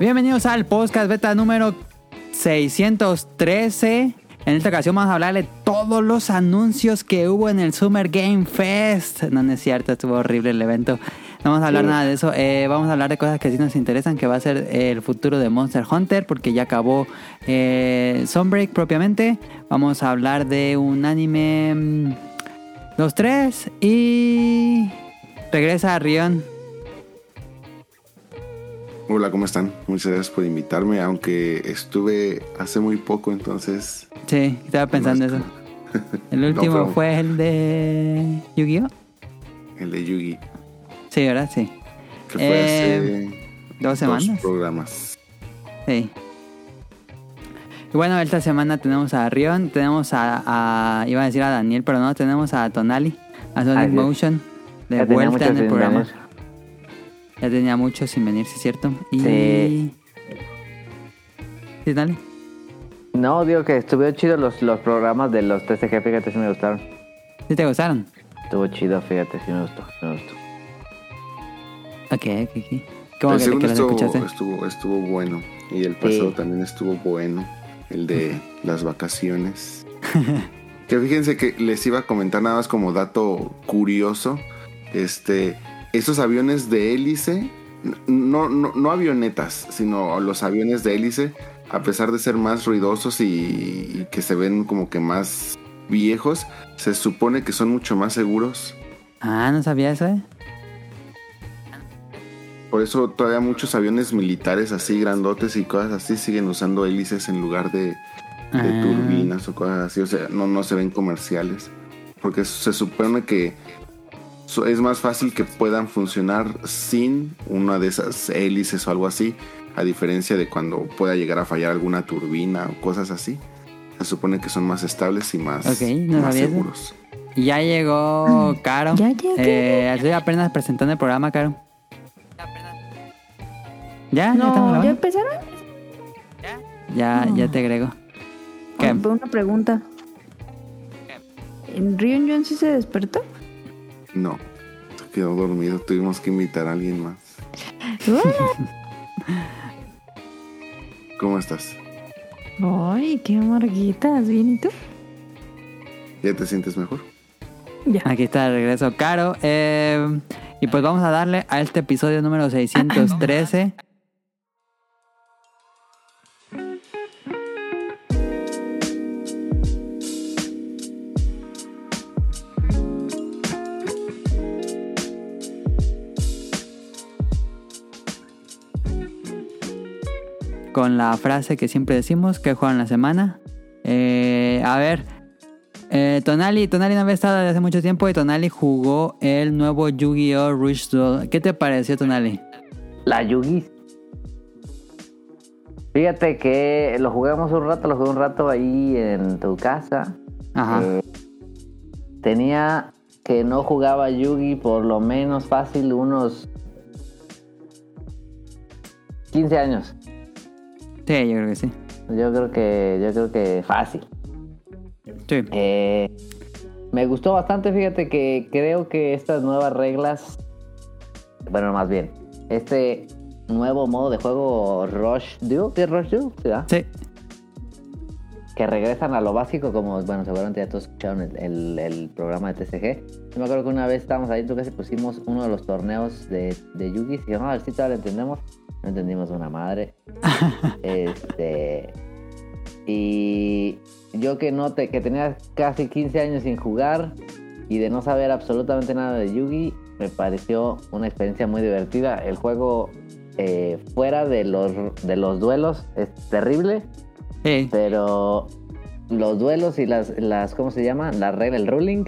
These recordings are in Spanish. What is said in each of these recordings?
Bienvenidos al podcast beta número 613. En esta ocasión vamos a hablar de todos los anuncios que hubo en el Summer Game Fest. No, no es cierto, estuvo horrible el evento. No vamos a hablar Sí. nada de eso. Eh, vamos a hablar de cosas que sí nos interesan, que va a ser el futuro de Monster Hunter, porque ya acabó eh, Sunbreak propiamente. Vamos a hablar de un anime... mm, Los tres y... Regresa a Rion. Hola, ¿cómo están? Muchas gracias por invitarme, aunque estuve hace muy poco, entonces... Sí, estaba pensando No, eso. es El No, último fue- fue el de Yu-Gi-Oh. El de Yugi, Sí, ¿verdad? Sí. que fue Eh, hace Dos dos semanas. programas. Sí. Y bueno, esta semana tenemos a Rion, tenemos a, a- Iba a decir a Daniel, pero no, tenemos a Tonali, a Sonic. Motion, de Ya vuelta en el programa. Ya tenía mucho sin venir, sí es cierto. Y... Sí. Sí, Tonali. No, digo que estuvieron chidos los, los programas de los TCG, fíjate si me gustaron. ¿Sí te gustaron? Estuvo chido, fíjate si me gustó, me gustó. Ok, ok, ok. ¿Cómo el que, segundo que estuvo, escuchaste? estuvo, estuvo bueno, y el pasado Sí. también estuvo bueno, el de las vacaciones. que fíjense que les iba a comentar nada más como dato curioso, este, esos aviones de hélice, no, no, no avionetas, sino los aviones de hélice, a pesar de ser más ruidosos y, y que se ven como que más viejos, se supone que son mucho más seguros. Ah, no sabía eso, ¿eh? Por eso todavía muchos aviones militares así grandotes y cosas así siguen usando hélices en lugar de, de Ah. turbinas o cosas así. O sea, no, no se ven comerciales. Porque se supone que es más fácil que puedan funcionar sin una de esas hélices o algo así. A diferencia de cuando pueda llegar a fallar alguna turbina o cosas así. Se supone que son más estables y más, no más seguros. Ya llegó Caro. Ya llegué. Eh, estoy apenas presentando el programa, Caro. ¿Ya? ¿Ya No, grabando? ¿ya empezaron? Ya, ya No. te agrego. ¿Qué? Una pregunta. ¿En Rion John sí se despertó? No, se quedó dormido. Tuvimos que invitar a alguien más. ¿Cómo estás? Ay, qué amarguitas. ¿Bien y tú? ¿Ya te sientes mejor? Ya. Aquí está de regreso Caro. Eh, y pues vamos a darle a este episodio número 613. Con la frase que siempre decimos, que juegan la semana. Eh, a ver, eh, Tonali, Tonali no había estado desde hace mucho tiempo y Tonali jugó el nuevo Yu-Gi-Oh! Rush Duel. ¿Qué te pareció, Tonali? La Yugi. Fíjate que lo jugamos un rato, lo jugué un rato ahí en tu casa. Ajá. Eh, tenía que no jugaba Yugi por lo menos fácil unos 15 años. Sí, yo creo que sí. Yo creo que, yo creo que fácil. Sí. Eh, me gustó bastante, fíjate que creo que estas nuevas reglas, bueno, más bien, este nuevo modo de juego Rush Duel, ¿qué es Rush Duel? ¿Sí? Sí. Que regresan a lo básico, como, bueno, seguramente ya todos escucharon el, el- el programa de TCG. Yo me acuerdo que una vez estábamos ahí en tu casa y pusimos uno de los torneos de, de Yugi, y dijimos, a ver si todavía lo entendemos. No entendimos una madre. este... Y yo que no te, que tenía casi 15 años sin jugar y de no saber absolutamente nada de Yugi, me pareció una experiencia muy divertida. El juego eh, fuera de los, de los duelos es terrible, Sí. pero los duelos y las, las ¿cómo se llama? La regla, el ruling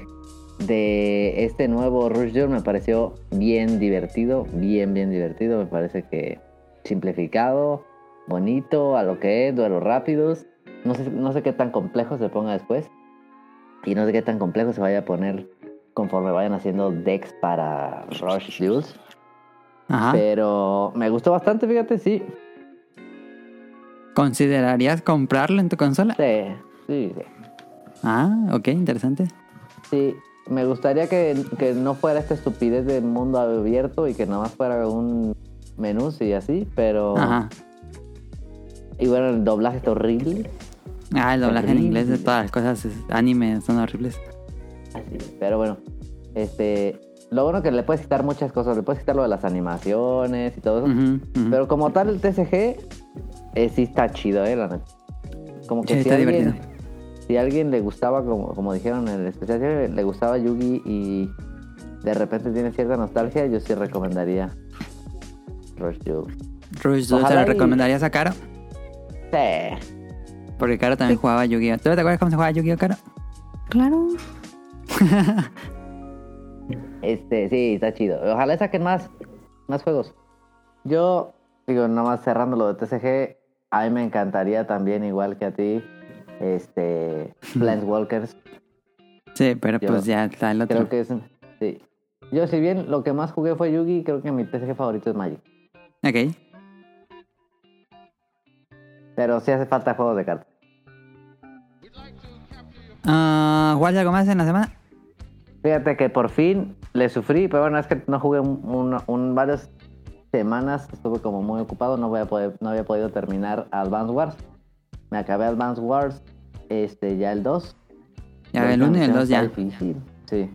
de este nuevo Rush Duel me pareció bien divertido, bien, bien divertido. Me parece que simplificado, bonito, a lo que es, duelos rápidos. No sé, no sé qué tan complejo se ponga después. Y no sé qué tan complejo se vaya a poner conforme vayan haciendo decks para Rush Duels. Ajá. Pero me gustó bastante, fíjate, sí. ¿Considerarías comprarlo en tu consola? Sí, sí, sí. Ah, ok, interesante. Sí, me gustaría que, que no fuera esta estupidez de mundo abierto y que nada más fuera un menú y así, pero Ajá. Y bueno, el doblaje está horrible. Ah, el doblaje en inglés de todas las cosas es- anime son horribles. Así, pero bueno, este, lo bueno que le puedes quitar muchas cosas, le puedes quitar lo de las animaciones y todo eso. Pero como tal el TCG eh, sí está chido, eh, la neta. Como que Sí, si está alguien, divertido. si a alguien le gustaba, como, como dijeron en el especial, si le gustaba Yugi y de repente tiene cierta nostalgia, yo sí recomendaría Rush Yugi. Rush, ¿tú se Ojalá lo y- recomendarías a Caro? Sí. Porque Caro también jugaba Yu-Gi-Oh! ¿Tú te acuerdas cómo se jugaba Yu-Gi-Oh, Caro? Claro. Este, sí, está chido. Ojalá saquen más, más juegos. Yo, digo, nomás cerrando lo de TCG, a mí me encantaría también, igual que a ti, este, Planeswalkers. Sí, pero Yo pues ya está el otro. Creo que es, sí. Yo, si bien lo que más jugué fue Yugi, creo que mi TCG favorito es Magic. Ok. Pero sí hace falta juegos de cartas. Ah, ¿Jugaste algo más en la semana? Fíjate que por fin le sufrí, pero bueno, es que no jugué un, un- un- varias semanas, estuve como muy ocupado, no, voy a poder, no había podido terminar Advance Wars. Me acabé Advance Wars, este, ya el 2. Ya La el 1 y el última 2 ya. difícil, sí.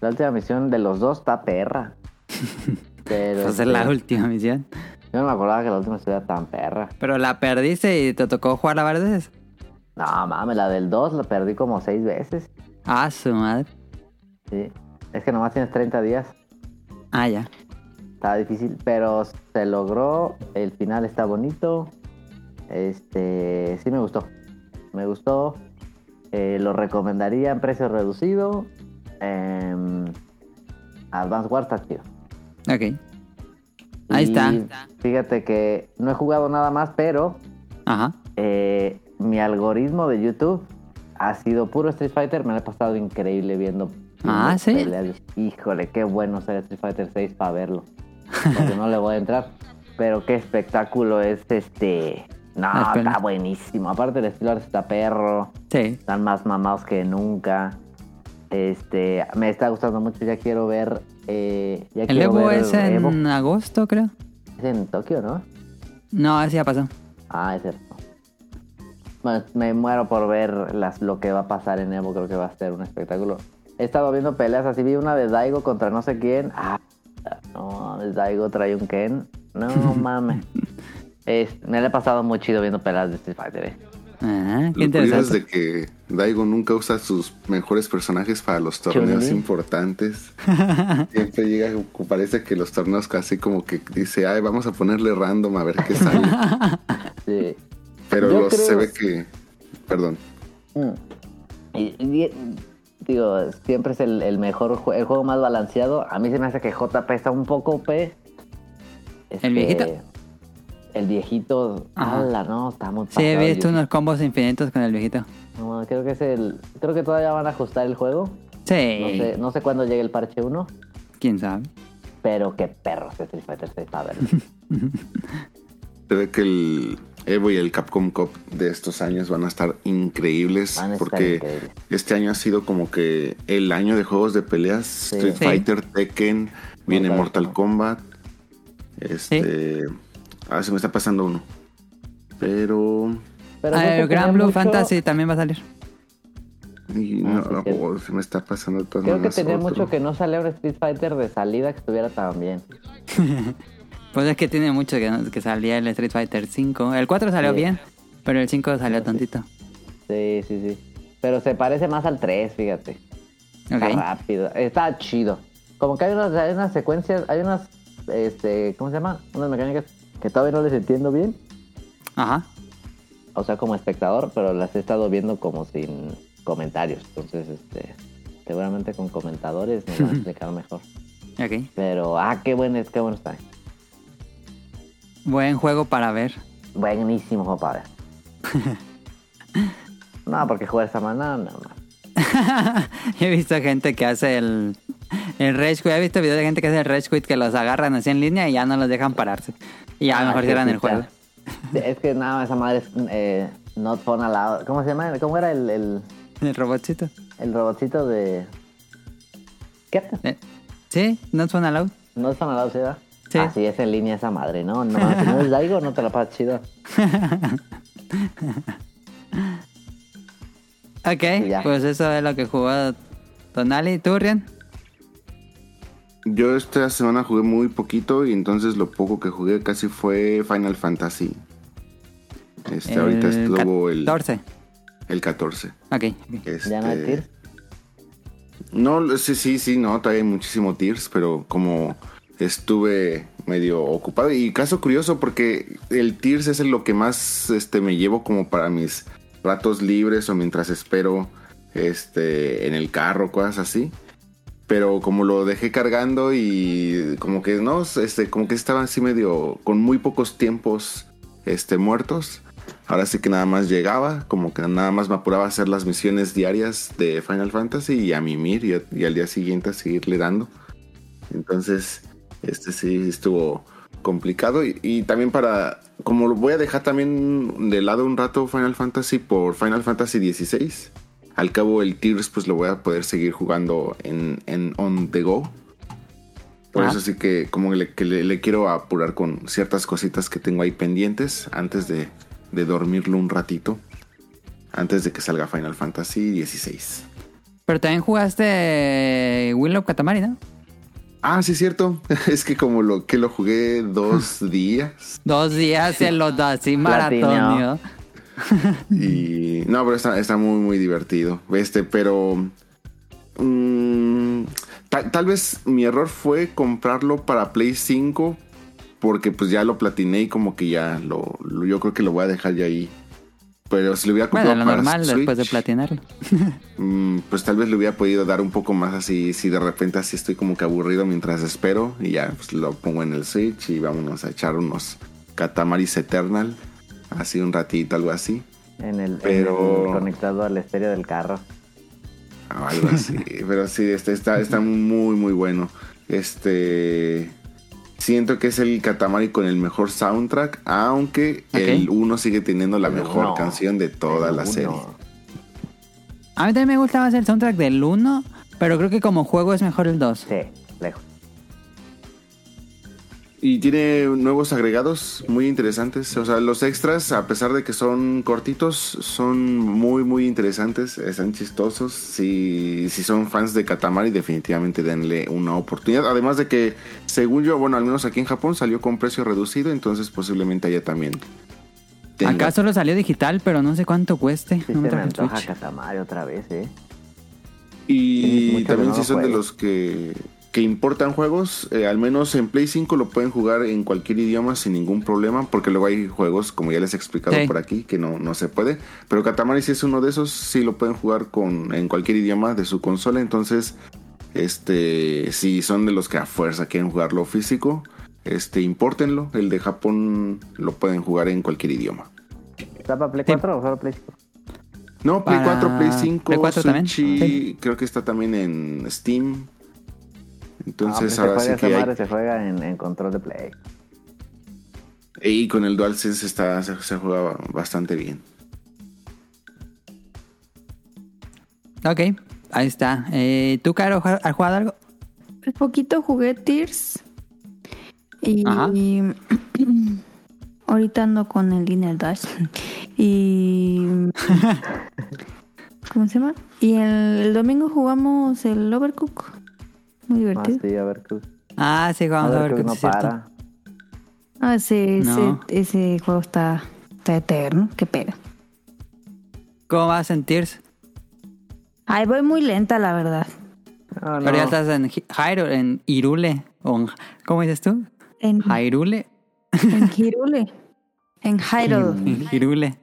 La última misión de los dos está perra. Pero Pues es la este, última misión. yo no me acordaba que la última estuviera tan perra. Pero la perdiste y te tocó jugarla varias veces. No, mames, la del 2 la perdí como seis veces. Ah, su madre. Sí. Es que nomás tienes 30 días. Ah, ya. Estaba difícil, pero se logró. El final está bonito. Este, sí me gustó. Me gustó. Eh, lo recomendaría en precio reducido. Em, Advance Wars está chido. Ok. Ahí está. Fíjate que no he jugado nada más, pero Ajá. eh, mi algoritmo de YouTube ha sido puro Street Fighter. Me lo he pasado increíble viendo. Ah, ¿sí? peleas. Híjole, qué bueno ser Street Fighter 6 para verlo. Porque no le voy a entrar. Pero qué espectáculo es este. No, peleas. está buenísimo. Aparte el estilo está perro. Sí. Están más mamados que nunca. Este, me está gustando mucho. Ya quiero ver. eh, ya El quiero Evo ver es en Evo. agosto, creo. Es en Tokio, ¿no? No, ese ya pasó. Ah, es cierto. Bueno, me muero por ver las, lo que va a pasar en Evo. Creo que va a ser un espectáculo. He estado viendo peleas así. Vi una de Daigo contra no sé quién. Ah, no, Daigo trae un Ken. No mames. Es- me la he pasado muy chido viendo peleas de Street Fighter. eh. Ah, qué Lo curioso es interesante. de que Daigo nunca usa sus mejores personajes para los torneos importantes. Siempre llega, parece que los torneos casi como que dice, ay, vamos a ponerle random a ver qué sale. Sí. Pero Yo los- creo- se ve que, perdón, Mm. Y, y- digo, siempre es el, el mejor jue- el juego más balanceado. A mí se me hace que JP está un poco OP. Este, viejito? El viejito, ala, no, está muy Sí, he el visto unos combos infinitos con el viejito. No, creo que es el. Creo que todavía van a ajustar el juego. Sí. No sé, no sé cuándo llegue el parche 1, ¿Quién sabe? pero qué perro este Street Fighter 6 para verlo. se ve que el Evo y el Capcom Cup de estos años van a estar increíbles Van a estar porque increíbles. este año ha sido como que el año de juegos de peleas, Street Sí. Fighter, Tekken, viene Mortal Mortal Kombat. Este, ah, se me está pasando uno. Pero Pero Ah, el Gran Blue mucho- Fantasy también va a salir. y Ah, no, sí. oh, se me está pasando todas Creo que tenía otro. mucho que no un Street Fighter de salida que estuviera tan bien. Pues es que tiene mucho que, que salía el Street Fighter 5. El 4 salió Sí. bien, pero el 5 salió tontito. Sí, sí, sí. Pero se parece más al 3, fíjate. Está Ok. rápido. Está chido. Como que hay unas, hay unas secuencias, hay unas, este, ¿cómo se llama? Unas mecánicas que todavía no les entiendo bien. Ajá. O sea, como espectador, pero las he estado viendo como sin comentarios. Entonces, este, seguramente con comentadores me van a explicar mejor. Ok. Pero, ah, qué bueno, es, qué bueno está. Buen juego para ver. Buenísimo, juego para ver. no, porque jugar esta semana, no, no. He visto gente que hace el, el Rage Quit. He visto videos de gente que hace el Rage Quit que los agarran así en línea y ya no los dejan pararse. Y ya Ah, mejor cierran el juego. Es que nada, esa madre es eh, not fun allowed. ¿Cómo se llama? ¿Cómo era el, el, El robotcito. el robotcito de. ¿Qué? Eh, Sí, not fun allowed. No es fun allowed, ¿sí? verdad? Sí. Así es en línea esa madre, ¿no? No, si no es Daigo, no te la pasas chido. Ok, pues eso es lo que jugó Tonali. ¿Tú, Rian? Yo esta semana jugué muy poquito y entonces lo poco que jugué casi fue Final Fantasy. Este, ahorita estuvo el, 14. el 14. Ok. Este, ¿Ya no hay Tears? No, sí, sí, sí, no, todavía hay muchísimo Tears, pero como estuve medio ocupado y caso curioso porque el Tears es lo que más este me llevo como para mis ratos libres o mientras espero este en el carro, cosas así. Pero como lo dejé cargando y como que no, este como que estaba así medio con muy pocos tiempos este muertos. Ahora sí que nada más llegaba, como que nada más me apuraba a hacer las misiones diarias de Final Fantasy y a mimir y, y al día siguiente a seguirle dando. Entonces, este sí estuvo complicado y, y también para, como lo voy a dejar también de lado un rato Final Fantasy por Final Fantasy XVI, al cabo el Tears pues lo voy a poder seguir jugando en, en on the go. Por Ah. eso sí que como le, que le, le quiero apurar con ciertas cositas que tengo ahí pendientes antes de, de dormirlo un ratito. Antes de que salga Final Fantasy XVI. Pero también jugaste Willow Katamari, ¿no? Ah, sí, es cierto. Es que como lo que lo jugué dos días. Dos días se lo da así maratonio. Y. No, pero está, está muy, muy divertido. Este, pero. mm, tal, tal vez mi error fue comprarlo para Play 5. Porque pues ya lo platiné y como que ya lo, lo- yo creo que lo voy a dejar ya ahí. Pero si lo hubiera Bueno, comprado lo para normal después de platinarlo. mm, pues tal vez le hubiera podido dar un poco más así. Si de repente así estoy como que aburrido mientras espero. Y ya pues lo pongo en el Switch y vámonos a echar unos Catamaris Eternal. Así un ratito, algo así. En el, en Pero- el conectado al estéreo del carro. o algo así. Pero sí, este está, está muy, muy bueno. Este. Siento que es el Katamari con el mejor soundtrack, aunque el 1 sigue teniendo la El mejor uno. canción de toda la Uno. serie. A mí también me gustaba el soundtrack del 1, pero creo que como juego es mejor el 2. Sí, lejos. Y tiene nuevos agregados muy interesantes. O sea, los extras, a pesar de que son cortitos, son muy, muy interesantes. Están chistosos. Si, si son fans de Katamari, definitivamente denle una oportunidad. Además de que, según yo, bueno, al menos aquí en Japón salió con precio reducido, entonces posiblemente allá también. tenga- Acá solo salió digital, pero no sé cuánto cueste. Sí no me se me antoja. Katamari otra vez, ¿eh? Y también si son de los que, que importan juegos, eh, al menos en Play 5 lo pueden jugar en cualquier idioma sin ningún problema, porque luego hay juegos, como ya les he explicado Sí. por aquí, que no, no se puede. Pero Katamari si es uno de esos, sí lo pueden jugar con, en cualquier idioma de su consola. Entonces, este, si son de los que a fuerza quieren jugarlo físico, este, impórtenlo. El de Japón lo pueden jugar en cualquier idioma. ¿Está para Play Sí. 4 o solo Play 5? No, Play Para 4, Play 5, Play 4 también. Switch Sí. creo que está también en Steam. Entonces Ah, ahora sí que hay... madre se juega en, en control de Play. Y con el DualSense está, se, se juega bastante bien. Ok, ahí está. Eh, ¿Tú, Caro, has jugado algo? Pues poquito jugué Tears. Y Ajá. ahorita ando con el Dinner Dash. Y. ¿Cómo se llama? Y el, el domingo jugamos el Overcook. Muy Ah, divertido. sí, a ver. Ah, sí, vamos a ver no cierto. para. Ah, ese, No. ese, ese juego está, está eterno. Qué pena. ¿Cómo vas a sentirse? Ay, voy muy lenta, la verdad. No, Pero ya estás en Hyrule, en Irule. o en- ¿Cómo dices tú? En, Hyrule. en Hirule. En Hyrule. En Hyrule.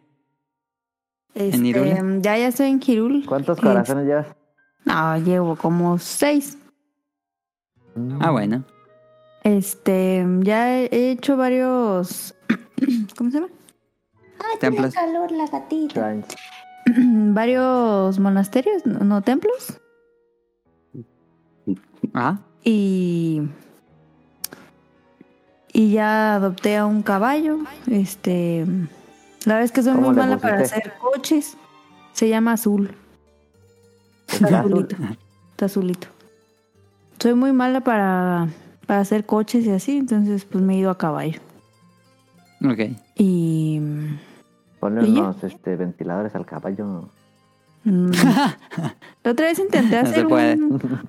Este, Hyrule? ya, ya estoy en Hirule. ¿Cuántos Eh, corazones llevas? No, llevo como seis. Ah, bueno. Este, ya he hecho varios. ¿Cómo se llama? Templos. calor la gatita. Varios monasterios, no, templos. Ah, Y. Y ya adopté a un caballo. Este. La verdad es que soy ¿Cómo muy mala para hacer coches. Se llama Azul. ¿Está Está azul? azulito. Está azulito. Soy muy mala para, para hacer coches y así, entonces pues me he ido a caballo. Ok. Y. Ponle ¿Y unos este, ventiladores al caballo. mm, la otra vez intenté hacer un,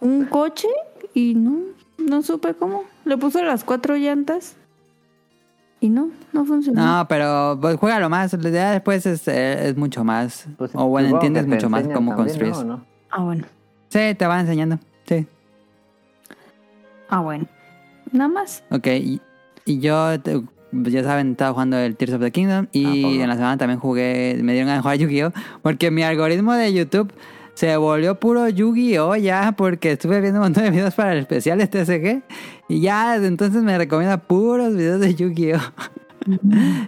un coche y no, no supe cómo. Le puse las cuatro llantas y no, no funcionó. No, pero pues, juégalo más. Ya después es, eh, es mucho más. Pues, o bueno, entiendes mucho más cómo construir. ¿no? Ah, bueno. Sí, te van enseñando. Sí. Ah, bueno. Nada más. Ok. Y, y yo, te- ya saben, estaba jugando el Tears of the Kingdom. Y Ah, en la semana también jugué. Me dieron ganas de jugar Yu-Gi-Oh! Porque mi algoritmo de YouTube se volvió puro Yu-Gi-Oh! ya. Porque estuve viendo un montón de videos para el especial de TSG. Y ya desde entonces me recomienda puros videos de Yu-Gi-Oh!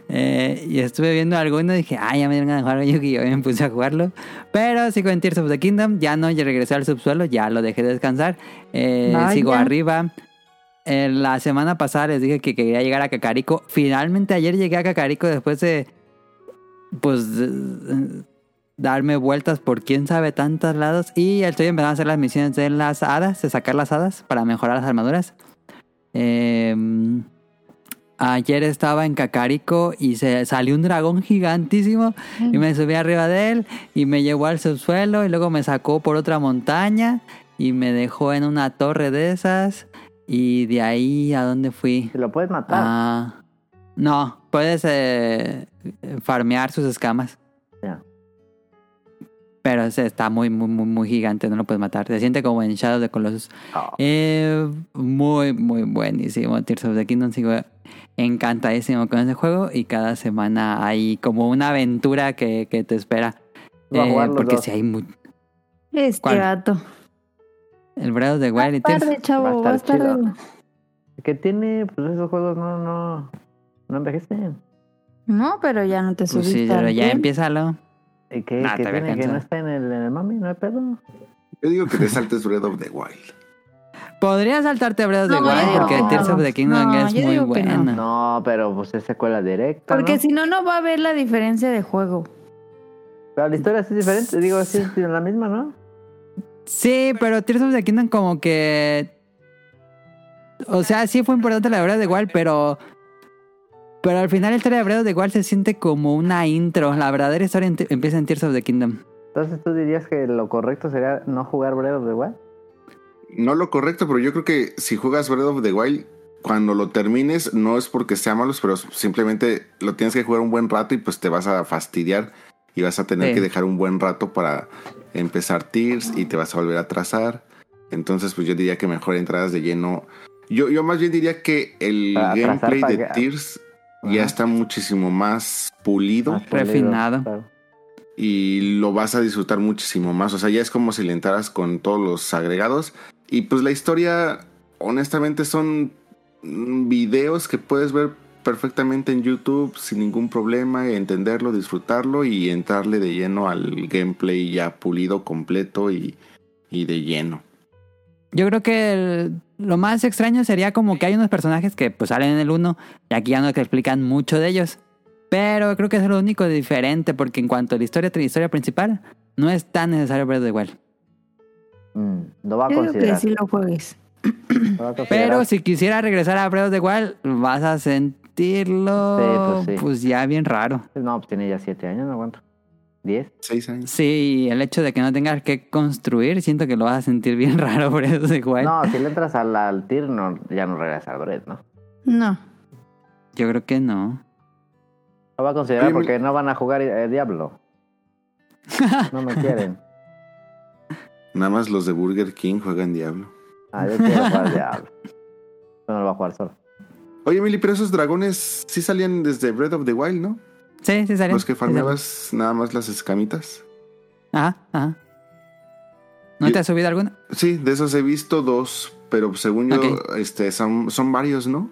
Eh, y estuve viendo alguno y dije, ah, ya me dieron ganas de jugar Yu-Gi-Oh! Y me puse a jugarlo. Pero sigo en Tears of the Kingdom. Ya no, ya regresé al subsuelo. Ya lo dejé descansar. Eh, sigo arriba. Eh, la semana pasada les dije que quería llegar a Cacarico. Finalmente ayer llegué a Cacarico después de, pues, de- darme vueltas por quién sabe tantos lados. Y estoy empezando a hacer las misiones de las hadas, de sacar las hadas para mejorar las armaduras. Eh, ayer estaba en Cacarico y se salió un dragón gigantísimo y me subí arriba de él y me llevó al subsuelo y luego me sacó por otra montaña y me dejó en una torre de esas y de ahí a dónde fui. Lo puedes matar. Ah, no, puedes eh, farmear sus escamas. Pero ese está muy, muy, muy, muy gigante, no lo puedes matar. Se siente como en Shadow of the Colossus. Ah, Eh, muy, muy buenísimo. Tears of the Kingdom sigo encantadísimo con ese juego y cada semana hay como una aventura que, que te espera. Eh, porque dos. si hay mu- Este ¿Cuál? gato. el Breath of the Wild y Va a Tears. estar de chavo, Va de- tiene, pues esos juegos no, no, no envejecen. No, pero ya no te Pues subiste. sí, pero ya tren. ¿Y que, Nah, que te voy a tiene que no está en el, en el mami? No hay pedo. Yo digo que te saltes Breath of the Wild. Podría saltarte Breath of the No, Wild porque que Tears no. of the Kingdom No, es muy no. buena. No, pero pues es secuela directa. Porque ¿no? si no, no va a haber la diferencia de juego. Pero la historia sí es diferente. Digo, sí es la misma, ¿no? Sí, pero Tears of the Kingdom como que... O sea, sí fue importante la Breath of the Wild, pero... Pero al final la historia de Breath of the Wild se siente como una intro. La verdadera historia empieza en Tears of the Kingdom. Entonces tú dirías que lo correcto sería no jugar Breath of the Wild. No lo correcto, pero yo creo que si juegas Breath of the Wild, cuando lo termines, no es porque sea malos, pero simplemente lo tienes que jugar un buen rato y pues te vas a fastidiar y vas a tener Sí. que dejar un buen rato para empezar Tears y te vas a volver a trazar. Entonces, pues yo diría que mejor entradas de lleno. Yo, yo más bien diría que el Para gameplay de que- Tears Ajá. ya está muchísimo más pulido Más Refinado. claro. y lo vas a disfrutar muchísimo más. O sea, ya es como si le entraras con todos los agregados. Y pues la historia, honestamente, son videos que puedes ver perfectamente en YouTube sin ningún problema, entenderlo, disfrutarlo y entrarle de lleno al gameplay ya pulido, completo y, y de lleno. Yo creo que el- lo más extraño sería como que hay unos personajes que pues salen en el 1 y aquí ya no te explican mucho de ellos. Pero creo que es lo único diferente porque en cuanto a la historia, la historia principal, no es tan necesario of the Wild. Mm, lo va a Yo digo que considerar. sí lo juegues. lo va a considerar. Pero si quisiera regresar a Breath of the Wild, vas a sentirlo Sí, pues sí. pues ya bien raro. No, pues tiene ya siete años, no aguanto. ¿Diez? Seis años. Sí, el hecho de que no tengas que construir, siento que lo vas a sentir bien raro Breath of the Wild. No, si le entras al, al tir, no, ya no regresa al Breath, ¿no? No. Yo creo que no. Lo va a considerar Oye, porque no van a jugar eh, Diablo. No me quieren. Nada más los de Burger King juegan Diablo. Ah, yo quiero jugar Diablo. No lo va a jugar solo. Oye, Emily, pero esos dragones sí salían desde Breath of the Wild, ¿no? Sí, sí. Los que farmeabas nada más las escamitas. Ajá, ajá. ¿No Yo- te has subido alguna? Sí, de esos he visto dos, pero según yo, este, son, son varios, ¿no?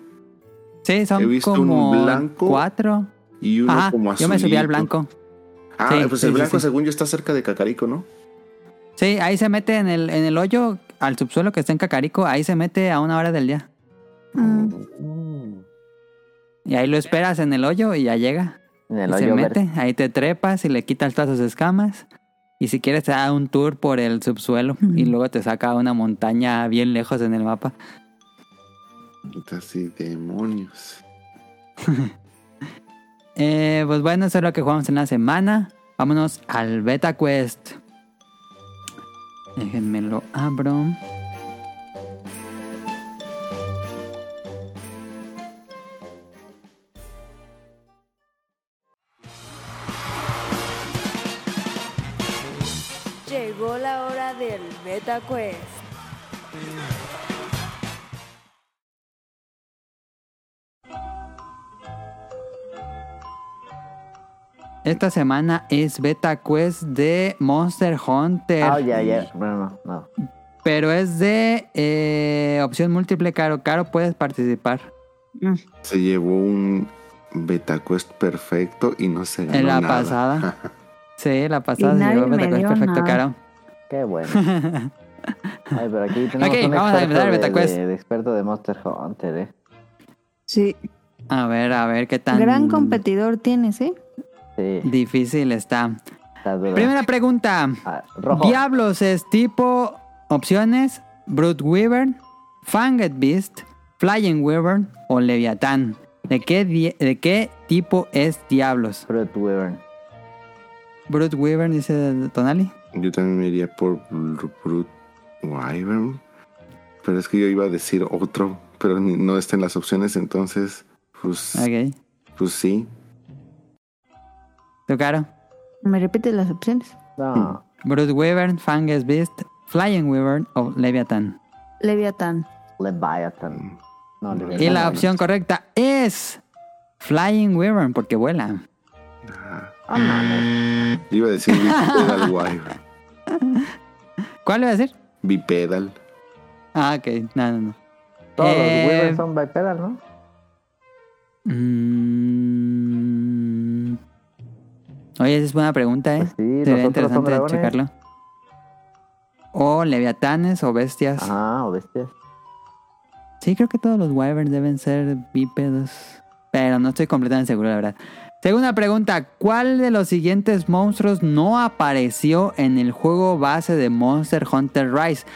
Sí, son He visto un como blanco cuatro. Y uno Ajá, como yo me subí al blanco. Ah, Sí, pues sí, el sí, blanco, sí. según yo, está cerca de Cacarico, ¿no? Sí, ahí se mete en el, en el hoyo, al subsuelo que está en Cacarico, ahí se mete a una hora del día. Mm. Mm. Y ahí lo esperas en el hoyo y ya llega. En el y se verde. mete, ahí te trepas y le quitas todas sus escamas. Y si quieres te da un tour por el subsuelo y luego te saca a una montaña bien lejos en el mapa. Así, demonios. Eh, pues bueno, eso es lo que jugamos en la semana. Vámonos al Beta Quest. Déjenme lo abro. Llegó la hora del Beta Quest. Esta semana es Beta Quest de Monster Hunter. Ah, ya, ya. Bueno, no, no. Pero es de eh, opción múltiple, Caro. Caro, puedes participar. Se llevó un beta quest perfecto y no se ganó En la nada. pasada. Sí, la pasada Y se llevó Beta Quest perfecto, nada. Caro. Qué bueno. Ay, pero aquí tenemos Ok, un vamos a experto empezar el de- de experto de Monster Hunter, ¿eh? Sí. A ver, a ver qué tan Gran competidor tienes, ¿eh? Sí, difícil está. Primera pregunta. Ah, rojo. Diablos es tipo opciones Brute Wyvern, Fanged Beast, Flying Wyvern o Leviatán. ¿De qué, ¿De qué tipo es Diablos? Fruit Wyvern. Brute Wyvern dice Tonali. Yo también me iría por Br- Brute Wyvern. Pero es que yo iba a decir otro, pero ni- no está en las opciones, entonces, pues, Ok. pues sí. ¿Tu caro? ¿Me repites las opciones? No. Brute Wyvern, Fanged Beast, Flying Wyvern o Leviatán. Leviatán. Leviathan. No, Leviathan. Y la opción correcta es Flying Wyvern porque vuela. Ah, mames. Iba a decir Bipedal Wyvern. ¿Cuál iba a decir? Bipedal. Ah, ok. No, no, no. Todos Eh, los Wyvern son bipedal, ¿no? Mm. Oye, esa es buena pregunta, ¿eh? Pues sí, Sería interesante checarlo. O leviatanes o bestias. Ah, o bestias. Sí, creo que todos los wyverns deben ser bípedos. Pero no estoy completamente seguro, la verdad. Segunda pregunta. ¿Cuál de los siguientes monstruos no apareció en el juego base de Monster Hunter Rise?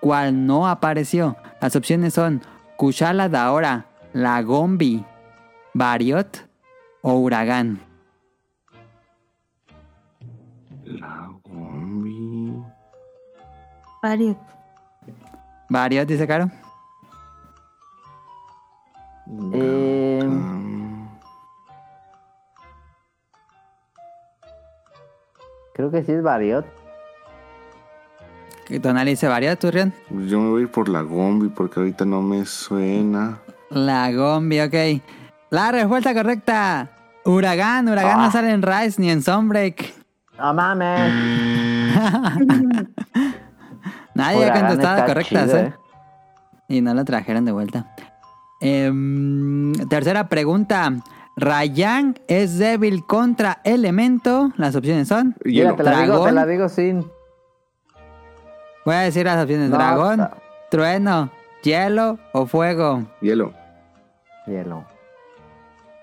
¿Cuál no apareció? Las opciones son Kushala Daora, Lagombi, Variot o Huracán. La Gombi. Varios. Variot, dice Caro. Eh, creo que sí es Variot. Tonali dice Variot, ¿tú, Rion? yo me voy a ir por la Gombi porque ahorita no me suena. Lagombi, ok. La respuesta correcta. Huracán, Huracán no sale en Rise ni en Sunbreak. ¡No mames! Nadie ha contestado correctas, chido, ¿eh? Y no lo trajeron de vuelta. Em, tercera pregunta. Rayan es débil contra elemento. Las opciones son. Mira, Hielo. te la digo, te Dragón. la digo sin. Voy a decir las opciones. No, Dragón, está- trueno, hielo o fuego. Hielo. Hielo.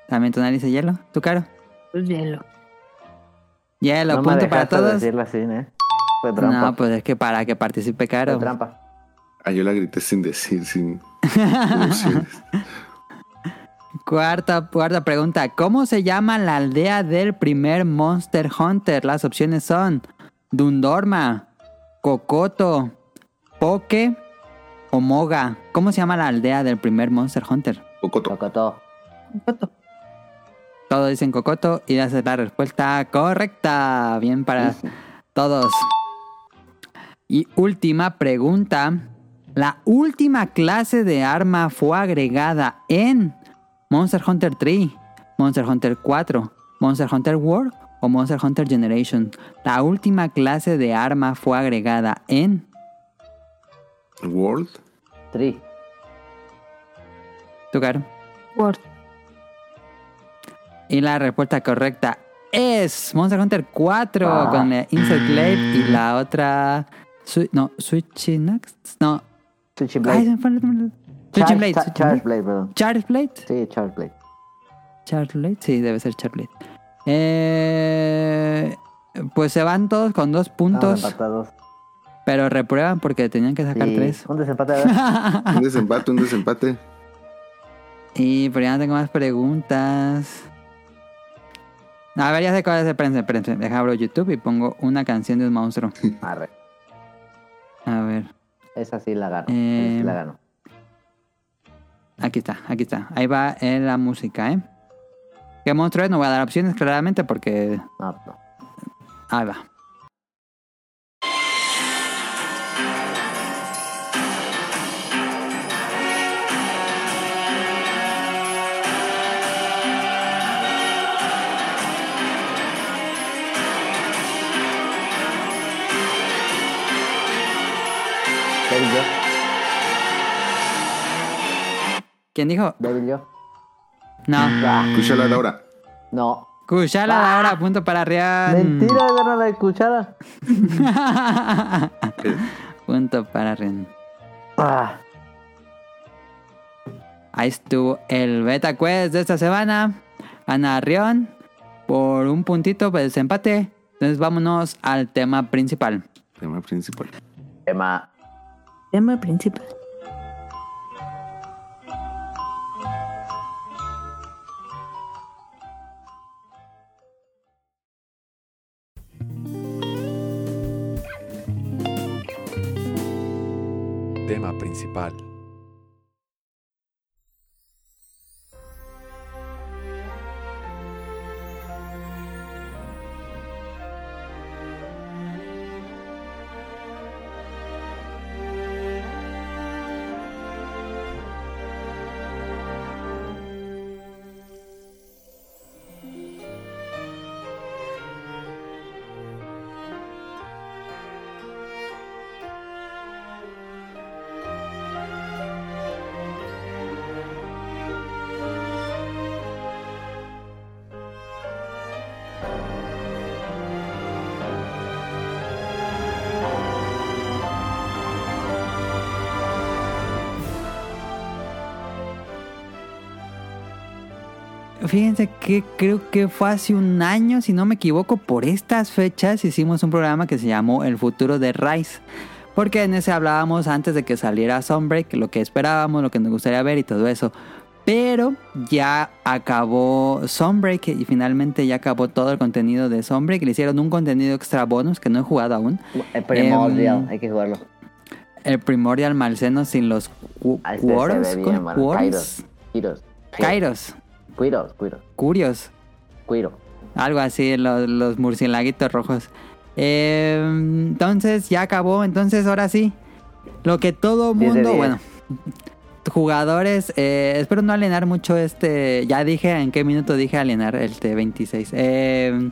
También tú dice hielo. ¿Tu caro? Pues hielo. Hielo, no me punto para dejaste todos. decirla sin, ¿eh? Fue trampa. No, pues es que para que participe Fue caro. trampa. Ah, yo la grité sin decir, sin sin opciones. Cuarta, cuarta pregunta. ¿Cómo se llama la aldea del primer Monster Hunter? Las opciones son Dundorma, Cocoto, Poke o Moga. ¿Cómo se llama la aldea del primer Monster Hunter? Cocoto. Tocotó. Foto. Todos dicen Cocoto y esa es la respuesta correcta. Bien para todos. Y última pregunta. La última clase de arma fue agregada en Monster Hunter 3, Monster Hunter 4, Monster Hunter World o Monster Hunter Generation. La última clase de arma fue agregada en... World. Tri. ¿Tu caro? Word. Y la respuesta correcta es Monster Hunter 4 Ah. con la Insect Glaive y la otra... No, Switch Next. No. Switching Ay, Blade. se Charge, Blade. Cha- perdón. Charge Blade. Sí, Charge Blade. Charge Blade. Sí, debe ser Charge Blade. Eh, pues se van todos con dos puntos, empatados. pero reprueban porque tenían que sacar Sí, tres. Un desempate. Un desempate, un desempate. y pero ya no tengo más preguntas. A ver, ya sé cuál es. Espérense, espérense. Deja abro YouTube y pongo una canción de un monstruo. Arre. A ver. Esa sí la gano. Eh, Esa sí la gano. Aquí está, aquí está. Ahí va eh, la música, ¿eh? ¿Qué monstruo es? No voy a dar opciones claramente porque... No. Ahí va. Devil yo. ¿Quién dijo? Devil yo. No. Ah, Escúchala Laura. no. Cuchala ahora, punto para Rian. Mentira, gana la cuchara. punto para Rian. Ah, Ahí estuvo el beta quest de esta semana. Ana Rion por un puntito de desempate. Entonces vámonos al tema principal. Tema principal. Emma. Tema principal. Principal. Fíjense que creo que fue hace un año, si no me equivoco, por estas fechas hicimos un programa que se llamó El futuro de Rise. Porque en ese hablábamos antes de que saliera Sunbreak, lo que esperábamos, lo que nos gustaría ver y todo eso. Pero ya acabó Sunbreak y finalmente ya acabó todo el contenido de Sunbreak. Le hicieron un contenido extra bonus que no he jugado aún. El primordial. Em, Hay que jugarlo. El Primordial Malseno sin los Ah, este. Quoros. Kairos. Kiros. Kairos. Cuiros, cuiros. Curios. Cuiro. Algo así, los, los murciélaguitos rojos. Eh, entonces ya acabó. Entonces ahora sí. Lo que todo mundo, bueno, jugadores, eh, espero no alienar mucho este. Ya dije en qué minuto dije alienar el T26. Eh,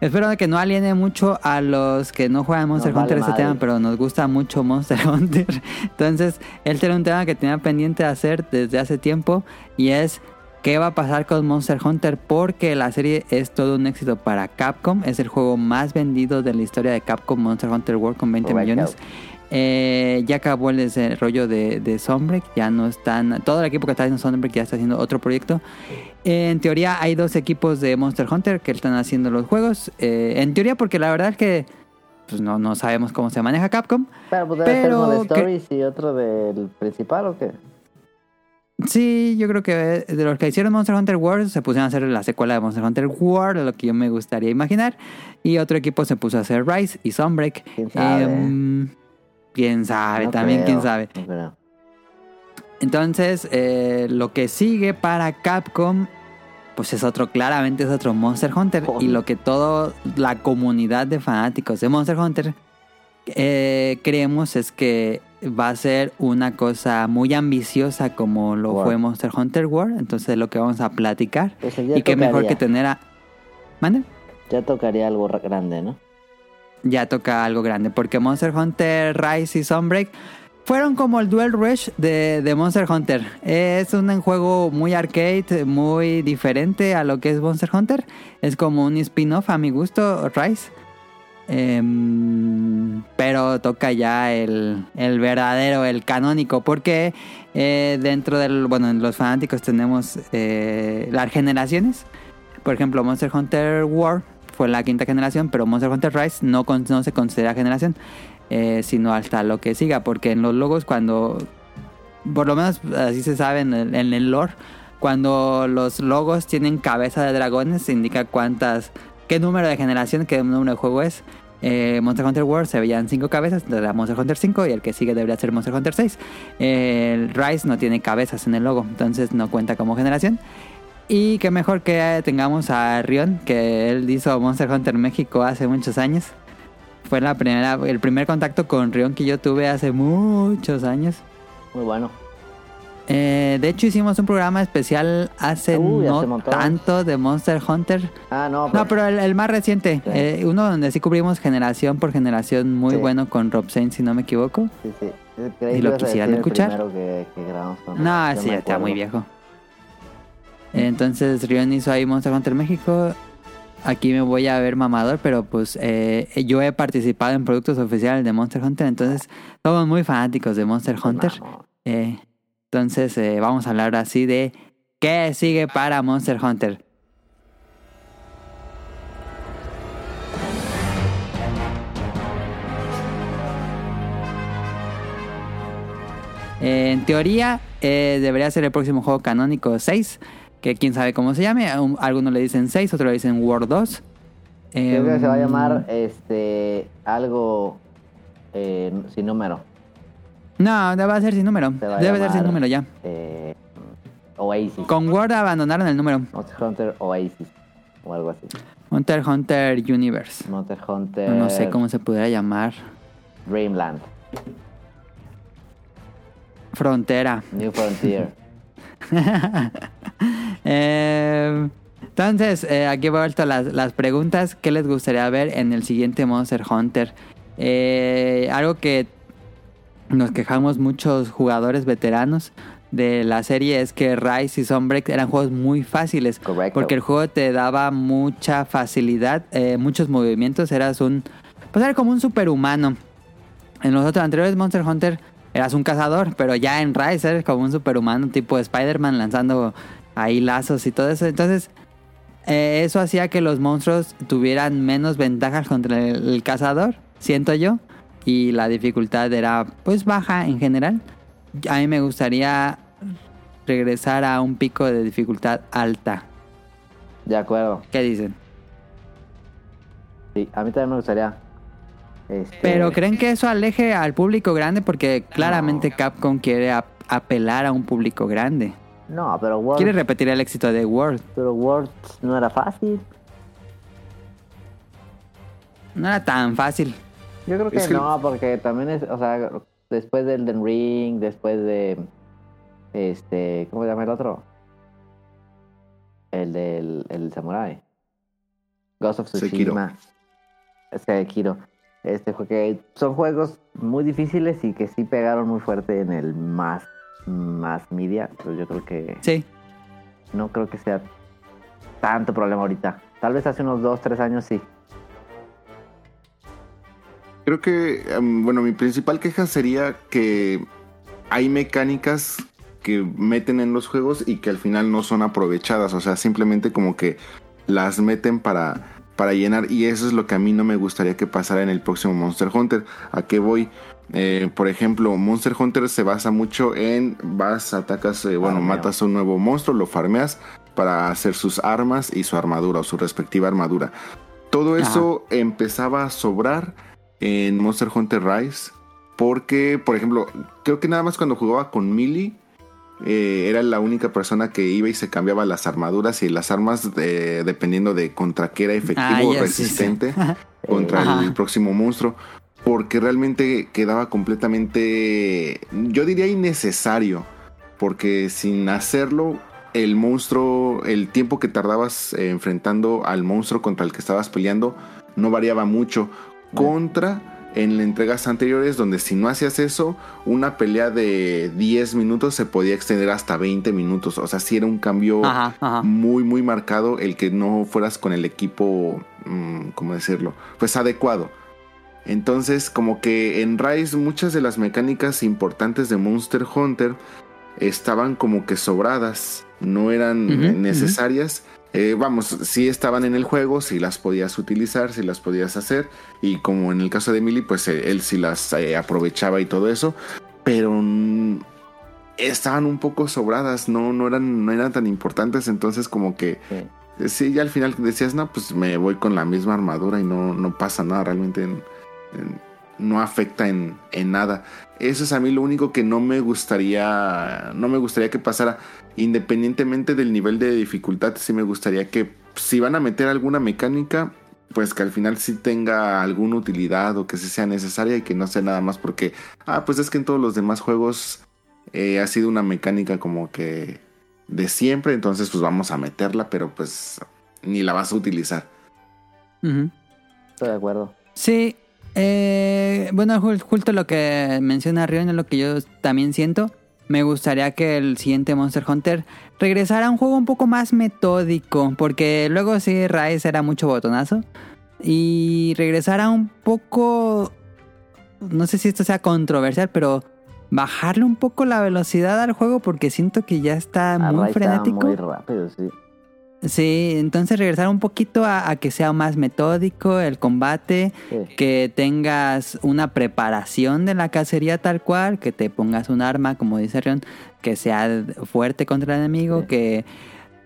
espero que no aliene mucho a los que no juegan Monster Nos vale Hunter este madre. tema, pero nos gusta mucho Monster Hunter. Entonces, este era un tema que tenía pendiente de hacer desde hace tiempo y es qué va a pasar con Monster Hunter porque la serie es todo un éxito para Capcom. Es el juego más vendido de la historia de Capcom Monster Hunter World con 20 Correcto. millones. Eh, ya acabó el desarrollo de, de Sunbreak, ya no están, todo el equipo que está haciendo Sunbreak ya está haciendo otro proyecto. Eh, en teoría hay dos equipos de Monster Hunter que están haciendo los juegos. Eh, en teoría porque la verdad es que pues no, no sabemos cómo se maneja Capcom. Pero pues debe ser uno de que- Stories y otro del principal o qué? Sí, yo creo que de los que hicieron Monster Hunter World se pusieron a hacer la secuela de Monster Hunter World, lo que yo me gustaría imaginar. Y otro equipo se puso a hacer Rise y Sunbreak. ¿Quién sabe? Em, quién sabe, No también creo, quién sabe. no creo. Entonces, eh, lo que sigue para Capcom, pues es otro, claramente es otro Monster Hunter. Y lo que toda la comunidad de fanáticos de Monster Hunter eh, creemos es que va a ser una cosa muy ambiciosa como lo Wow. fue Monster Hunter World. Entonces, lo que vamos a platicar. Pues Y qué mejor que tener a... ¿Mande? Ya tocaría algo ra- grande, ¿no? ya toca algo grande. Porque Monster Hunter Rise y Sunbreak fueron como el Duel Rush de, de Monster Hunter. Es un juego muy arcade, muy diferente a lo que es Monster Hunter. Es como un spin-off a mi gusto, Rise. Em, pero toca ya el, el verdadero, el canónico, porque eh, dentro del, bueno, en los fanáticos tenemos eh, las generaciones. Por ejemplo, Monster Hunter World fue la quinta generación, pero Monster Hunter Rise no, no se considera generación, eh, sino hasta lo que siga, porque en los logos cuando, por lo menos así se sabe en el, en el lore, cuando los logos tienen cabeza de dragones, indica cuántas, qué número de generación, qué número de juego es. Eh, Monster Hunter World se veían 5 cabezas, era Monster Hunter 5 y el que sigue debería ser Monster Hunter 6. el Rise no tiene cabezas en el logo, entonces no cuenta como generación. Y qué mejor que tengamos a Rion, que él hizo Monster Hunter México hace muchos años. Fue la primera, el primer contacto con Rion que yo tuve hace muchos años. Muy bueno. Eh, de hecho, hicimos un programa especial hace Uy, no tanto de Monster Hunter. Ah, no, No, pero el, el más reciente. Sí. eh, uno donde sí cubrimos generación por generación muy Sí. bueno con Rob Sainz, si no me equivoco. Sí, sí. Creí ¿Y lo quisieran escuchar? primero que, que grabamos con No, sí, ya está muy viejo. Entonces Rion hizo ahí Monster Hunter México. Aquí me voy a ver mamador, pero pues eh, yo he participado en productos oficiales de Monster Hunter, entonces somos muy fanáticos de Monster Hunter. Eh, entonces eh, vamos a hablar así de qué sigue para Monster Hunter. En teoría eh, debería ser el próximo juego canónico 6, que quién sabe cómo se llame. Algunos le dicen 6, otros le dicen World 2. Creo que se va a Em, llamar este algo eh, sin número. No, va a ser sin número. Se Debe ser sin número ya. eh, Oasis. Con Word abandonaron el número. Monster Hunter Oasis. O algo así. X Hunter Universe. Monster Hunter. No, no sé cómo se pudiera llamar. Dreamland. Frontera. New Frontier. Eh, entonces, eh, aquí he vuelto las, las preguntas. ¿Qué les gustaría ver en el siguiente Monster Hunter? Eh, algo que nos quejamos muchos jugadores veteranos de la serie es que Rise y Sunbreak eran juegos muy fáciles. Correcto. Porque el juego te daba mucha facilidad, eh, muchos movimientos. Eras un. Pues era como un superhumano. En los otros anteriores Monster Hunter eras un cazador, pero ya en Rise eres como un superhumano tipo Spider-Man lanzando ahí lazos y todo eso. Entonces, eh, eso hacía que los monstruos tuvieran menos ventajas contra el, el cazador, siento yo. Y la dificultad era pues baja en general. A mí me gustaría regresar a un pico de dificultad alta. De acuerdo. ¿Qué dicen? Sí, a mí también me gustaría. Este, Pero ¿creen que eso aleje al público grande? Porque claramente Capcom quiere ap- apelar a un público grande. No, pero World, Quiere repetir el éxito de World. pero World no era fácil. No era tan fácil. Yo creo que, Es que- no, porque también es, o sea, después del Den Ring, después de este, ¿cómo se llama el otro? El del el samurai. Ghost of. Tsushima. Sekiro. Este fue que son juegos muy difíciles y que sí pegaron muy fuerte en el más más media, pero yo creo que Sí. no creo que sea tanto problema ahorita. Tal vez hace unos 2, 3 años sí. Creo que, em, bueno, mi principal queja sería que hay mecánicas que meten en los juegos y que al final no son aprovechadas. O sea, simplemente como que las meten para, para llenar. Y eso es lo que a mí no me gustaría que pasara en el próximo Monster Hunter. ¿A qué voy? Eh, por ejemplo, Monster Hunter se basa mucho en vas, atacas, eh, bueno, Farmeo. matas a un nuevo monstruo, lo farmeas para hacer sus armas y su armadura o su respectiva armadura. Todo Ajá. eso empezaba a sobrar en Monster Hunter Rise. Porque, por ejemplo, creo que nada más cuando jugaba con Millie, eh, era la única persona que iba y se cambiaba las armaduras y las armas de- dependiendo de contra qué era efectivo Ah, o ya, sí, sí. resistente contra Ajá. el próximo monstruo. Porque realmente quedaba completamente, yo diría innecesario. Porque sin hacerlo, el monstruo, el tiempo que tardabas eh, enfrentando al monstruo contra el que estabas peleando, no variaba mucho. Contra en entregas anteriores, donde si no hacías eso, una pelea de 10 minutos se podía extender hasta 20 minutos. O sea, sí era un cambio Ajá, ajá. muy, muy marcado el que no fueras con el equipo, mm, ¿cómo decirlo? Pues adecuado. Entonces, como que en Rise muchas de las mecánicas importantes de Monster Hunter estaban como que sobradas, no eran necesarias. Eh, vamos, sí estaban en el juego, sí las podías utilizar, sí las podías hacer. Y como en el caso de Emily, pues eh, él sí las eh, aprovechaba y todo eso. Pero mm, estaban un poco sobradas, no, no, eran, no eran tan importantes, entonces como que Sí. sí, ya al final decías, no, pues me voy con la misma armadura y no, no pasa nada, realmente en- en- no afecta en, en nada. Eso es a mí lo único que no me gustaría, no me gustaría que pasara, independientemente del nivel de dificultad, sí me gustaría que si van a meter alguna mecánica, pues que al final sí tenga alguna utilidad o que sí sea necesaria y que no sea nada más porque, ah, pues es que en todos los demás juegos eh, ha sido una mecánica como que de siempre, entonces pues vamos a meterla, pero pues ni la vas a utilizar. Estoy de acuerdo. Sí, eh, bueno, ju- justo lo que menciona Rion es lo que yo también siento. Me gustaría que el siguiente Monster Hunter regresara a un juego un poco más metódico, porque luego sí, Rise era mucho botonazo. Y regresara un poco, no sé si esto sea controversial, pero bajarle un poco la velocidad al juego porque siento que ya está Ah, muy frenético. muy rápido, sí. Sí, entonces regresar un poquito a, a que sea más metódico el combate, Sí. que tengas una preparación de la cacería tal cual, que te pongas un arma, como dice Rion, que sea fuerte contra el enemigo, Sí. que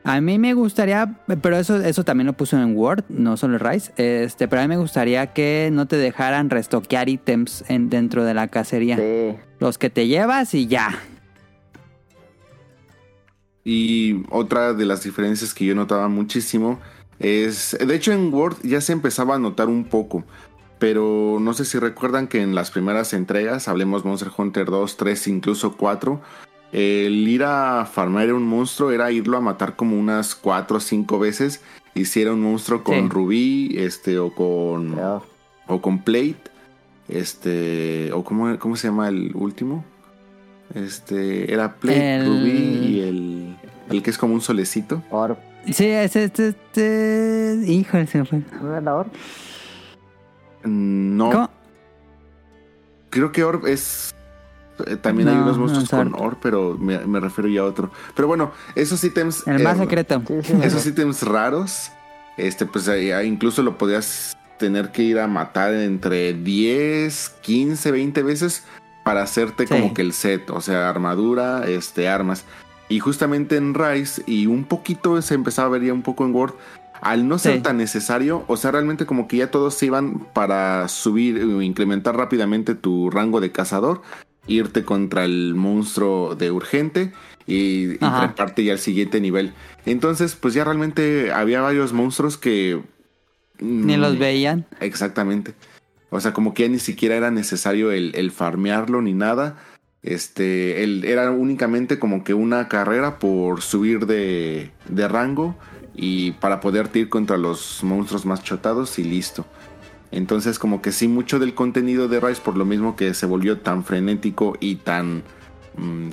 a mí me gustaría, pero eso, eso también lo puso en Word, no solo en Rise, este, pero a mí me gustaría que no te dejaran restoquear ítems en, dentro de la cacería. Sí. Los que te llevas y ya. Y otra de las diferencias que yo notaba muchísimo es, de hecho en Word ya se empezaba a notar un poco, pero no sé si recuerdan que en las primeras entregas, hablemos Monster Hunter 2, 3, incluso 4, el ir a farmar un monstruo era irlo a matar como unas 4 o 5 veces, y si era un monstruo con Sí. rubí, este, o con, o con plate, este, o cómo, cómo se llama el último, este, era plate, El- rubí y el, el que es como un solecito. Orb. Sí, es este, este... Híjole, se me fue. ¿No era Orb? No, ¿Cómo? creo que Orb es. eh, También hay No, unos no monstruos con Orb. Pero me, me refiero ya a otro. Pero bueno, esos ítems. El más eh, secreto. Sí, sí. Esos ítems raros, este, pues incluso lo podías tener que ir a matar entre 10, 15, 20 veces para hacerte Sí. como que el set, o sea, armadura, este, armas. Y justamente en Rise, y un poquito se empezaba a ver ya un poco en Word, al no ser Sí. tan necesario, o sea, realmente como que ya todos se iban para subir o incrementar rápidamente tu rango de cazador, irte contra el monstruo de urgente y, y treparte ya al siguiente nivel. Entonces, pues ya realmente había varios monstruos que... Ni mm, los veían. Exactamente. O sea, como que ya ni siquiera era necesario el, el farmearlo ni nada. Este, el, era únicamente como que una carrera por subir de, de rango y para poderte ir contra los monstruos más chotados y listo. Entonces como que sí, mucho del contenido de Rise, por lo mismo que se volvió tan frenético y tan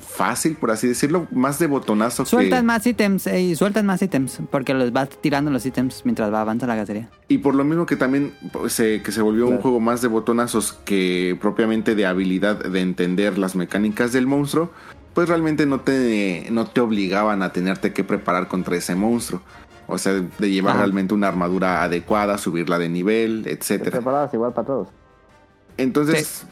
fácil, por así decirlo, más de botonazo Sueltan que... más ítems, eh, y sueltan más ítems, porque los vas tirando los ítems mientras va avanza la cacería. Y por lo mismo que también pues, se, que se volvió un juego más de botonazos que propiamente de habilidad de entender las mecánicas del monstruo, pues realmente no te, no te obligaban a tenerte que preparar contra ese monstruo. O sea, de llevar Ajá. realmente una armadura adecuada, subirla de nivel, Te etcétera. preparabas igual para todos. Entonces,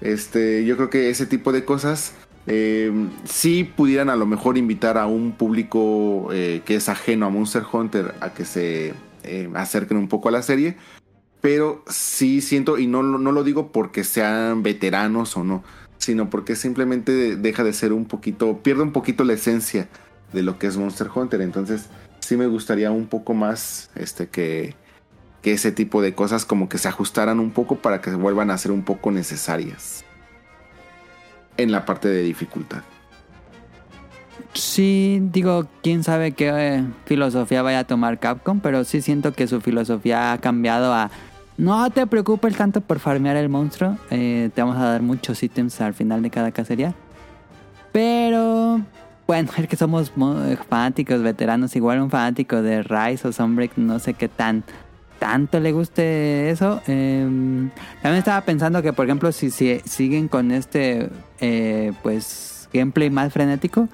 este, yo creo que ese tipo de cosas eh, sí pudieran a lo mejor invitar a un público eh, que es ajeno a Monster Hunter a que se eh, acerquen un poco a la serie. Pero sí siento, y no, no lo digo porque sean veteranos o no, sino porque simplemente deja de ser un poquito, pierde un poquito la esencia de lo que es Monster Hunter. Entonces, sí me gustaría un poco más este que, que ese tipo de cosas como que se ajustaran un poco para que se vuelvan a ser un poco necesarias en la parte de dificultad. Sí, digo, quién sabe qué eh, filosofía vaya a tomar Capcom, pero sí siento que su filosofía ha cambiado a no te preocupes tanto por farmear el monstruo, eh, te vamos a dar muchos ítems al final de cada cacería. Pero bueno, es que somos mo- fanáticos veteranos, igual un fanático de Rise o Sunbreak, no sé qué tan tanto le guste eso. Eh, también estaba pensando que, por ejemplo, si, si siguen con este eh, pues gameplay más frenético,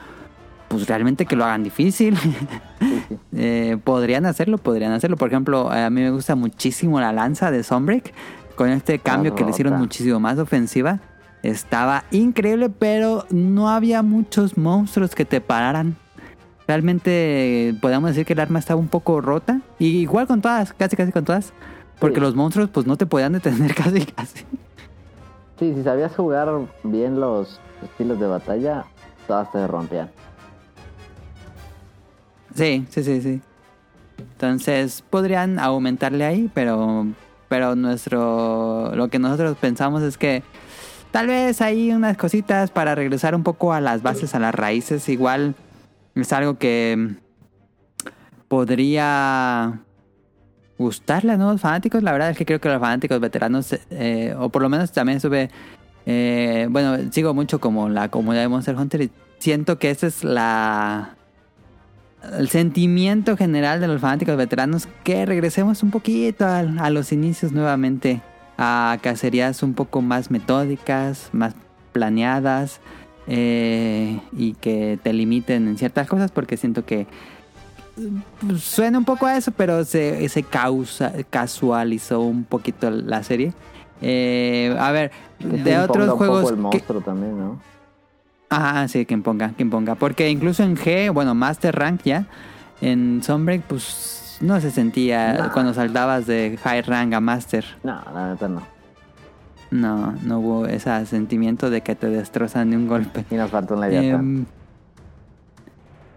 pues realmente que lo hagan difícil. Sí, sí. Eh, podrían hacerlo, podrían hacerlo. Por ejemplo, a mí me gusta muchísimo la lanza de Sunbreak. Con este cambio que le hicieron muchísimo más ofensiva. estaba increíble, pero no había muchos monstruos que te pararan. Realmente podemos decir que el arma estaba un poco rota. Y igual con todas, casi casi con todas. Porque Sí. los monstruos pues no te podían detener casi casi. Sí, si sabías jugar bien los estilos de batalla, todas te rompían. Sí, sí, sí, sí. Entonces podrían aumentarle ahí, pero pero nuestro lo que nosotros pensamos es que tal vez hay unas cositas para regresar un poco a las bases, a las raíces. Igual es algo que podría gustarle a nuevos fanáticos. La verdad es que creo que los fanáticos veteranos, eh, o por lo menos también sube, eh, bueno, sigo mucho como la comunidad de Monster Hunter y siento que esa es la el sentimiento general de los fanáticos veteranos que regresemos un poquito a, a los inicios nuevamente a cacerías un poco más metódicas, más planeadas eh, y que te limiten en ciertas cosas porque siento que suena un poco a eso, pero se, se causa, casualizó un poquito la serie. Eh, a ver, Que de otros un poco juegos... el que- monstruo también, ¿no? Ajá, sí, que imponga, que imponga. Porque incluso en G, bueno, Master Rank ya, en Sunbreak, pues no se sentía Nah. cuando saltabas de High Rank a Master. No, la neta no. No, no hubo ese sentimiento de que te destrozan de un golpe. Y nos falta un Leviatán. Em,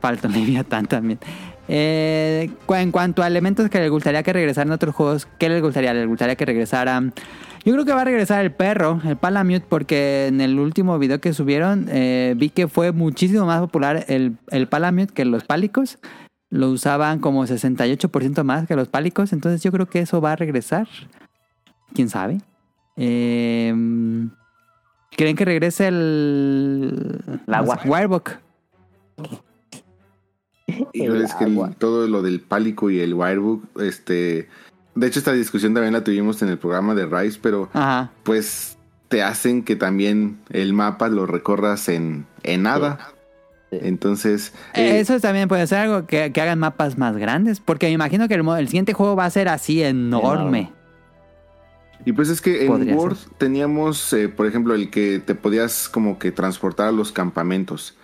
falta un Leviatán también. Eh, en cuanto a elementos que les gustaría que regresaran a otros juegos, ¿qué les gustaría? ¿Les gustaría que regresaran? Yo creo que va a regresar el perro, el Palamute, porque en el último video que subieron eh, vi que fue muchísimo más popular el, el Palamute que los pálicos. Lo usaban como 68% más que los pálicos, entonces yo creo que eso va a regresar. ¿Quién sabe? Eh, ¿Creen que regrese el... La agua. Wirebook? Híjole, es que el- todo lo del pálico y el wirebook, este... De hecho, esta discusión también la tuvimos en el programa de Rise, pero Ajá. pues te hacen que también el mapa lo recorras en, en nada. Sí. Entonces, Eh, eh, Eso también puede ser algo que, que hagan mapas más grandes. Porque me imagino que el, el siguiente juego va a ser así enorme. Enorme. Y pues es que en ser. teníamos, eh, por ejemplo, el que te podías como que transportar a los campamentos.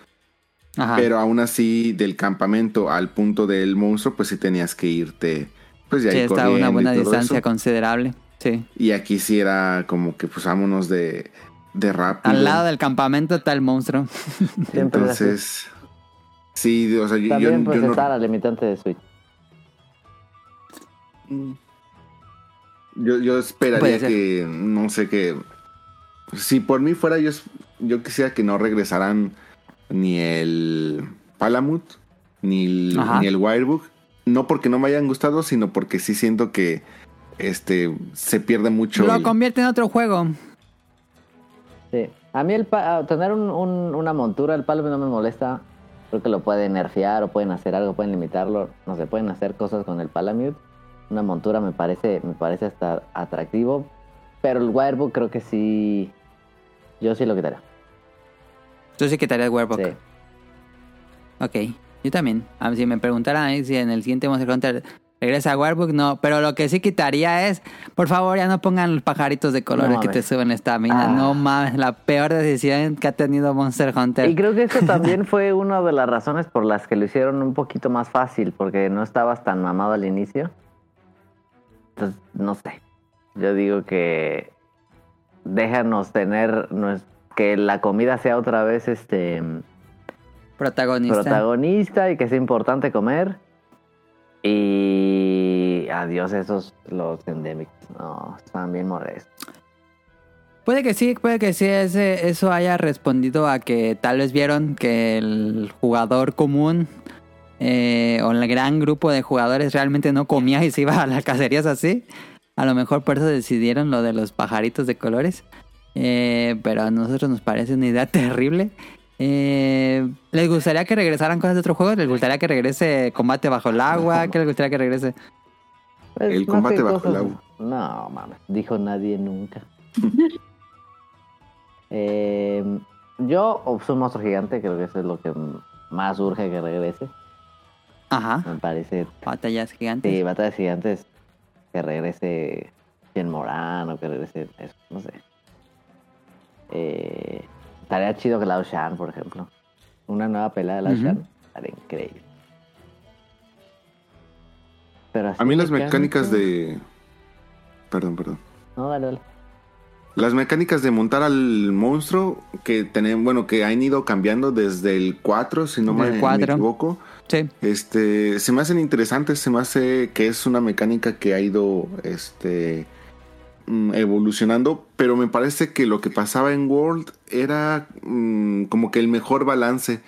Ajá. Pero aún así, del campamento al punto del monstruo, pues sí tenías que irte, pues ya sí, ir está a corriendo una y buena distancia eso. considerable. Sí. Y aquí sí era como que pues vámonos de, de rápido. Al lado del campamento está el monstruo. Entonces, sí, o sea, yo, También yo- pues yo no- está la limitante de Switch. Yo, yo esperaría que, no sé, que... Si por mí fuera, yo, yo quisiera que no regresaran ni el Palamut, ni el, Ajá. ni el Wirebook. No porque no me hayan gustado, sino porque sí siento que este se pierde mucho. Lo el- convierte en otro juego. Sí. A mí el pa- tener un- un- una montura, el palo no me molesta. Creo que lo pueden nerfear o pueden hacer algo, pueden limitarlo. No sé, pueden hacer cosas con el Palamute. Una montura me parece, me parece hasta atractivo. Pero el Wirebook creo que sí. Yo sí lo quitaría. Tú sí quitarías Warbook. Sí. Ok. Yo también. A mí, si me preguntaran ahí si en el siguiente Monster Hunter regresa a Warbook, no. Pero lo que sí quitaría es, por favor, ya no pongan los pajaritos de colores No que te suben esta mina. Ah. No mames, la peor decisión que ha tenido Monster Hunter. Y creo que eso también fue una de las razones por las que lo hicieron un poquito más fácil, porque no estabas tan mamado al inicio. Entonces, no sé. Yo digo que déjanos tener que la comida sea otra vez este Protagonista. protagonista y que sea importante comer. Y adiós esos los endémicos. No, están bien molestos. Puede que sí, puede que sí, ese, eso haya respondido a que tal vez vieron que el jugador común eh, o el gran grupo de jugadores realmente no comía y se iba a las cacerías así. A lo mejor por eso decidieron lo de los pajaritos de colores. Eh, pero a nosotros nos parece una idea terrible. Eh, ¿Les gustaría que regresaran cosas de otros juegos? ¿Les gustaría que regrese combate bajo el agua? ¿Qué les gustaría que regrese? Pues, El más combate bajo el agua. No, mames, dijo nadie nunca. Eh, yo, o un monstruo gigante, creo que eso es lo que más urge que regrese. Ajá, Me parece. batallas gigantes. Sí, batallas gigantes, que regrese Jen Morán o que regrese eso, no sé. Eh, estaría chido que Lao Shan, por ejemplo. Una nueva pelea de Lao Ujú. Shan. Estaría increíble. Pero así A mí las mecánicas- mecánicas de... Perdón, perdón. No, dale, dale. Las mecánicas de montar al monstruo que tienen, bueno, que han ido cambiando desde el 4, si no me, me 4. equivoco. Sí. Este, se me hacen interesantes, se me hace que es una mecánica que ha ido este mm, evolucionando, pero me parece que lo que pasaba en World era mm, como que el mejor balance,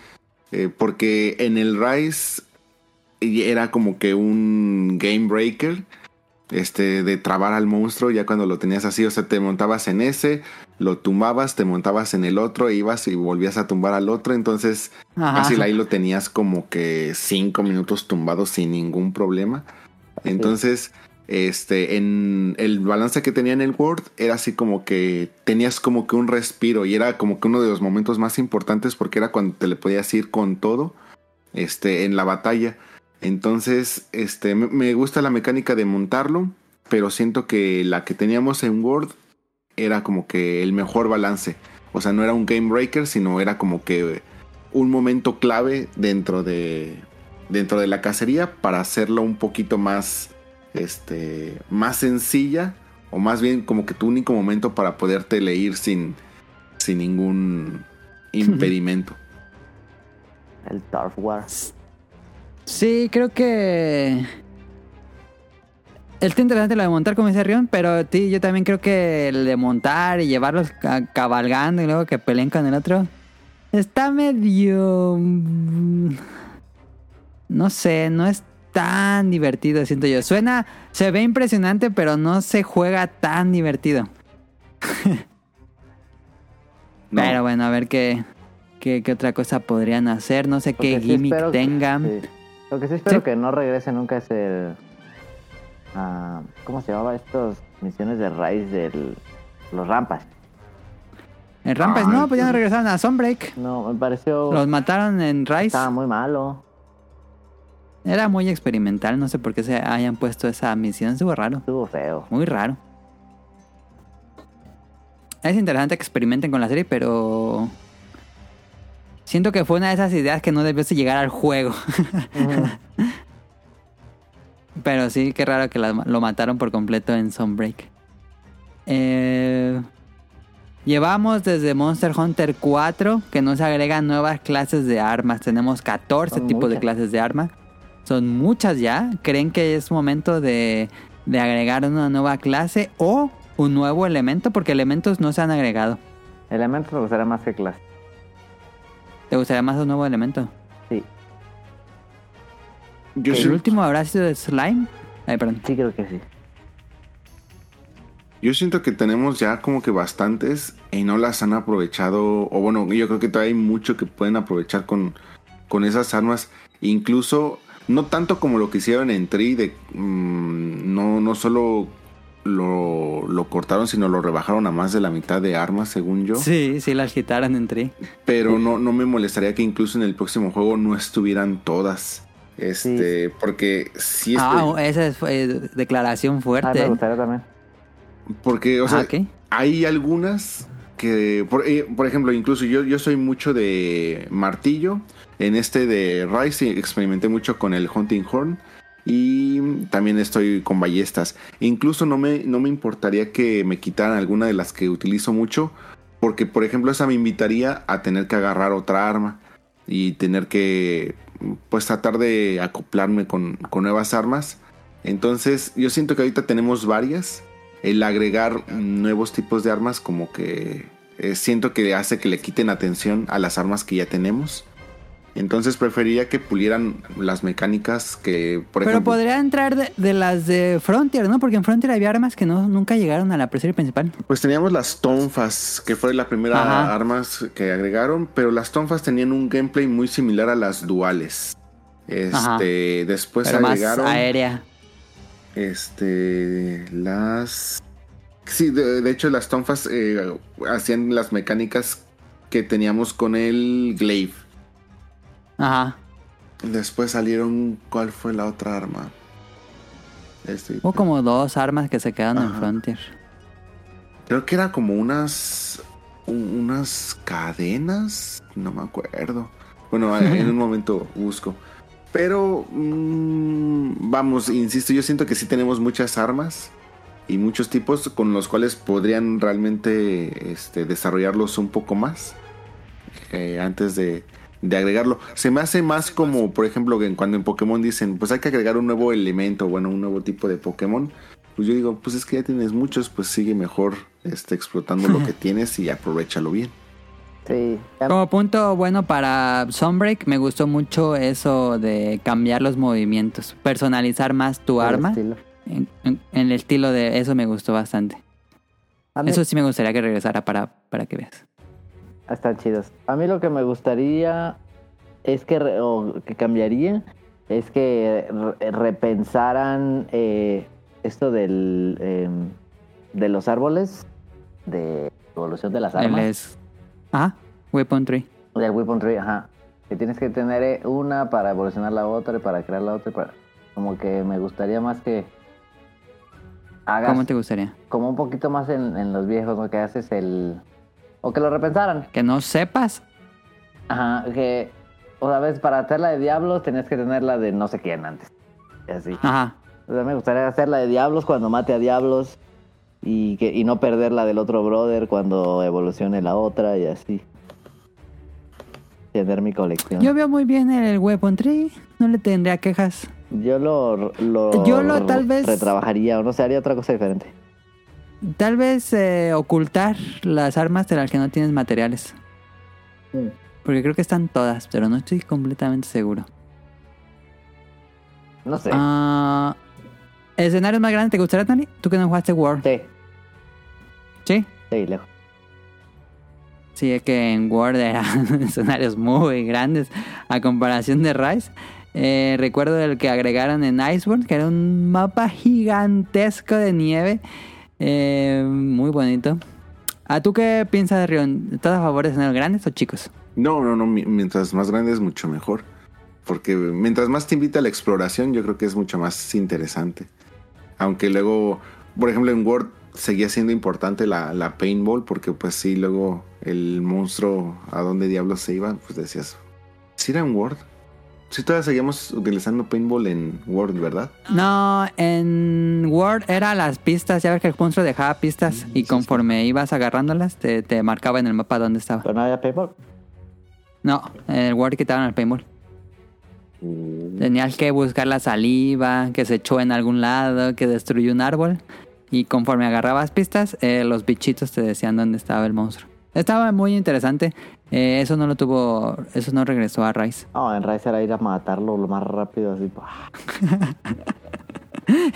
eh, porque en el Rise era como que un game breaker, este, de trabar al monstruo ya cuando lo tenías así, o sea, te montabas en ese, lo tumbabas, te montabas en el otro, e ibas y volvías a tumbar al otro, entonces Ajá. Fácil ahí lo tenías como que cinco minutos tumbado sin ningún problema. Entonces, este, en el balance que tenía en el Word era así como que tenías como que un respiro y era como que uno de los momentos más importantes porque era cuando te le podías ir con todo, este, en la batalla. Entonces, este, me, gusta la mecánica de montarlo, pero siento que la que teníamos en Word era como que el mejor balance. O sea, no era un game breaker, sino era como que un momento clave dentro de dentro de la cacería para hacerlo un poquito más este más sencilla o más bien como que tu único momento para poderte leer sin sin ningún impedimento. El Turf War. Sí, creo que. Está interesante lo de montar, como dice Rion, pero sí, yo también creo que el de montar y llevarlos ca- cabalgando y luego que peleen con el otro. Está medio. mm, No sé, no es tan divertido, siento yo. Suena, se ve impresionante, pero no se juega tan divertido. No. Pero bueno, a ver qué, qué, qué otra cosa podrían hacer. No sé qué sí gimmick que- tengan. sí. Lo que sí espero Sí. que no regrese nunca es el. ah, ¿Cómo se llamaba estos misiones de raíz del. Los rampas? En Rampage, Ay, no, pues ya no regresaron a Sunbreak. No, me pareció. Los mataron en Rise. Estaba muy malo. Era muy experimental, no sé por qué se hayan puesto esa misión. Estuvo raro, Estuvo feo. muy raro. Es interesante que experimenten con la serie, pero... Siento que fue una de esas ideas que no debió llegar al juego. pero sí, qué raro que la- lo mataron por completo en Sunbreak. Eh, llevamos desde Monster Hunter 4 que nos agregan nuevas clases de armas. Tenemos 14 Son tipos de clases de armas. Son muchas ya. ¿Creen que es momento de, de agregar una nueva clase o un nuevo elemento? Porque elementos no se han agregado. Elementos me gustaría más que clase. ¿Te gustaría más un nuevo elemento? Sí, Yo ¿El sí- último habrá sido de Slime? Ay, perdón. sí creo que sí. Yo siento que tenemos ya como que bastantes y no las han aprovechado. O bueno, yo creo que todavía hay mucho que pueden aprovechar con, con esas armas. Incluso, no tanto como lo que hicieron en Tree, de mm, no, no solo lo, lo cortaron, sino lo rebajaron a más de la mitad de armas, según yo. Sí, sí, las quitaron en Tree. Pero no, no me molestaría que incluso en el próximo juego no estuvieran todas. Este, porque si Ah, esa es eh, declaración Ah, fuerte. me ¿eh? gustaría también. porque, o sea, Ah, hay algunas que, por, eh, por ejemplo, incluso yo, yo soy mucho de martillo. En este de Rise experimenté mucho con el Hunting Horn. Y también estoy con ballestas. Incluso no me, no me importaría que me quitaran alguna de las que utilizo mucho. Porque, por ejemplo, esa me invitaría a tener que agarrar otra arma. Y tener que, pues, tratar de acoplarme con, con nuevas armas. Entonces, yo siento que ahorita tenemos varias el agregar nuevos tipos de armas como que eh, siento que hace que le quiten atención a las armas que ya tenemos. Entonces preferiría que pulieran las mecánicas que, por Pero ejemplo... podría entrar de, de las de Frontier, ¿no? Porque en Frontier había armas que no, nunca llegaron a la serie principal. Pues teníamos las tonfas, que fue la primera Ajá. armas que agregaron, pero las tonfas tenían un gameplay muy similar a las duales. Este, Ajá. después Pero más agregaron aérea. este las sí, de, de hecho las tonfas eh, hacían las mecánicas que teníamos con el glaive. Ajá. Después salieron. ¿Cuál fue la otra arma? Este, Hubo como dos armas que se quedaron en Ajá. Frontier. Creo que era como unas. un- unas cadenas, no me acuerdo. Bueno, en un momento busco. Pero mm, vamos, insisto, yo siento que sí tenemos muchas armas y muchos tipos con los cuales podrían realmente este, desarrollarlos un poco más eh, antes de, de agregarlo. Se me hace más como, por ejemplo, que cuando en Pokémon dicen, pues hay que agregar un nuevo elemento, bueno, un nuevo tipo de Pokémon. Pues yo digo, pues es que ya tienes muchos, pues sigue mejor este, explotando lo que tienes y aprovechalo bien. Sí. Como punto bueno para Sunbreak, me gustó mucho eso de cambiar los movimientos, personalizar más tu el arma. estilo. En, en- en el estilo de eso me gustó bastante. Mí- Eso sí me gustaría que regresara para, para que veas. Están chidos. A mí lo que me gustaría es que, o que cambiaría, es que re- repensaran eh, esto del, em, de los árboles, de evolución de las armas. es... Ah, Weapon Tree. Del Weapon Tree, ajá. Que tienes que tener eh, una para evolucionar la otra y para crear la otra. para... Como que me gustaría más que hagas ¿Cómo te gustaría? como un poquito más en, en los viejos, ¿no? Que haces el... O que lo repensaran. Que no sepas. Ajá, que... O sea, ves, para hacer la de Diablos tenías que tener la de no sé quién antes. Y así. Ajá. O sea, me gustaría hacer la de Diablos cuando mate a Diablos. Y, que, y no perder la del otro brother cuando evolucione la otra y así. Tener mi colección. Yo veo muy bien el Weapon Tree. No le tendría quejas. Yo lo, lo, Yo lo, tal vez- retrabajaría o no sé, haría otra cosa diferente. Tal vez eh, ocultar las armas de las que no tienes materiales. Porque creo que están todas, pero no estoy completamente seguro. No sé. Ah, ¿Escenarios más grandes te gustaría, Tony? ¿Tú que no jugaste War? Sí, ¿Sí? sí, lejos. Sí, es que en Word eran escenarios muy grandes a comparación de Rise. Eh, recuerdo el que agregaron en Iceborne, que era un mapa gigantesco de nieve. Eh, muy bonito. ¿A tú qué piensas, Rion? ¿Estás a favor de escenarios grandes o chicos? No, no, no, mi- mientras más grande es mucho mejor. Porque mientras más te invita a la exploración, yo creo que es mucho más interesante. Aunque luego, por ejemplo, en Word seguía siendo importante la, la paintball, porque pues sí, luego el monstruo a dónde diablos se iba, pues decías, ¿sí era en Word? Sí, todavía seguíamos utilizando paintball en Word, ¿verdad? No, en Word era las pistas. Ya ves que el monstruo dejaba pistas y conforme ibas agarrándolas, te, te marcaba en el mapa dónde estaba. Pero no había paintball. No, en el Word quitaron el paintball. Tenías que buscar la saliva que se echó en algún lado, que destruyó un árbol. Y conforme agarrabas pistas, eh, los bichitos te decían dónde estaba el monstruo. Estaba muy interesante. Eh, eso no lo tuvo, eso no regresó a Rise. No, en Rise era ir a matarlo lo más rápido, así.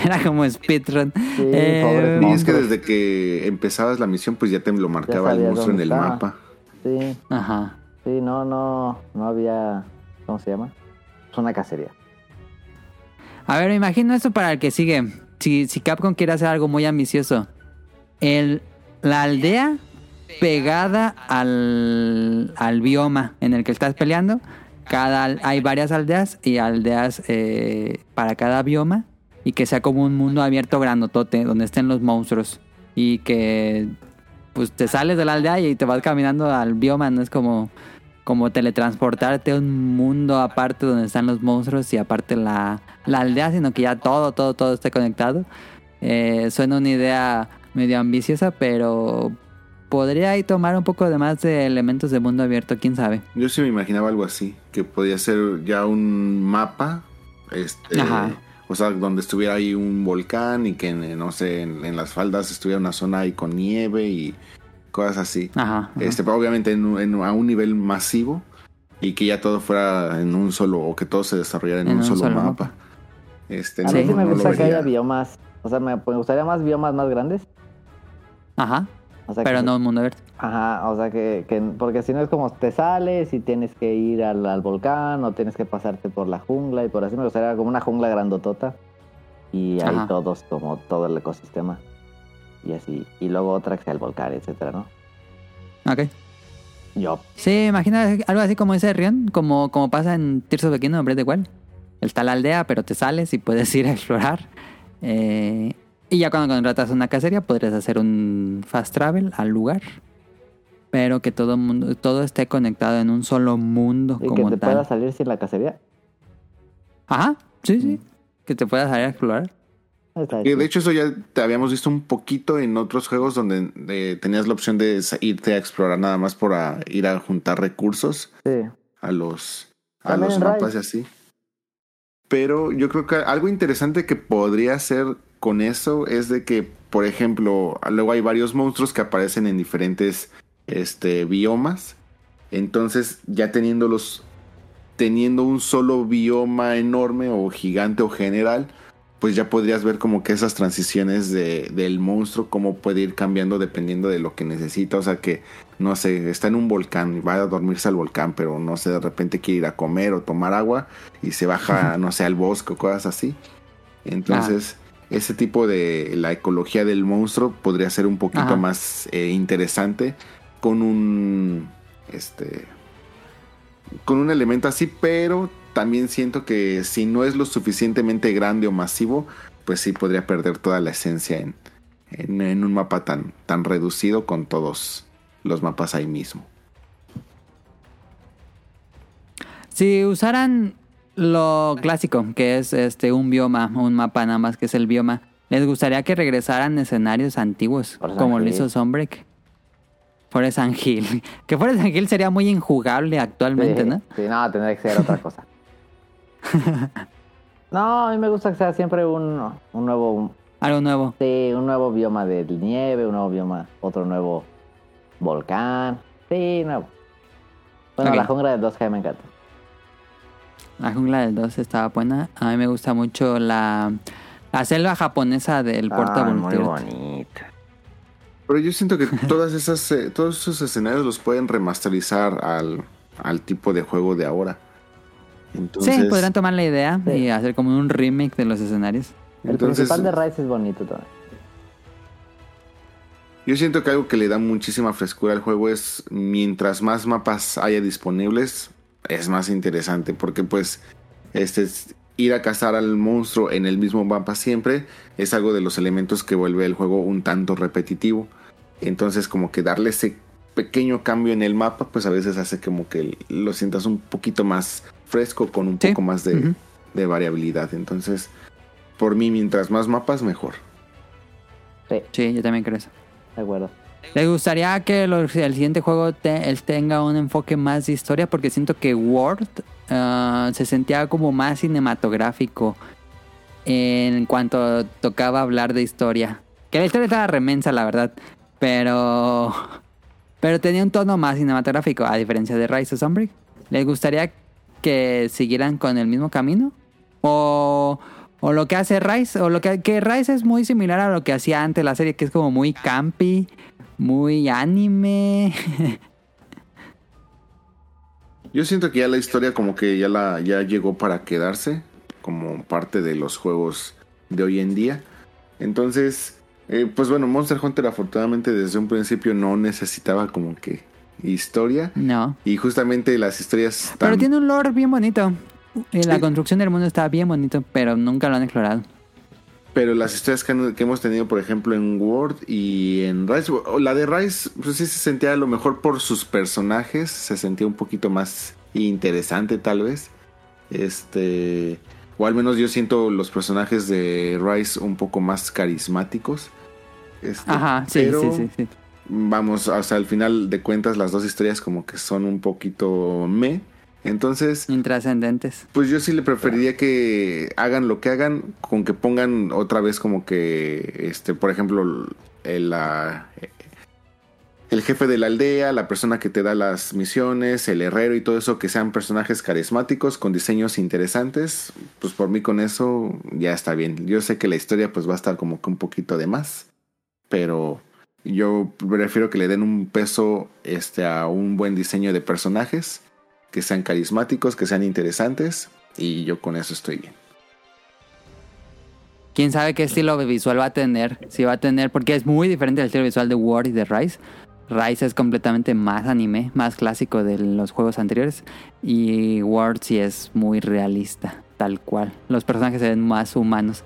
Era como speedrun. Sí, Eh, Y es que desde que empezabas la misión, pues ya te lo marcaba el monstruo en el estaba. mapa. Sí, Ajá. sí, no, no, no había. ¿Cómo se llama? Es una cacería. A ver, me imagino esto para el que sigue. Si, si Capcom quiere hacer algo muy ambicioso. El, la aldea pegada al, al bioma en el que estás peleando. Cada, hay varias aldeas y aldeas eh, para cada bioma. Y que sea como un mundo abierto grandotote donde estén los monstruos. Y que pues te sales de la aldea y te vas caminando al bioma. No es como, como teletransportarte a un mundo aparte donde están los monstruos y aparte la, la aldea, sino que ya todo, todo, todo esté conectado. Eh, suena una idea medio ambiciosa, pero podría ahí tomar un poco de más de elementos de mundo abierto, quién sabe. Yo sí me imaginaba algo así, que podía ser ya un mapa, este, Ajá. o sea, donde estuviera ahí un volcán y que, en- no sé, en, en las faldas estuviera una zona ahí con nieve y cosas así. Ajá. ajá. Este, pero obviamente en, a un nivel masivo y que ya todo fuera en un solo, o que todo se desarrollara en, un, solo, mapa. Este, A Sí. mí sí me no gusta que haya biomas. O sea, me, me gustaría más biomas más grandes. Ajá. O sea, Pero que- no un mundo abierto. Ajá, o sea que, que- porque si no es como te sales y tienes que ir al, al volcán o tienes que pasarte por la jungla y por así me gustaría como una jungla grandotota y ahí Ajá. todos como todo el ecosistema y así y luego otra que sea el volcán, etcétera, ¿no? Ok. Yo, Sí, imagina algo así como ese Rion, como, como pasa en Tears of the Kingdom, the Wild. Está la aldea, pero te sales y puedes ir a explorar. Eh, y ya cuando contratas una cacería, podrías hacer un fast travel al lugar. pero que todo mundo, todo esté conectado en un solo mundo Y que como te tal. pueda salir sin la cacería. Ajá, sí, Mm. sí. Que te puedas salir a explorar. Que chido. de hecho eso ya te habíamos visto un poquito en otros juegos donde eh, tenías la opción de irte a explorar nada más por a- ir a juntar recursos Sí. a los, a También los mapas Rise. y así. Pero yo creo que algo interesante que podría hacer con eso es de que, por ejemplo, luego hay varios monstruos que aparecen en diferentes este, biomas. Entonces, ya teniéndolos, teniendo un solo bioma enorme o gigante o general, pues ya podrías ver como que esas transiciones de, del monstruo, cómo puede ir cambiando dependiendo de lo que necesita. O sea que, no sé, está en un volcán y va a dormirse al volcán, pero no sé, de repente quiere ir a comer o tomar agua y se baja, no sé, al bosque o cosas así. Entonces, ese tipo de la ecología del monstruo podría ser un poquito Ajá. más eh, interesante con un, este, con un elemento así, pero también siento que si no es lo suficientemente grande o masivo, pues sí podría perder toda la esencia en, en, en un mapa tan, tan reducido con todos los mapas ahí mismo. Si usaran lo clásico, que es este un bioma, un mapa nada más que es el bioma, ¿les gustaría que regresaran escenarios antiguos, Forest como lo hizo. Sunbreak? Forest Hill. Que Forest Hill sería muy injugable actualmente, sí, ¿no? Sí, no, tendría que ser otra cosa. no, a mí me gusta que sea siempre un, un nuevo, un- Algo nuevo. sí, un nuevo bioma de nieve, un nuevo bioma, otro nuevo volcán. Sí, nuevo. Bueno, la jungla del 2G me encanta. La jungla del 2 estaba buena. A mí me gusta mucho la, la selva japonesa del Porta Ah, muy bonito. Pero yo siento que todas esas, eh, todos esos escenarios los pueden remasterizar al, al tipo de juego de ahora. Entonces, Sí, podrían tomar la idea Sí. y hacer como un remake de los escenarios. El entonces principal de Rise es bonito también. yo siento que algo que le da muchísima frescura al juego es mientras más mapas haya disponibles, es más interesante porque pues este es- ir a cazar al monstruo en el mismo mapa siempre es algo de los elementos que vuelve el juego un tanto repetitivo. Entonces como que darle ese pequeño cambio en el mapa pues a veces hace como que lo sientas un poquito más fresco con un Sí. poco más de, de variabilidad. Entonces por mí mientras más mapas mejor. Sí, Sí, yo también creo eso. de acuerdo. ¿Les gustaría que el siguiente juego él tenga un enfoque más de historia? Porque siento que World ah, se sentía como más cinematográfico en cuanto tocaba hablar de historia. Que la historia estaba remensa, la verdad. Pero. Pero tenía un tono más cinematográfico, a diferencia de Rise of Sunbreak. ¿Les gustaría que siguieran con el mismo camino? O. O lo que hace Rise, o lo que, que Rise es muy similar a lo que hacía antes la serie, que es como muy campy, muy anime. Yo siento que ya la historia como que ya la ya llegó para quedarse como parte de los juegos de hoy en día. Entonces, eh, pues bueno, Monster Hunter afortunadamente desde un principio no necesitaba como que historia no. y justamente las historias Pero tiene un lore bien bonito. La Sí. construcción del mundo está bien bonito, pero nunca lo han explorado. Pero las historias que, han- que hemos tenido, por ejemplo, en Word y en Rise, o la de Rise, pues sí se sentía a lo mejor por sus personajes, se sentía un poquito más interesante tal vez. Este, o al menos yo siento los personajes de Rise un poco más carismáticos. Este, Ajá, sí, pero, sí, sí, sí. Vamos, o sea, al final de cuentas las dos historias como que son un poquito me. Entonces, Intrascendentes. pues yo sí le preferiría que hagan lo que hagan, con que pongan otra vez como que, este, por ejemplo, el, la- el jefe de la aldea, la persona que te da las misiones, el herrero y todo eso, que sean personajes carismáticos, con diseños interesantes, pues por mí con eso ya está bien. Yo sé que la historia pues va a estar como que un poquito de más, pero yo prefiero que le den un peso este, a un buen diseño de personajes que sean carismáticos, que sean interesantes, y yo con eso estoy bien. Quién sabe qué estilo visual va a tener. Si va a tener, porque es muy diferente el estilo visual de War y de Rise. Rise es completamente más anime, más clásico de los juegos anteriores. Y War sí es muy realista, tal cual. Los personajes se ven más humanos.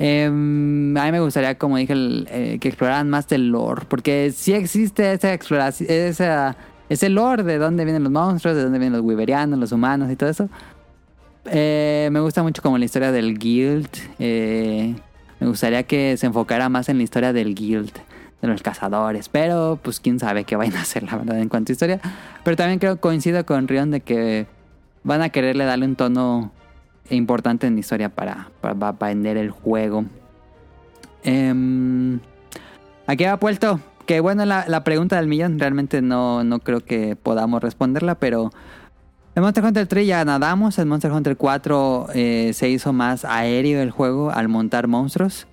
Em, a mí me gustaría, como dije, eh, que exploraran más del lore, porque sí existe esa exploración, esa, ese lore de dónde vienen los monstruos, de dónde vienen los Wyverianos, los humanos y todo eso. Eh, me gusta mucho como la historia del guild. eh, me gustaría que se enfocara más en la historia del guild, de los cazadores. Pero, pues, quién sabe qué vayan a hacer, la verdad, en cuanto a historia. Pero también creo coincido con Rion de que van a quererle darle un tono importante en la historia para, para, vender el juego. Em, aquí va puesto. Que bueno, la, la pregunta del millón. Realmente no, no creo que podamos responderla, pero. En Monster Hunter 3 ya nadamos. En Monster Hunter 4 eh, se hizo más aéreo el juego al montar monstruos.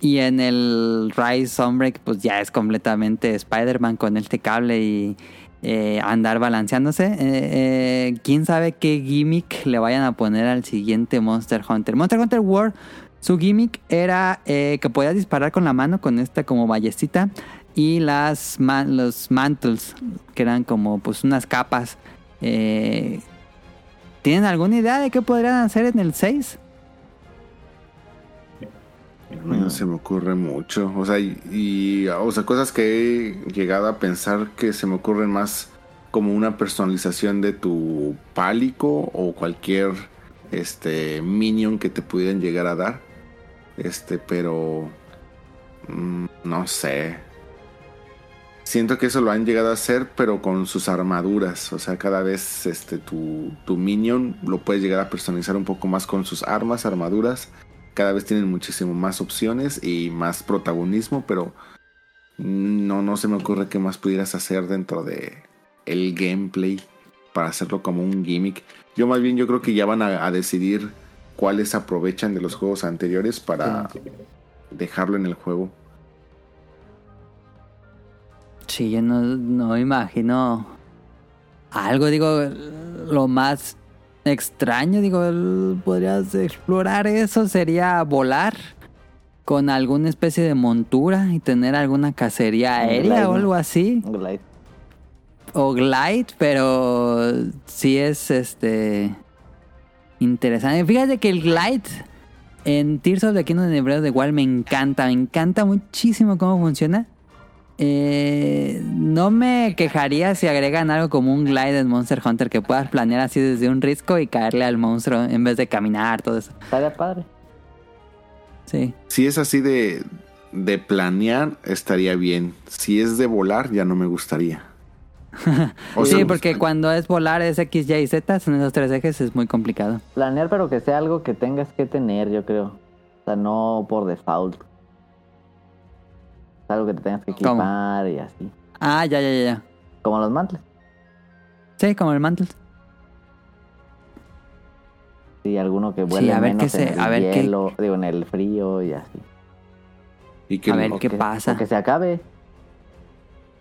Y en el Rise Sunbreak, pues ya es completamente Spider-Man con este cable y eh, andar balanceándose. Eh, Quién sabe qué gimmick le vayan a poner al siguiente Monster Hunter. Monster Hunter World, su gimmick era que podías disparar con la mano con esta como ballecita y las los mantles, que eran como pues unas capas. Eh, ¿Tienen alguna idea de qué podrían hacer en el 6? No se me ocurre mucho. O sea, y, y, o sea, cosas que he llegado a pensar que se me ocurren más como una personalización de tu pálico o cualquier este minion que te pudieran llegar a dar. Este, pero mm, no sé. Siento que eso lo han llegado a hacer, pero con sus armaduras. O sea, cada vez este tu, tu minion lo puedes llegar a personalizar un poco más con sus armas, armaduras cada vez tienen muchísimo más opciones y más protagonismo, pero no, no se me ocurre qué más pudieras hacer dentro de el gameplay para hacerlo como un gimmick. Yo más bien yo creo que ya van a, a decidir cuáles aprovechan de los juegos anteriores para dejarlo en el juego. Sí, yo no, no imagino algo, digo, lo más extraño, digo, podrías explorar eso, sería volar con alguna especie de montura y tener alguna cacería aérea glide, o algo así, glide. o glide, pero sí es este interesante. Fíjate que el glide en Tears of the Kingdom de of the Wild me encanta, me encanta muchísimo cómo funciona. Eh, no me quejaría si agregan algo como un glide en Monster Hunter que puedas planear así desde un risco y caerle al monstruo en vez de caminar, todo eso. Estaría padre. Sí. Si es así de, de planear, estaría bien. Si es de volar, ya no me gustaría. O sí, porque cuando es volar es X, Y y Z, en esos tres ejes es muy complicado. Planear, pero que sea algo que tengas que tener, yo creo. O sea, no por default. Algo que te tengas que ¿Cómo? equipar y así. Ah, ya, ya, ya, ya. Como los mantles. Sí, como el mantle. Sí, alguno que vuele a ver menos qué se- en el a ver qué- hielo, digo, en el frío y así. y que A ver qué que- pasa. que se acabe.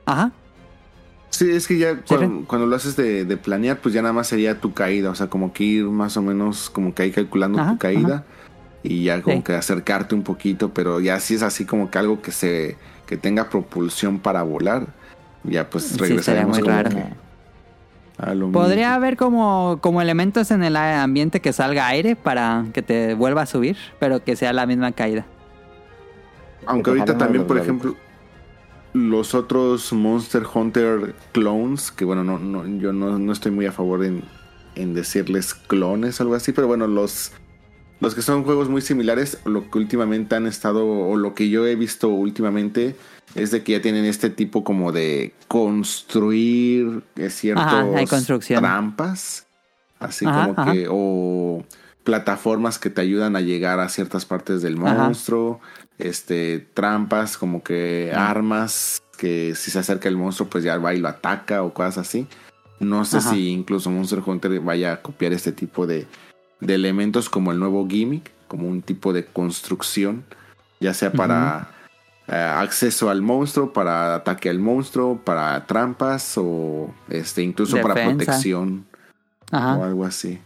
Ajá. Sí, es que ya Sí, cuando, sí. cuando lo haces de, de planear, pues ya nada más sería tu caída. O sea, como que ir más o menos, como que ahí calculando Ajá, tu caída. Y ya como Sí. que acercarte un poquito. Pero ya si es así como que algo que se que tenga propulsión para volar. Ya pues Sí, regresaremos sería muy raro. a lo Podría mismo. haber como, como elementos en el ambiente que salga aire para que te vuelva a subir, pero que sea la misma caída. Aunque ahorita también, por ejemplo, los otros Monster Hunter clones, que bueno, no, no, yo no, no estoy muy a favor en, en decirles clones o algo así, pero bueno, los, los que son juegos muy similares, lo que últimamente han estado, o lo que yo he visto últimamente, es de que ya tienen este tipo como de construir construcción. trampas, así Ajá, como ajá. que, o plataformas que te ayudan a llegar a ciertas partes del Ajá. monstruo, este, trampas, como que armas, que si se acerca el monstruo, pues ya va y lo ataca o cosas así. No sé si incluso Monster Hunter vaya a copiar este tipo de, de elementos como el nuevo gimmick, como un tipo de construcción, ya sea para eh, acceso al monstruo, para ataque al monstruo, para trampas o este incluso para protección o algo así.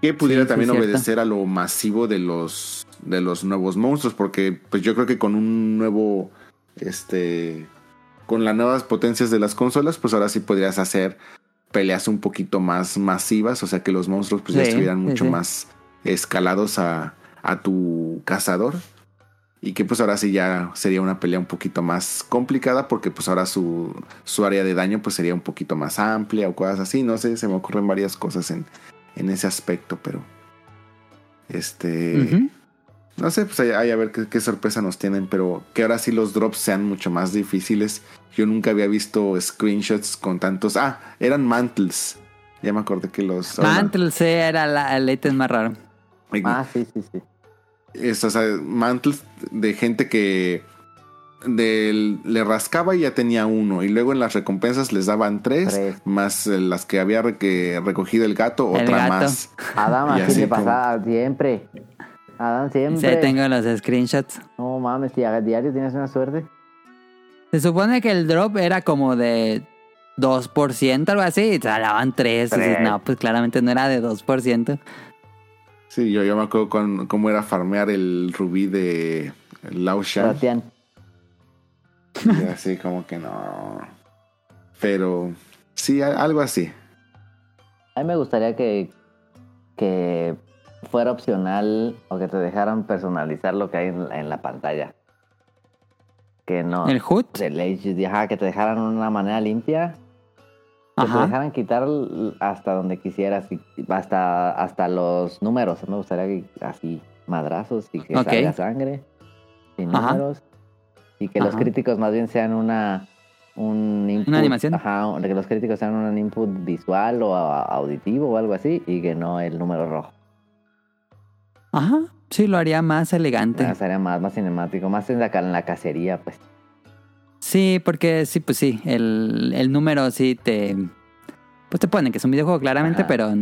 Que pudiera Sí, sí, también cierto. obedecer a lo masivo de los de los nuevos monstruos, porque pues yo creo que con un nuevo este con las nuevas potencias de las consolas, pues ahora sí podrías hacer peleas un poquito más masivas, o sea que los monstruos pues ya estuvieran mucho sí. más escalados a, a tu cazador. Y que pues ahora sí ya sería una pelea un poquito más complicada porque pues ahora su, su área de daño pues sería un poquito más amplia o cosas así. No sé, se me ocurren varias cosas en, en ese aspecto, pero... Este... No sé, pues ahí a ver qué, qué sorpresa nos tienen, pero que ahora sí los drops sean mucho más difíciles. Yo nunca había visto screenshots con tantos... Ah, eran mantles. Ya me acordé que los... Mantle sí era la, el ítem más raro. Ah, sí, sí, sí. Es, o sea, mantles de gente que del- le rascaba y ya tenía uno. Y luego en las recompensas les daban tres, Tres. más eh, las que había re- que recogido el gato, El otra gato. más. Adam así así le como- pasaba siempre. Adam siempre. Sí, tengo los screenshots. No mames, si a diario tienes una suerte. Se supone que el drop era como de 2%, algo así, y te daban 3. Tres. no, pues claramente no era de 2%. Sí, yo, yo me acuerdo con, cómo era farmear el rubí de Lao Shan. Y así como que no. Pero sí, algo así. A mí me gustaría que, que fuera opcional o que te dejaran personalizar lo que hay en la, en la pantalla. Que no. El HUD. HD, ajá, que te dejaran una manera limpia. Que te dejaran quitar hasta donde quisieras, hasta, hasta los números. Me gustaría que así madrazos y que Ok. salga sangre sin Ajá. números. Y que los críticos más bien sean una un input, ¿Una animación? Ajá, que los críticos sean un input visual o auditivo o algo así y que no el número rojo. Ajá. Sí, lo haría más elegante. Ah, Sería más, más cinemático, más en la, en la cacería, pues. Sí, porque sí, pues sí, el, el número sí te... Pues te pone que es un videojuego claramente, Ajá. pero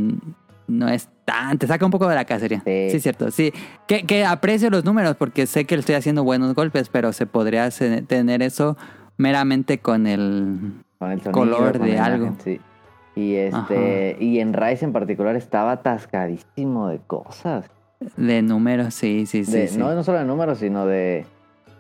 no es tan... Te saca un poco de la cacería. Sí. Cierto. Sí, que, que aprecio los números porque sé que estoy haciendo buenos golpes, pero se podría tener eso meramente con el... con el sonido, color con de imagen, algo. sí. Y este y en Rise en particular estaba atascadísimo de cosas. De números, sí, sí, sí. De- sí. No, no solo de números, sino de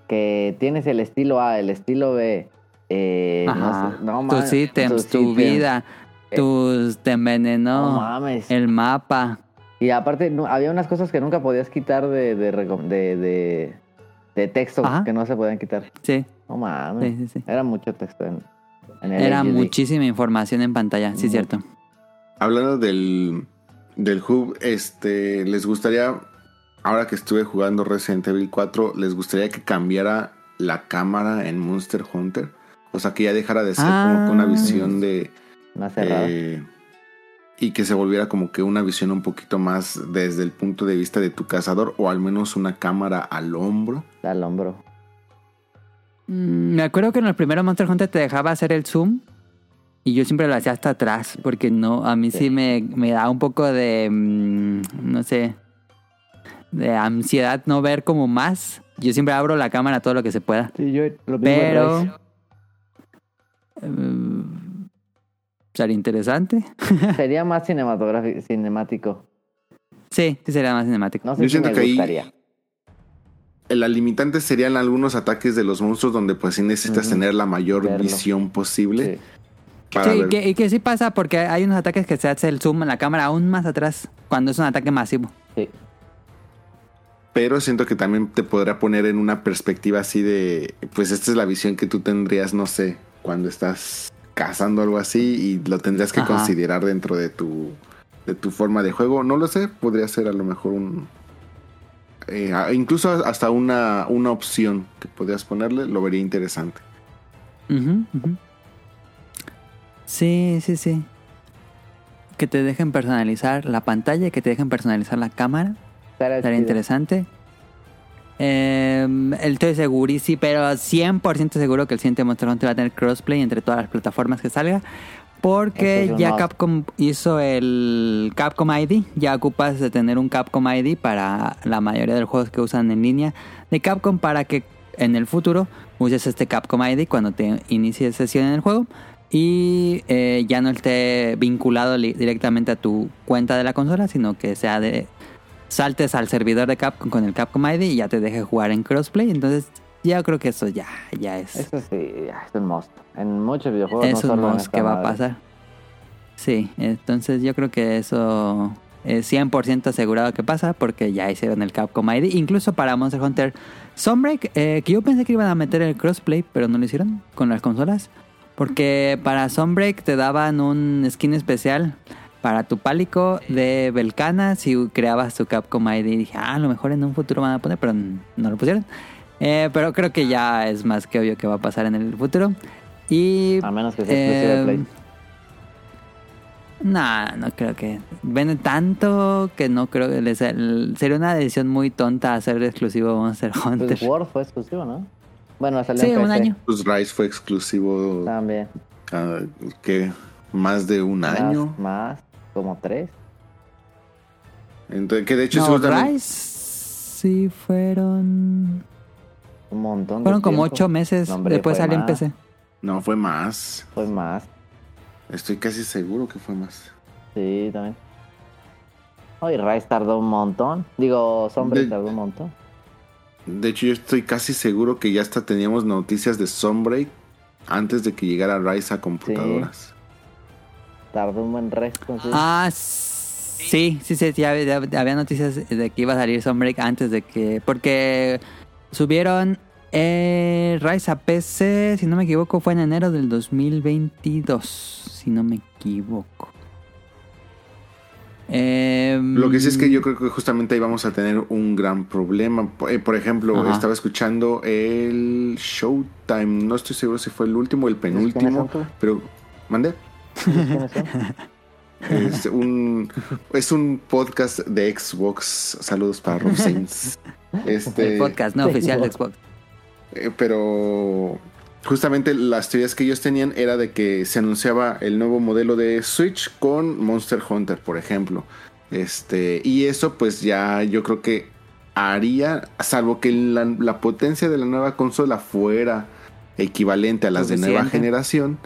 que tienes el estilo A, el estilo B. Eh, Ajá. no, no tus ítems, tus tu ítems. vida, Eh, tus... Te No envenenó, mames. el mapa. Y aparte no- había unas cosas que nunca podías quitar de, de, de, de, de texto Ajá. que no se podían quitar. Sí, No mames. sí, sí. sí. Era mucho texto en, en el Era HD. muchísima información en pantalla, sí, Ujú. cierto. Hablando del, del hub, este, les gustaría, ahora que estuve jugando Resident Evil 4, les gustaría que cambiara la cámara en Monster Hunter. O sea, que ya dejara de ser como que una Ah. visión de... Más cerrada. eh, y que se volviera como que una visión un poquito más desde el punto de vista de tu cazador o al menos una cámara al hombro. Al hombro. Mm, Me acuerdo que en el primero Monster Hunter te dejaba hacer el zoom y yo siempre lo hacía hasta atrás porque no, a mí sí, Sí. me, me da un poco de, mm, no sé, de ansiedad no ver como más. Yo siempre abro la cámara todo lo que se pueda. Sí, yo lo Pero... Eh, sería interesante. Sería más cinematográfico, cinemático. Sí, sí sería más cinemático. No sé Yo si siento me que ahí- gustaría. La limitante serían algunos ataques de los monstruos donde pues sí necesitas tener la mayor Verlo. visión posible. Sí. Sí, que- y que sí pasa porque hay unos ataques que se hace el zoom en la cámara aún más atrás cuando es un ataque masivo. Sí. Pero siento que también te podrá poner en una perspectiva así de, pues esta es la visión que tú tendrías, no sé, cuando estás cazando algo así y lo tendrías que Ajá. considerar dentro de tu, de tu forma de juego. No lo sé, podría ser a lo mejor un... eh, a- incluso hasta una, una opción que podrías ponerle, lo vería interesante. Ujú, ujú. Sí, sí, sí. Que te dejen personalizar la pantalla que te dejen personalizar la cámara. Estaría interesante. Eh, estoy segurísimo, pero 100% seguro que el siguiente Monster Hunter va a tener crossplay entre todas las plataformas que salga. Porque es ya. Capcom hizo el Capcom ID. Ya ocupas de tener un Capcom ID para la mayoría de los juegos que usan en línea de Capcom para que en el futuro uses este Capcom ID cuando te inicies sesión en el juego. Y eh, ya no esté vinculado directamente a tu cuenta de la consola, sino que sea de saltes al servidor de Capcom con el Capcom ID y ya te deje jugar en crossplay. Entonces, ya creo que eso ya, ya es, Eso sí, ya, es un must. En muchos videojuegos es no un must que va a pasar. Sí, entonces yo creo que eso eh, 100% asegurado que pasa porque ya hicieron el Capcom ID. Incluso para Monster Hunter Sunbreak, eh, que yo pensé que iban a meter el crossplay, pero no lo hicieron con las consolas. Porque para Sunbreak te daban un skin especial para tu pálico de Belcana si creabas tu Capcom ID. Y dije, ah, a lo mejor en un futuro van a poner, pero no lo pusieron. Eh, pero creo que ya es más que obvio que va a pasar en el futuro. Y. A menos que sea exclusivo de eh, Play. Nah, no creo que. Vende tanto que no creo que les sería una decisión muy tonta hacer exclusivo Monster Hunter. Pues World fue exclusivo, ¿no? Bueno, salió Sí, en un año. Pues Rise fue exclusivo, También. ah, ¿qué? Más de un Más- año. Más, como tres. Entonces, que de hecho No, Rise sí fueron. Un montón. de Fueron como tiempo. ocho meses. No, hombre, Después salió en. PC. No, fue más. Fue más. Estoy casi seguro que fue más. Sí, también. Oye, Rise tardó un montón. Digo, Sombre De- tardó un montón. De hecho, yo estoy casi seguro que ya hasta teníamos noticias de Sunbreak antes de que llegara Rise a computadoras. Tardó un buen resto. sí. Ah, sí, sí, sí, sí, había, había noticias de que iba a salir Sunbreak antes de que. Porque subieron eh, Rise a PC, si no me equivoco, fue en enero del 2022. Si no me equivoco. Em, Lo que sí es que yo creo que justamente ahí vamos a tener un gran problema. Por, eh, por ejemplo, Ajá. estaba escuchando el Showtime. No estoy seguro si fue el último o el ¿Quiénes son penúltimo. Pero, ¿mande? ¿Quiénes son? Es un, es un podcast de Xbox. Saludos para Rob Sainz. Este, El podcast no oficial de Xbox. Eh, pero justamente las teorías que ellos tenían era de que se anunciaba el nuevo modelo de Switch con Monster Hunter, por ejemplo. Este, y eso pues ya yo creo que haría, salvo que la, la potencia de la nueva consola fuera equivalente a las de nueva generación,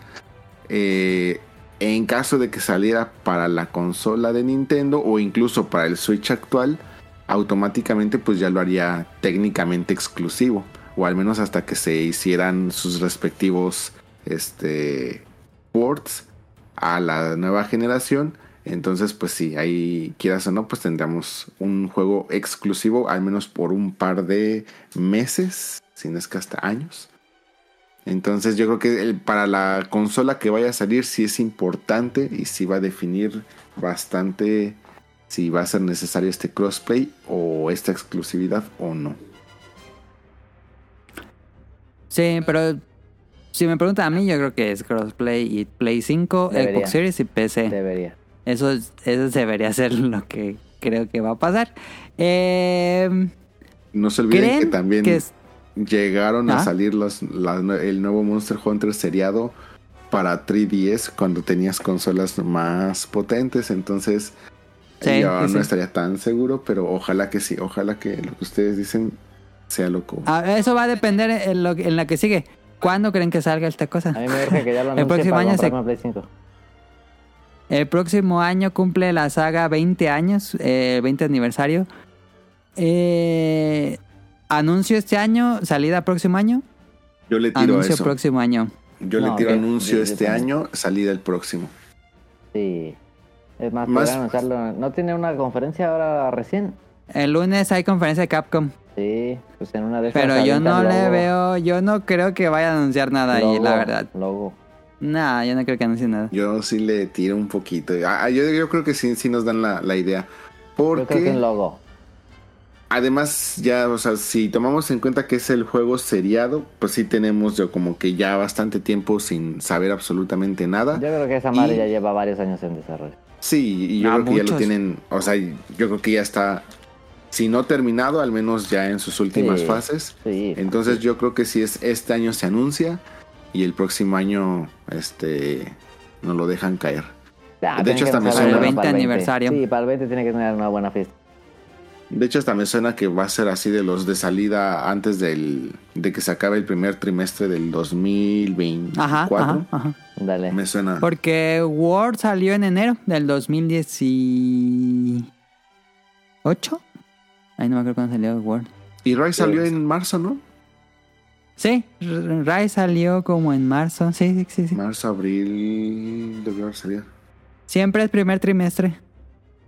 eh, en caso de que saliera para la consola de Nintendo o incluso para el Switch actual, automáticamente pues ya lo haría técnicamente exclusivo o al menos hasta que se hicieran sus respectivos este ports a la nueva generación entonces pues sí ahí quieras o no pues tendríamos un juego exclusivo al menos por un par de meses si no es que hasta años entonces yo creo que el- para la consola que vaya a salir sí es importante y sí va a definir bastante si va a ser necesario este crossplay o esta exclusividad o no. Sí, pero si me preguntan a mí, yo creo que es crossplay y Play 5, Debería. Xbox Series y PC. Debería. Eso, es- eso debería ser lo que creo que va a pasar. Eh, No se olviden ¿Creen que también que es- llegaron a salir los, la- el nuevo Monster Hunter seriado para 3DS cuando tenías consolas más potentes, entonces Sí, yo sí, no estaría tan seguro, pero ojalá que sí, ojalá que lo que ustedes dicen sea loco. ah, eso va a depender en, lo, en la que sigue. ¿Cuándo creen que salga esta cosa? A mí me urge que ya lo El próximo año se- Play 5. El próximo año cumple la saga 20 años, eh, 20 aniversario. Eh, anuncio este año, salida próximo año. Yo le tiro a Anuncio eso. próximo año. Yo No, le tiro anuncio Yo- yo este año, salida el próximo. Sí. Es más, Más- anunciarlo. ¿No tiene una conferencia ahora recién? El lunes hay conferencia de Capcom. Sí, pues en una de esas. Pero yo no le logo- veo, yo no creo que vaya a anunciar nada ahí, la verdad. Logo. No, yo no creo que anuncie nada. Yo sí le tiro un poquito. Ah, yo, yo creo que sí, sí nos dan la, la idea. Yo creo que Porque logo. además ya, o sea, si tomamos en cuenta que es el juego seriado, pues sí tenemos yo como que ya bastante tiempo sin saber absolutamente nada. Yo creo que esa madre Y- ya lleva varios años en desarrollo. Sí, y yo Ah, creo que ya lo tienen, o sea, yo creo que ya está, si no terminado, al menos ya en sus últimas Sí. fases. Sí. Entonces yo creo que si es este año se anuncia y el próximo año, este, nos lo dejan caer. Ah, de hecho, que hasta me suena- para El 20 aniversario. Sí, para el 20 tiene que tener una buena fiesta. De hecho, hasta me suena que va a ser así de los de salida antes del, de que se acabe el primer trimestre del 2024. Ajá, ajá, ajá. Dale. Me suena. Porque Word salió en enero del 2018. Ay, no me acuerdo cuándo salió Word. Y Rise salió en marzo, ¿no? Sí, Rise salió como en marzo. Sí, sí, sí. sí. Marzo, abril, debió haber salido. Siempre es primer trimestre.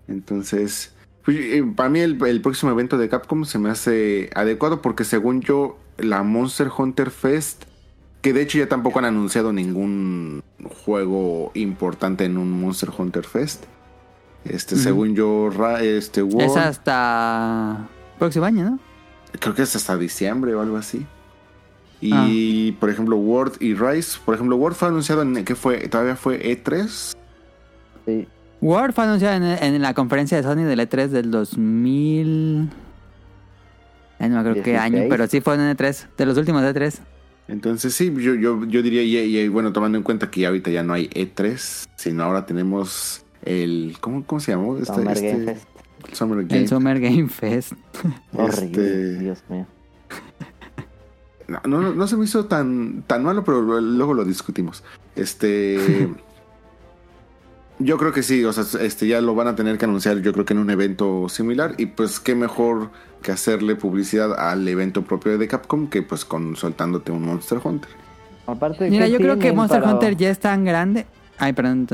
Entonces, pues, eh, para mí el, el próximo evento de Capcom se me hace adecuado porque según yo, la Monster Hunter Fest, que de hecho ya tampoco han anunciado ningún juego importante en un Monster Hunter Fest. Este, según yo, Ra- este Es hasta próximo año, ¿no? creo que es hasta diciembre o algo así. Y por ejemplo, World y Rise, por ejemplo, World fue anunciado en que fue, todavía fue E E3. Sí. World fue anunciado en, en la conferencia de Sony del E3 del 2000. Ya no me acuerdo qué 16. año, pero sí fue en E3, de los últimos E3. Entonces sí, yo, yo, yo diría, y, y, bueno, tomando en cuenta que ya ahorita ya no hay E3, sino ahora tenemos el, ¿cómo, cómo se llamó? Este, Summer este- Game Fest. Summer Game. El Summer Game Fest. Horrible, Este- Dios mío. No, no, no se me hizo tan, tan malo, pero luego lo discutimos. Este. yo creo que sí, o sea, este ya lo van a tener que anunciar, yo creo que en un evento similar. Y pues qué mejor que hacerle publicidad al evento propio de Capcom que pues con soltándote un Monster Hunter. Aparte, Mira, ¿qué yo creo que Monster para- Hunter ya es tan grande. Ay, perdón,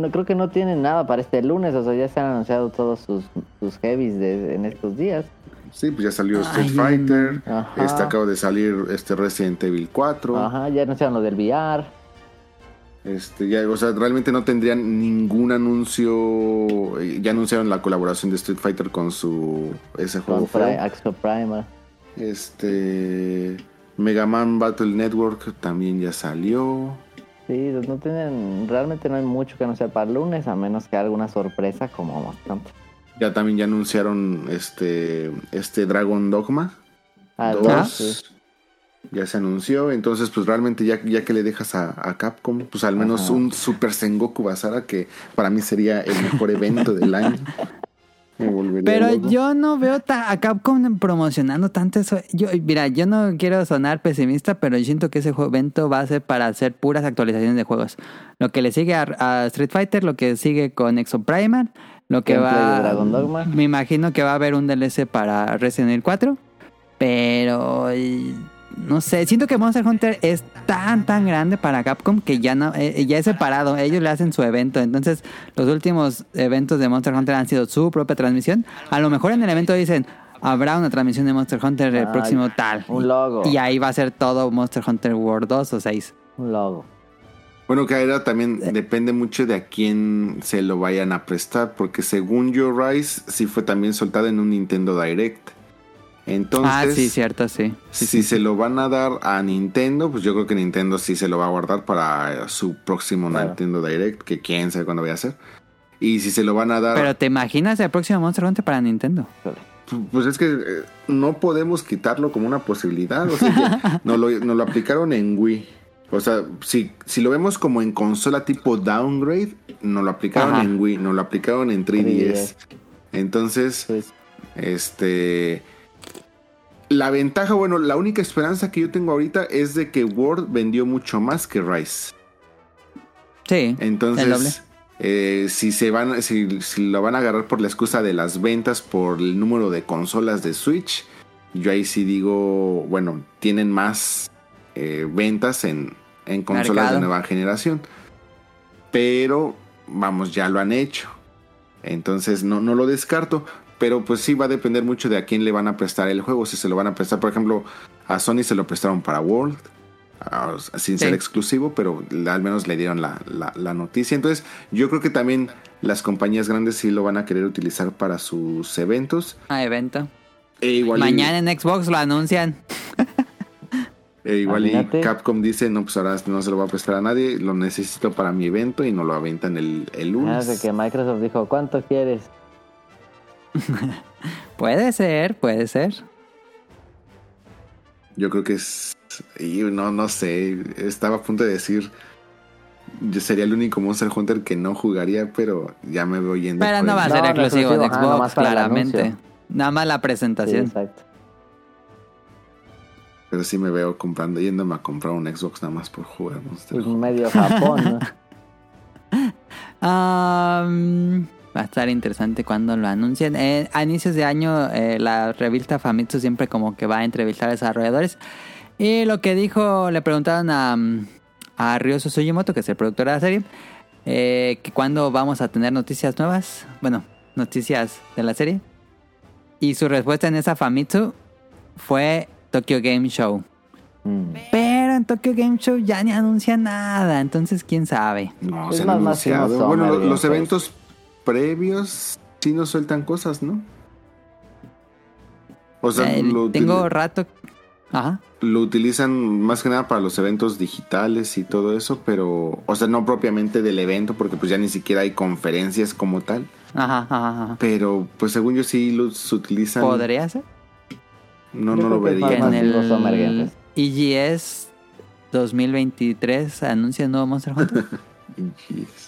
no, creo que no tienen nada para este lunes, o sea, ya se han anunciado todos sus, sus heavies de, en estos días. Sí, pues ya salió Street Ay, Fighter. Ajá. Este acaba de salir este Resident Evil 4. Ajá, ya anunciaron lo del VR. Este, ya, o sea, realmente no tendrían ningún anuncio. eh, Ya anunciaron la colaboración de Street Fighter con su ese juego. Con. Axel Primer. Este Mega Man Battle Network también ya salió. Sí, no tienen, realmente no hay mucho que anunciar para el lunes, a menos que alguna sorpresa como Hunter. Ya también ya anunciaron este este Dragon Dogma Ah, 2. dos, sí. Ya se anunció, entonces pues realmente ya, ya que le dejas a, a Capcom, pues al menos Ajá. un Super Sengoku Basara que para mí sería el mejor evento del año. Pero loco. yo no veo ta- a Capcom promocionando tanto eso. Yo, mira, yo no quiero sonar pesimista, pero yo siento que ese evento va a ser para hacer puras actualizaciones de juegos. Lo que le sigue a, a Street Fighter, lo que sigue con Exoprimal, lo que va... Dragon Dogma. Me imagino que va a haber un DLC para Resident Evil 4, pero... No sé, siento que Monster Hunter es tan, tan grande para Capcom que ya no, eh, ya es separado. Ellos le hacen su evento. Entonces, los últimos eventos de Monster Hunter han sido su propia transmisión. A lo mejor en el evento dicen, habrá una transmisión de Monster Hunter el Ay, próximo tal. un logo. Y ahí va a ser todo Monster Hunter World 2 o 6. Un logo. Bueno, que ahora también depende mucho de a quién se lo vayan a prestar, porque según yo, Rise sí fue también soltada en un Nintendo Direct. Entonces, ah, sí, cierto, sí. Sí, si sí, se lo van a dar a Nintendo, pues yo creo que Nintendo sí se lo va a guardar para su próximo Claro. Nintendo Direct, que quién sabe cuándo vaya a ser. Y si se lo van a dar, Pero te imaginas el próximo Monster Hunter para Nintendo. pu- pues es que eh, no podemos quitarlo como una posibilidad. O sea, nos, lo, nos lo aplicaron en Wii. O sea, si, si lo vemos como en consola tipo downgrade, nos lo aplicaron Ajá. en Wii, nos lo aplicaron en 3DS. Entonces, Pues, este. La ventaja, bueno, la única esperanza que yo tengo ahorita es de que World vendió mucho más que Rise. Sí. Entonces, eh, si se van, si, si lo van a agarrar por la excusa de las ventas, por el número de consolas de Switch, yo ahí sí digo, bueno, tienen más eh, ventas en, en consolas Mercado. de nueva generación. Pero, vamos, ya lo han hecho. Entonces, no, no lo descarto. Pero pues sí va a depender mucho de a quién le van a prestar el juego. Si se lo van a prestar, por ejemplo, a Sony se lo prestaron para World. ah, sin ser exclusivo, pero al menos le dieron la, la- la noticia. Entonces, yo creo que también las compañías grandes sí lo van a querer utilizar para sus eventos. Ah, evento. E igual y- Mañana en Xbox lo anuncian. e igual y. Capcom dice, no, pues ahora no se lo va a prestar a nadie, lo necesito para mi evento y no lo aventan el, el lunes. hace que Microsoft dijo, ¿cuánto quieres? Puede ser, puede ser. Yo creo que es. Y no, no sé. Estaba a punto de decir. Yo sería el único Monster Hunter que no jugaría, pero ya me voy yendo. Pero no va a ser no exclusivo de Xbox, claramente. Nada más la Sí, presentación. exacto. Pero sí me veo comprando, yéndome a comprar un Xbox nada más por jugar Monster Pues Hunter. medio Japón, ¿no? va a estar interesante cuando lo anuncien. Eh, a inicios de año, eh, la revista Famitsu siempre como que va a entrevistar a desarrolladores. Y lo que dijo, le preguntaron a, mm, a Ryoso Sugimoto, que es el productor de la serie, eh, que cuando vamos a tener noticias nuevas. Bueno, noticias de la serie. Y su respuesta en esa Famitsu fue Tokyo Game Show. Mm. Pero en Tokyo Game Show ya ni anuncia nada, entonces quién sabe. No, Es se han anunciado. Bueno, los eventos previos sí nos sueltan cosas, ¿no? O sea, Eh, lo, tengo rato. Ajá. lo utilizan más que nada para los eventos digitales y todo eso, pero, o sea, no propiamente del evento, porque pues ya ni siquiera hay conferencias como tal. Ajá, ajá, ajá. Pero, pues según yo sí los utilizan. Podría ser. No, Yo no lo vería. En el. EGS 2023 anuncia el nuevo Monster Hunter. Yes.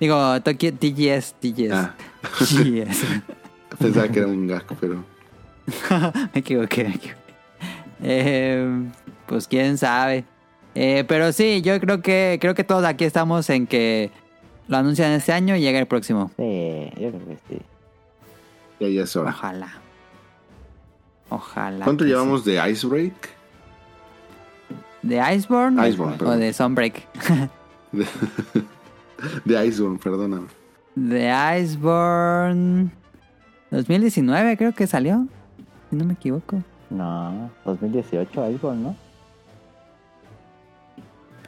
Digo, Tokyo TGS, TGS. Ah, TGS. pensaba que era un gajo, pero. me equivoqué, me equivoqué. Eh, pues quién sabe. Eh, pero sí, yo creo que creo que todos aquí estamos en que lo anuncian este año y llega el próximo. Sí, yo creo que sí. Ya, ya es hora. Ojalá. Ojalá. ¿Cuánto llevamos de Icebreak? ¿De Iceborne? Iceborne, o perdón. de Sunbreak. De, Iceborne, perdóname. De Iceborne 2019 creo que salió. Si no me equivoco. No, 2018 Iceborne, ¿no?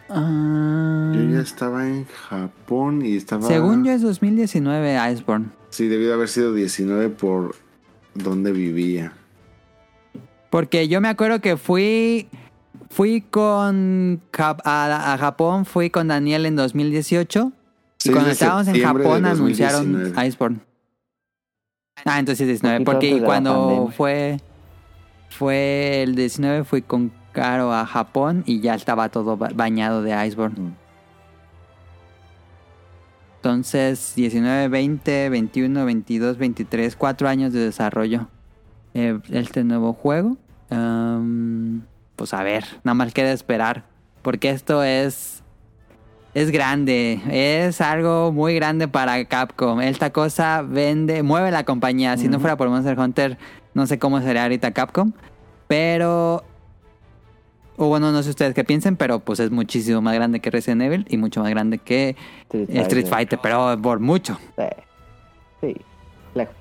Ah, Yo ya estaba en Japón y estaba. Según yo es 2019 Iceborne. Sí, debió de haber sido 19 por donde vivía. Porque yo me acuerdo que fui fui con a Japón, fui con Daniel en 2018 y 6 cuando estábamos en Japón anunciaron 2019. Iceborne. Ah, entonces sí, 19, Poquito porque cuando fue fue el 19 fui con Caro a Japón y ya estaba todo ba- bañado de Iceborne. Mm. Entonces, 19, 20, 21, 22, 23, 4 años de desarrollo. eh, este nuevo juego. Pues a ver, nada más queda esperar. Porque esto es. Es grande. Es algo muy grande para Capcom. Esta cosa vende, mueve la compañía. Si no fuera por Monster Hunter, no sé cómo sería ahorita Capcom. Pero. O bueno, no sé ustedes qué piensen, pero pues es muchísimo más grande que Resident Evil y mucho más grande que Street Street Fighter, pero por mucho. Sí. Sí. Lejos.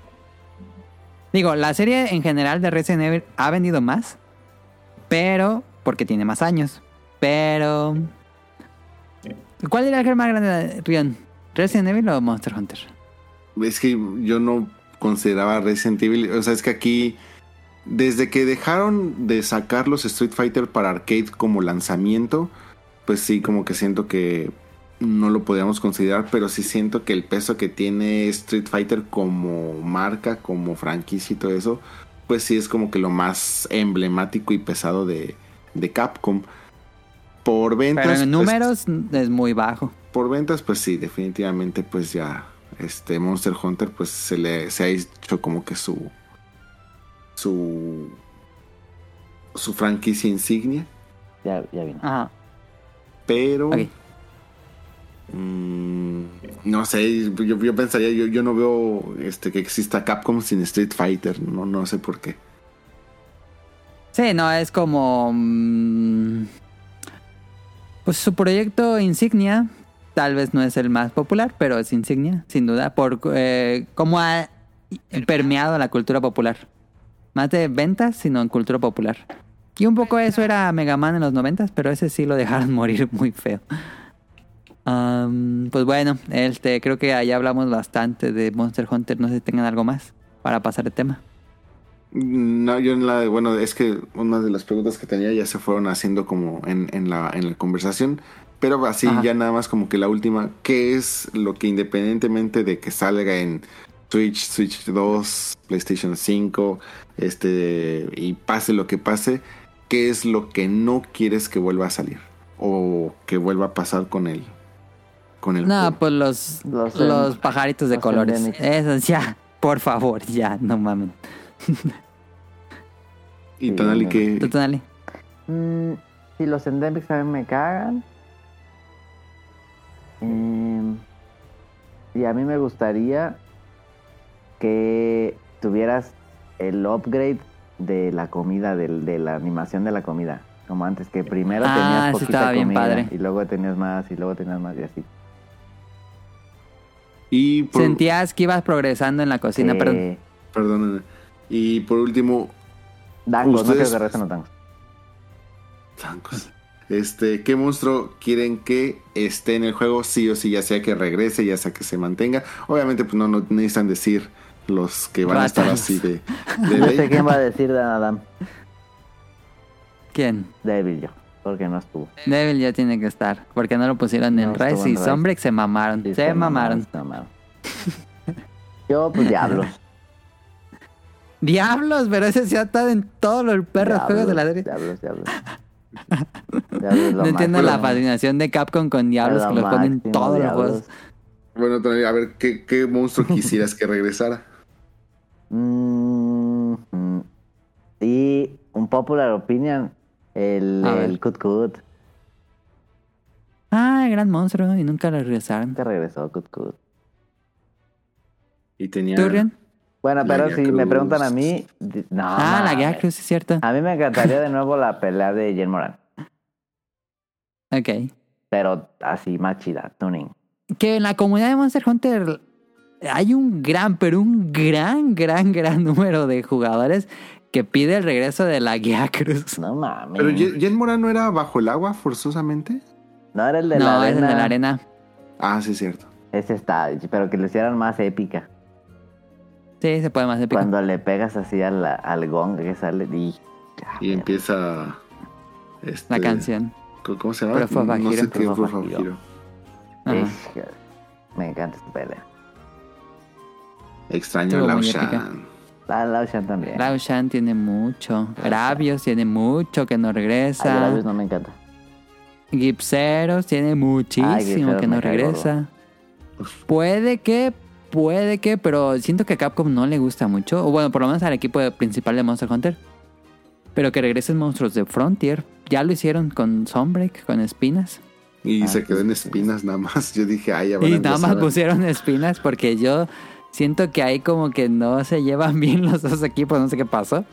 Digo, la serie en general de Resident Evil ha vendido más, pero porque tiene más años. Pero. ¿Cuál era el más grande, Rion? ¿Resident Evil o Monster Hunter? Es que yo no consideraba Resident Evil. O sea, es que aquí, desde que dejaron de sacar los Street Fighter para arcade como lanzamiento, pues sí, como que siento que no lo podríamos considerar, pero sí siento que el peso que tiene Street Fighter como marca, como franquicia y todo eso, pues sí es como que lo más emblemático y pesado de, de Capcom. Por ventas. Pero en pues, números es muy bajo. por ventas, pues sí, definitivamente, pues ya, este Monster Hunter, pues se le se ha hecho como que su su su franquicia insignia, Ya, ya vino. Ajá. pero Ok. mm, no sé, yo, yo pensaría, yo, yo no veo este que exista Capcom sin Street Fighter, no, no sé por qué. Sí, no, es como. mm, pues su proyecto insignia. Tal vez no es el más popular, pero es insignia, sin duda, por eh, cómo ha permeado la cultura popular. Más de ventas, sino en cultura popular. Y un poco eso era Mega Man en los noventas, pero ese sí lo dejaron morir muy feo. Am, pues bueno, este, creo que allá hablamos bastante de Monster Hunter. No sé si tengan algo más para pasar el tema. No, yo en la, bueno, es que una de las preguntas que tenía ya se fueron haciendo como en, en la, en la conversación, pero así Ajá. ya nada más como que la última, ¿qué es lo que independientemente de que salga en Switch, Switch 2, PlayStation 5, este, y pase lo que pase, qué es lo que no quieres que vuelva a salir? O que vuelva a pasar con el, con el No, juego? pues los, Los los, en- pajaritos de los colores. endemics. Esos ya, por favor, ya, no mamen. Y Tonali, Tú, Tonali. Mm, si los endemics a mí me cagan. Em, y a mí me gustaría que tuvieras el upgrade de la comida, del- de, la animación de la comida. Como antes, que primero Ah, tenías poquita estaba bien comida padre. y luego tenías más y luego tenías más y así. Y por, Sentías que ibas progresando en la cocina, perdón. perdón, y por último, Dangos, no Ustedes- quiero que regresen los dangos. Zancos. Este, ¿qué monstruo quieren que esté en el juego? Sí o sí, ya sea que regrese, ya sea que se mantenga. Obviamente, pues no, no necesitan decir los que van a estar así de, de No sé quién va a decir de Adam. ¿Quién? Devil yo, porque no estuvo. Devil ya tiene que estar, porque no lo pusieron en No estuvo Rise en y Rise. Sombreak se mamaron. Sí, se mamaron. se mamaron. Yo, pues diablos. Diablos, pero ese sí ha estado en todos los perros Diablos, juegos de la serie. Diablos, diablos. Diablos No entiendo máximo. la fascinación de Capcom con Diablos que lo ponen en todos los juegos. Bueno, a ver, ¿qué, qué monstruo quisieras que regresara? Mm, mm. y un popular opinion, el, el Kut Kut. Ah, gran monstruo y nunca lo regresaron. Que regresó Kut Kut. Y tenía... ¿Tú, Rian? Bueno, pero si me preguntan a mí, no. ah, la guía Cruz, es cierto. A mí me encantaría de nuevo la pelea de Jen Moran. Ok. Pero así más chida, tuning. Que en la comunidad de Monster Hunter hay un gran, pero un gran, gran, gran número de jugadores que pide el regreso de la guía Cruz. No mames. Pero Jen Moran no era bajo el agua forzosamente. no era el de no, la es el arena. de la arena. Ah, sí, cierto. Ese está, pero que lo hicieran más épica. Sí, se puede más épico. Cuando le pegas así al, al gong que sale y... Y empieza... Este, La canción. ¿Cómo se llama? No sé qué. Es- Me encanta esta pelea. Extraño a Estuvo Lao Shan. La Lao Shan también. Lao Shan tiene mucho. Gravios tiene mucho que no regresa. Gravios no me encanta. Gipseros tiene muchísimo Gipseros que no regresa. Puede que, puede que, pero siento que a Capcom no le gusta mucho. O bueno, por lo menos al equipo principal de Monster Hunter. Pero que regresen monstruos de Frontier. Ya lo hicieron con Sunbreak, con espinas. Y Ah, se quedó en espinas nada más. Yo dije, ay, ya van a Y nada más pusieron espinas porque yo siento que ahí como que no se llevan bien los dos equipos, no sé qué pasó.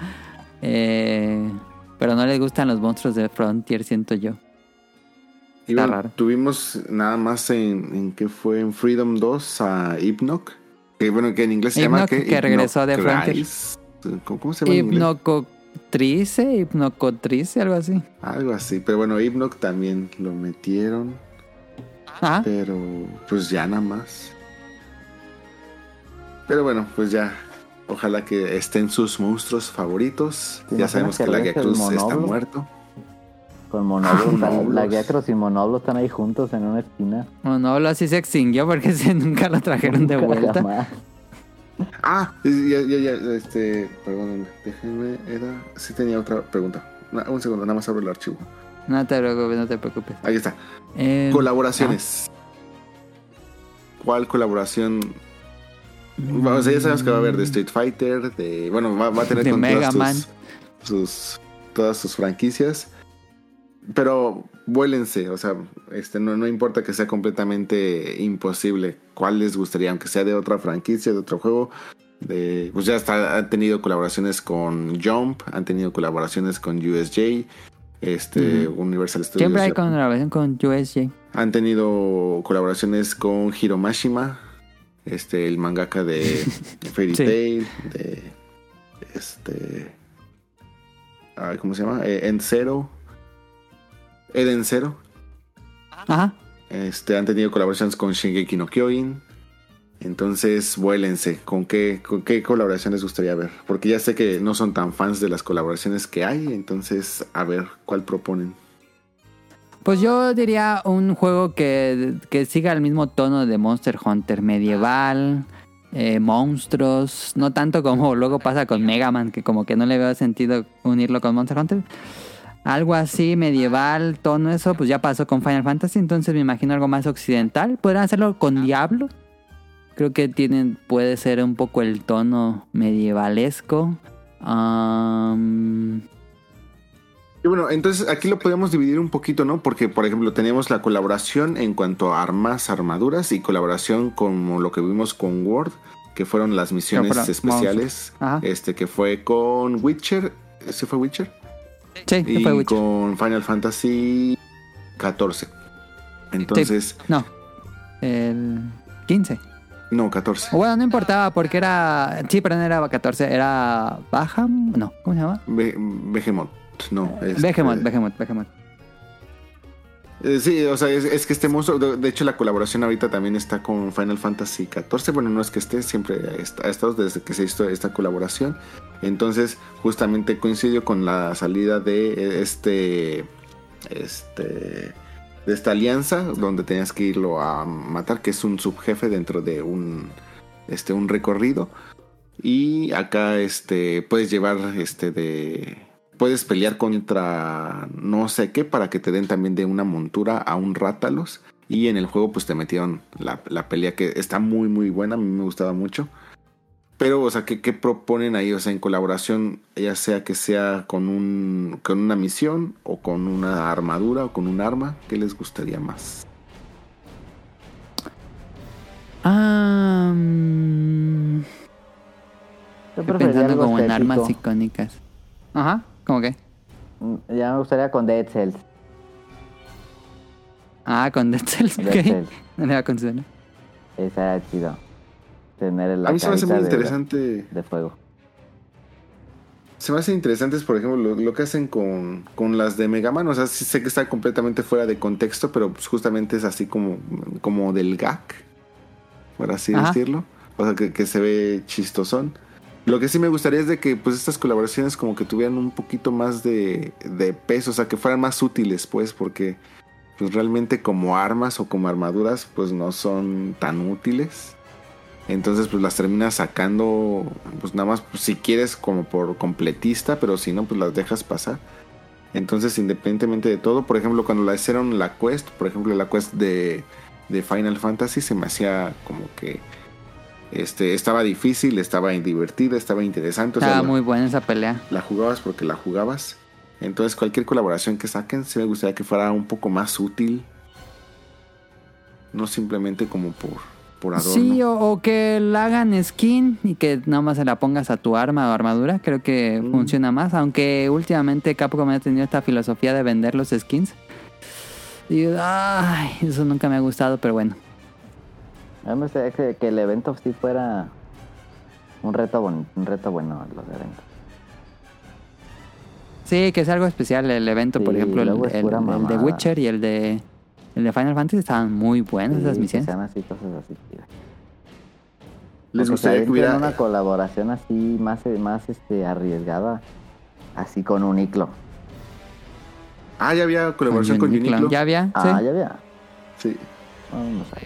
Eh, pero no les gustan los monstruos de Frontier, siento yo. Está raro. Tuvimos nada más en, en que fue en Freedom 2 a Hypnoc. Que bueno, que en inglés se llama que, que regresó de Hypnocrize. ¿Cómo, se llama? Hipnocotrice, hipnocotrice, algo así. Algo así. Pero bueno, Hypnoc también lo metieron. Ah, Pero pues ya nada más. Pero bueno, pues ya. Ojalá que estén sus monstruos favoritos. ¿Te Ya sabemos que la Cruz está muerto. Con Monoblo, la, Monoblos. la Guiacros y Monoblo están ahí juntos en una esquina. no, no, lo así se extinguió porque nunca lo trajeron de vuelta. jamás. Ah, ya, ya, ya, este, perdónenme, déjenme, era, sí tenía otra pregunta. Na- un segundo, nada más abro el archivo. No te preocupes, no te preocupes. Ahí está. Eh, Colaboraciones. ¿Cuál colaboración? O sea, ya sabemos que va a haber de Street Fighter, de, bueno, va, va a tener De con Mega todas Man. sus, sus- todas sus franquicias. Pero vuélense, o sea, este, no, no importa que sea completamente imposible. ¿Cuál les gustaría? Aunque sea de otra franquicia, de otro juego. De, pues ya está, han tenido colaboraciones con Jump, han tenido colaboraciones con USJ, este, Universal Studios. Siempre hay colaboración con USJ. Han tenido colaboraciones con Hiromashima, este, el mangaka de Fairy Sí. Tail, de este, ¿cómo se llama? Eh, End Zero, Eden Zero. Ajá. Este, han tenido colaboraciones con Shingeki no Kyojin. Entonces, vuélense. ¿Con qué, ¿Con qué colaboración les gustaría ver? Porque ya sé que no son tan fans de las colaboraciones que hay. Entonces, a ver cuál proponen. Pues yo diría un juego que, que siga el mismo tono de Monster Hunter medieval, eh, monstruos, no tanto como luego pasa con Mega Man, que como que no le veo sentido unirlo con Monster Hunter. Algo así medieval, tono eso, pues ya pasó con Final Fantasy, entonces me imagino algo más occidental. Podrían hacerlo con Diablo. Creo que tienen, puede ser un poco el tono medievalesco. Y bueno, entonces aquí lo podemos dividir un poquito, ¿no? Porque, por ejemplo, teníamos la colaboración en cuanto a armas, armaduras y colaboración como lo que vimos con Word, que fueron las misiones especiales. Este que fue con Witcher. ¿Ese fue Witcher? Sí, Y fue Witcher. con Final Fantasy 14. Entonces, No, el 15. No, 14. O bueno, no importaba porque era. Sí, pero no era 14, era. Baja. No, ¿cómo se llama? Be- Behemoth. No, este- Behemoth, Behemoth, Behemoth. Eh, sí, o sea, es, que este monstruo, de, de hecho la colaboración ahorita también está con Final Fantasy XIV, bueno, no es que esté, siempre ha estado desde que se hizo esta colaboración, entonces justamente coincidió con la salida de eh, este, este, de esta alianza, donde tenías que irlo a matar, que es un subjefe dentro de un, este, un recorrido, y acá, este, puedes llevar, este, de puedes pelear contra no sé qué para que te den también de una montura a un Rátalos. Y en el juego pues te metieron la, la pelea que está muy muy buena, a mí me gustaba mucho. Pero, o sea, ¿qué, qué proponen ahí? O sea, en colaboración, ya sea que sea con, un, con una misión o con una armadura o con un arma, ¿qué les gustaría más? Yo estoy pensando como en armas icónicas. Ajá, ¿cómo qué? Mm, Ya me gustaría con Dead Cells. Ah, con Dead Cells, Dead. Cells. No le va a considerar. Esa era chido. Tener la a mí se me hace muy de- interesante. De fuego. Se me hace interesantes, por ejemplo, lo, lo que hacen con, con las de Mega Man. O sea, sí sé que está completamente fuera de contexto, pero pues justamente es así como, como del gag, por así Ajá. decirlo. O sea, que, que se ve chistosón. Lo que sí me gustaría es de que pues estas colaboraciones como que tuvieran un poquito más de, de peso, o sea, que fueran más útiles, pues, porque pues realmente como armas o como armaduras, pues no son tan útiles. Entonces, pues las terminas sacando, pues nada más, pues, si quieres, como por completista, pero si no, pues las dejas pasar. Entonces, independientemente de todo, por ejemplo, cuando la hicieron la quest, por ejemplo, la quest de, de Final Fantasy, se me hacía como que este, estaba difícil, estaba divertida, estaba interesante. O sea, Estaba la- muy buena esa pelea. la jugabas porque la jugabas. Entonces, cualquier colaboración que saquen, sí me gustaría que fuera un poco más útil. No simplemente como por, por adorno. Sí, o, o que la hagan skin y que nada más se la pongas a tu arma o armadura. Creo que Mm. funciona más. Aunque últimamente Capcom ha tenido esta filosofía de vender los skins. Y ay, eso nunca me ha gustado, pero bueno. A mí me gustaría que, que el evento sí fuera un reto, bon- un reto bueno, los eventos. Sí, que es algo especial el evento, por ejemplo, el, de. Witcher y el de el de Final Fantasy estaban muy buenas esas Sí, misiones. sean así, cosas así. chidas. Les gustaría que hubiera. una colaboración así más, más este, arriesgada, así con un Uniclo. Ah, ya había colaboración con. Uniqlo. Ya había, Ah, sí. ya había. Sí.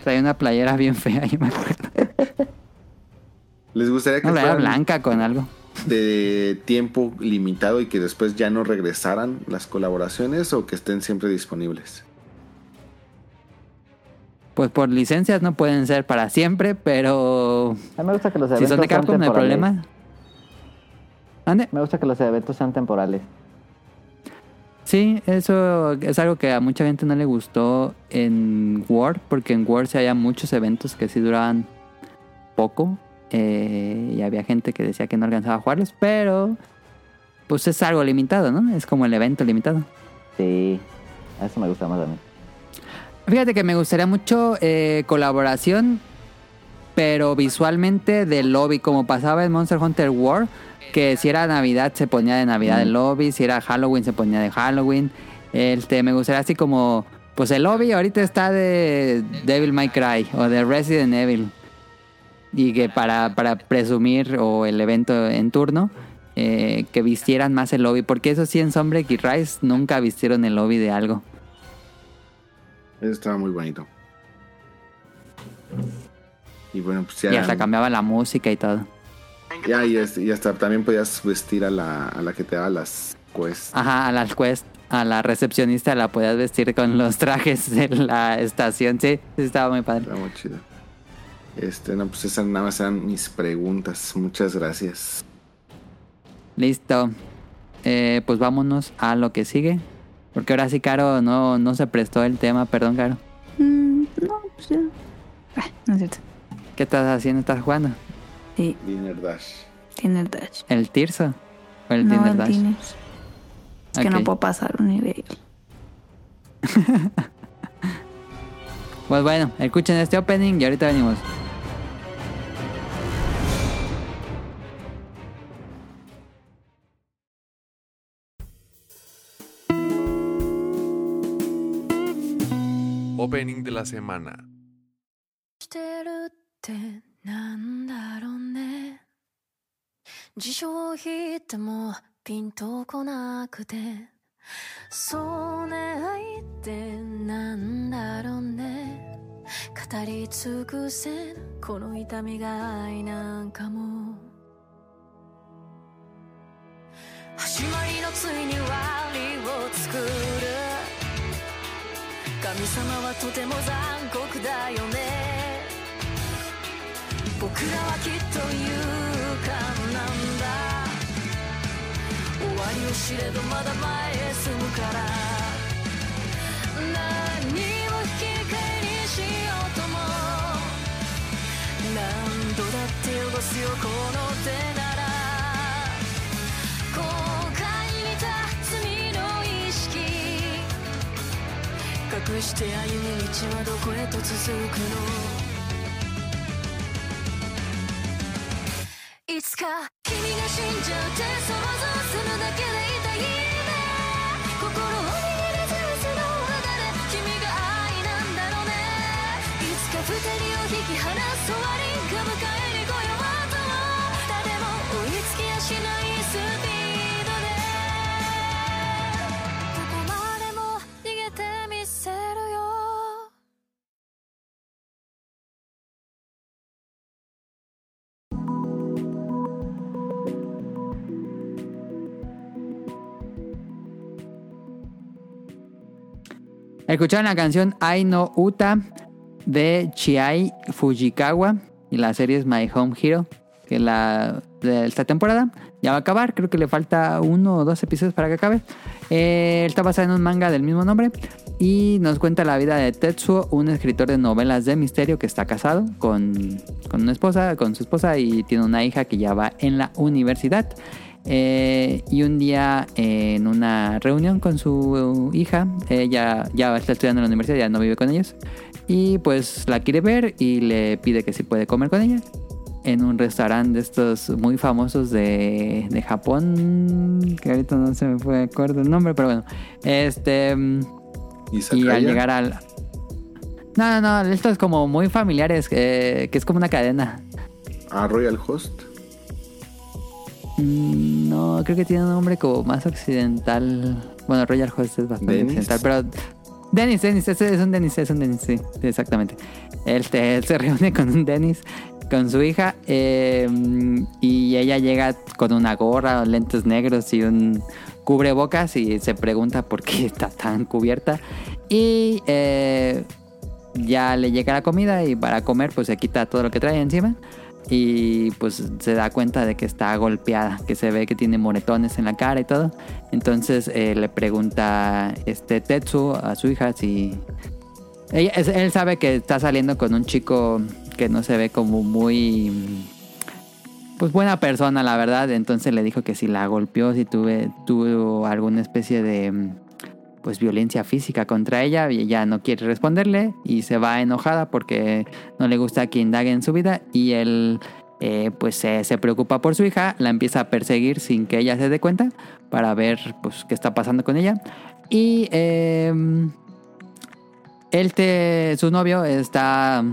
Traía una playera bien fea, yo me acuerdo. Les gustaría que Una playera fueran blanca con algo. de tiempo limitado y que después ya no regresaran las colaboraciones o que estén siempre disponibles. Pues por licencias no pueden ser para siempre, pero A mí me gusta que los si eventos son de sean Capcom no hay temporales. problema. ¿Ande? Me gusta que los eventos sean temporales. Sí, eso es algo que a mucha gente no le gustó en War, porque en War sí había muchos eventos que sí duraban poco eh, y había gente que decía que no alcanzaba a jugarlos, pero pues es algo limitado, ¿no? Es como el evento limitado. Sí, eso me gusta más a mí. Fíjate que me gustaría mucho eh, colaboración, pero visualmente del lobby, como pasaba en Monster Hunter War, que si era Navidad se ponía de Navidad el lobby, si era Halloween se ponía de Halloween. Este, me gustaría así como, pues el lobby ahorita está de Devil May Cry o de Resident Evil. Y que para, para presumir o el evento en turno, eh, que vistieran más el lobby, porque eso sí en Sunbreak y Rise nunca vistieron el lobby de algo. Eso estaba muy bonito. Y bueno, pues Y ya. hasta cambiaba la música y todo. Ya, y, es- y hasta también podías vestir a la, a la que te daba las quests. Ajá, a la quest, a la recepcionista la podías vestir con los trajes de la estación. Sí, sí estaba muy padre. Está muy chido. Este, no, pues esas nada más eran mis preguntas. Muchas gracias. Listo. Eh, pues vámonos a lo que sigue. Porque ahora sí, Caro, no, no se prestó el tema. Perdón, Caro. Mm, no, pues ya. Ah, no es cierto. ¿Qué estás haciendo? ¿Estás jugando? Sí. Dash. Dinner Dash. ¿El Tirso? ¿O el no, Dinner el Dash? Es que no puedo pasar un nivel. pues bueno, escuchen este opening y ahorita venimos. Opening de la semana. なんだろうね。辞書を引いてもピンとこなくて。そうね愛ってなんだろうね。語り尽くせこの痛みが愛なんかも。始まりのついに終わりを作る。神様はとても残酷だよね。僕らはきっと勇敢なんだ。終わりを知れどまだ前へ進むから。何を引き換えにしようとも。何度だって汚すよこの手なら。後悔に立つ罪の意識。隠して歩む道はどこへと続くの。か君が死んじゃうって想像するだけでいい Escucharon la canción I No Uta de Chiai Fujikawa y la serie es My Home Hero, que la de esta temporada ya va a acabar, creo que le falta uno o dos episodios para que acabe. Eh, está basada en un manga del mismo nombre y nos cuenta la vida de Tetsuo, un escritor de novelas de misterio que está casado con, con una esposa, con su esposa y tiene una hija que ya va en la universidad. Eh, y un día eh, en una reunión con su hija, ella ya está estudiando en la universidad, ya no vive con ellos. Y pues la quiere ver y le pide que si puede comer con ella. En un restaurante de estos muy famosos de, de Japón, que ahorita no se me fue acuerdo el nombre, pero bueno. Este. ¿Y, al llegar al... No, no, no, esto es como muy familiares, eh, que es como una cadena. A Royal Host. Mm, No, creo que tiene un nombre como más occidental. Bueno, Royal Host es bastante ¿Dennis? occidental, pero... Dennis, Dennis, ese es un Dennis, es un Dennis, sí, exactamente. Él, se reúne con un Dennis, con su hija, eh, y ella llega con una gorra, lentes negros y un cubrebocas y se pregunta por qué está tan cubierta. Y eh, ya le llega la comida y para comer pues se quita todo lo que trae encima y pues se da cuenta de que está golpeada, que se ve que tiene moretones en la cara y todo. Entonces eh, le pregunta este Tetsu a su hija si él sabe que está saliendo con un chico que no se ve como muy pues buena persona, la verdad. Entonces le dijo que si la golpeó, si tuve, tuvo alguna especie de pues violencia física contra ella y ella no quiere responderle y se va enojada porque no le gusta que indague en su vida y él eh, pues se, preocupa por su hija, la empieza a perseguir sin que ella se dé cuenta para ver pues qué está pasando con ella. Y eh, él te, su novio está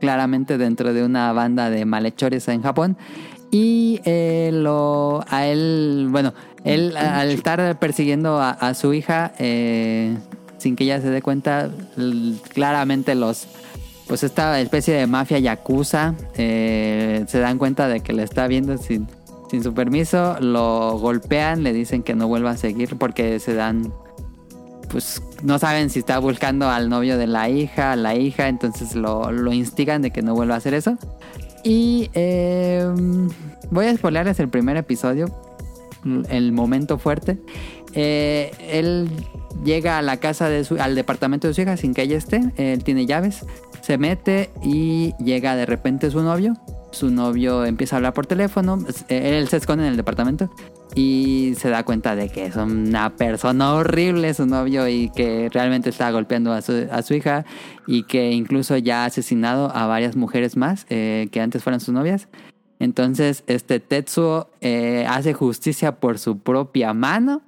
claramente dentro de una banda de malhechores en Japón y eh, lo a él bueno él al estar persiguiendo a, a su hija eh, sin que ella se dé cuenta claramente los pues esta especie de mafia yakuza eh, se dan cuenta de que le está viendo sin, sin su permiso lo golpean le dicen que no vuelva a seguir porque se dan pues no saben si está buscando al novio de la hija, a la hija, entonces lo, lo instigan de que no vuelva a hacer eso. Y eh, voy a spoilerles el primer episodio, el momento fuerte. Eh, él llega a la casa de su, al departamento de su hija sin que ella esté, él tiene llaves, se mete y llega de repente su novio. Su novio empieza a hablar por teléfono, él se esconde en el departamento y se da cuenta de que es una persona horrible su novio y que realmente está golpeando a su, a su hija y que incluso ya ha asesinado a varias mujeres más eh, que antes fueran sus novias. Entonces este Tetsuo eh, hace justicia por su propia mano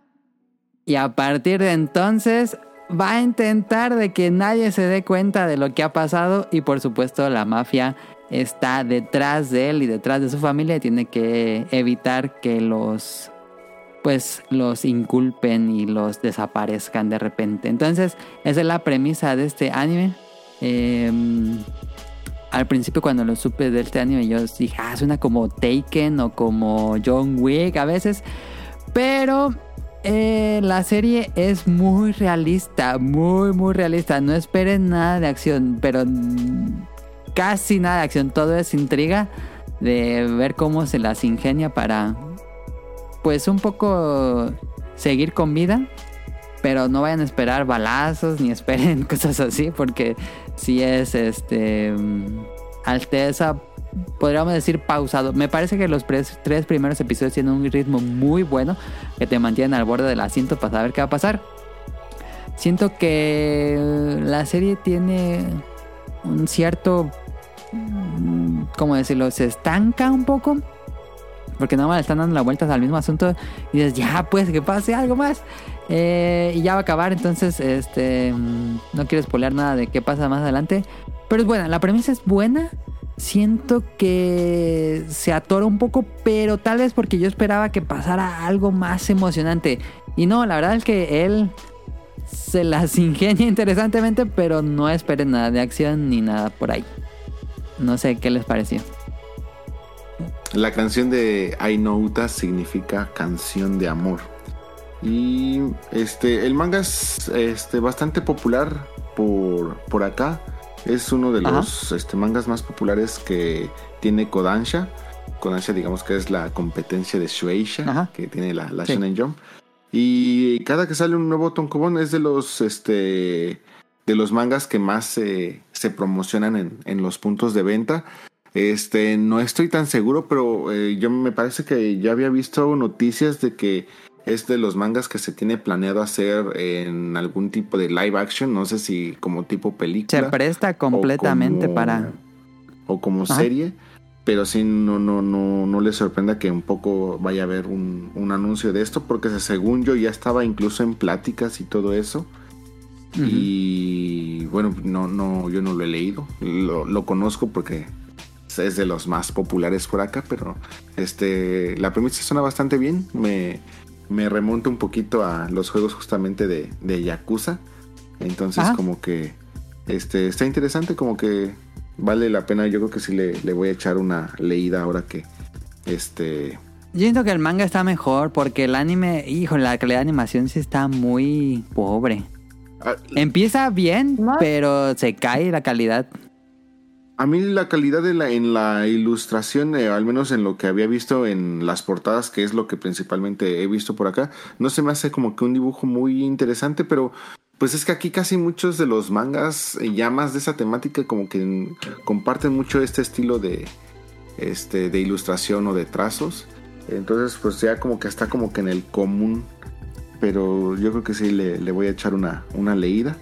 y a partir de entonces va a intentar de que nadie se dé cuenta de lo que ha pasado y por supuesto la mafia está detrás de él y detrás de su familia y tiene que evitar que los pues los inculpen y los desaparezcan de repente. Entonces, esa es la premisa de este anime. Eh, al principio cuando lo supe de este anime yo dije, ah, suena como Taken o como John Wick a veces. Pero eh, la serie es muy realista, muy, muy realista. No esperen nada de acción, pero casi nada de acción. Todo es intriga de ver cómo se las ingenia para, pues, un poco seguir con vida. Pero no vayan a esperar balazos ni esperen cosas así, porque si es este. Alteza, podríamos decir pausado. Me parece que los tres, primeros episodios tienen un ritmo muy bueno que te mantienen al borde del asiento para saber qué va a pasar. Siento que la serie tiene un cierto. ¿Cómo decirlo? Se estanca un poco. Porque nada más le están dando las vueltas al mismo asunto. Y dices, ya pues, que pase algo más. Eh, y ya va a acabar, entonces este mm, no quiero spoilear nada de qué pasa más adelante. Pero es buena, la premisa es buena. Siento que se atora un poco, pero tal vez porque yo esperaba que pasara algo más emocionante. Y no, la verdad es que él se las ingenia interesantemente, pero no esperen nada de acción ni nada por ahí. No sé qué les pareció. La canción de Ainouta significa canción de amor. Y este, el manga es este, bastante popular por, por acá. Es uno de Ajá. los este, mangas más populares que tiene Kodansha. Kodansha, digamos que es la competencia de Shueisha, Ajá. que tiene la, la Sí. Shonen Jump. Y cada que sale un nuevo Tonkobon es de los este de los mangas que más se, se promocionan en, en los puntos de venta. Este, no estoy tan seguro, pero eh, yo me parece que ya había visto noticias de que es de los mangas que se tiene planeado hacer en algún tipo de live action, no sé si como tipo Se película presta completamente como- para... o como Ajá. serie, pero sí no no no no les sorprenda que un poco vaya a haber un, un anuncio de esto porque según yo ya estaba incluso en pláticas y todo eso. Y bueno, no, no, yo no lo he leído. Lo, lo conozco porque es de los más populares por acá, pero este la premisa suena bastante bien. Me, me remonta un poquito a los juegos justamente de, de Yakuza. Entonces, Ajá. como que este está interesante, como que vale la pena. Yo creo que sí le, le voy a echar una leída ahora que este Yo siento que el manga está mejor porque el anime, hijo, la calidad de animación sí está muy pobre. ah, Empieza bien, pero se cae la calidad. A mí la calidad de la, en la ilustración, eh, al menos en lo que había visto en las portadas, que es lo que principalmente he visto por acá, no se me hace como que un dibujo muy interesante, pero pues es que aquí casi muchos de los mangas ya más de esa temática como que comparten mucho este estilo de, este, de ilustración o de trazos. Entonces pues ya como que está como que en el común, pero yo creo que sí le, le voy a echar una, una leída.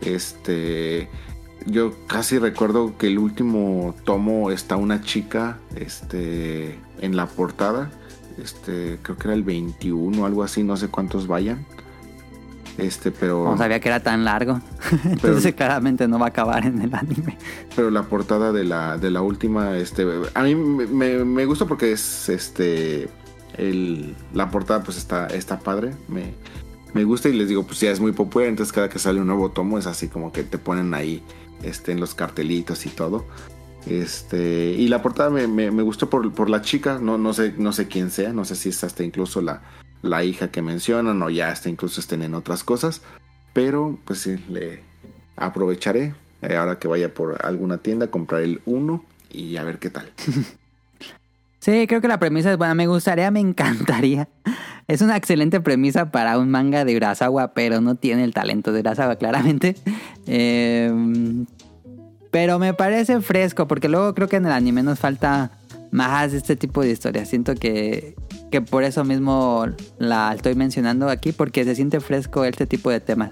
Este, yo casi recuerdo que el último tomo está una chica este, en la portada. Este, creo que era el 21 algo así, no sé cuántos vayan. Este, pero, No sabía que era tan largo. Entonces claramente no va a acabar en el anime. pero la portada de la, de la última, este, a mí me, me- me gusta porque es, este, el, la portada pues está, está padre. Me, me gusta y les digo, pues ya es muy popular, entonces cada que sale un nuevo tomo es así como que te ponen ahí, este, los cartelitos y todo. Este, y la portada me, me- me gustó por, por la chica, no, no, sé, no sé quién sea, no sé si es hasta incluso la, la hija que mencionan o ya hasta incluso estén en otras cosas, pero pues sí, le aprovecharé eh, ahora que vaya por alguna tienda, comprar el uno y a ver qué tal. Sí, creo que la premisa es buena. Me gustaría, me encantaría. Es una excelente premisa para un manga de Urasawa, pero no tiene el talento de Urasawa, claramente. Eh, pero me parece fresco, porque luego creo que en el anime nos falta más de este tipo de historias. Siento que, que por eso mismo la estoy mencionando aquí, porque se siente fresco este tipo de temas.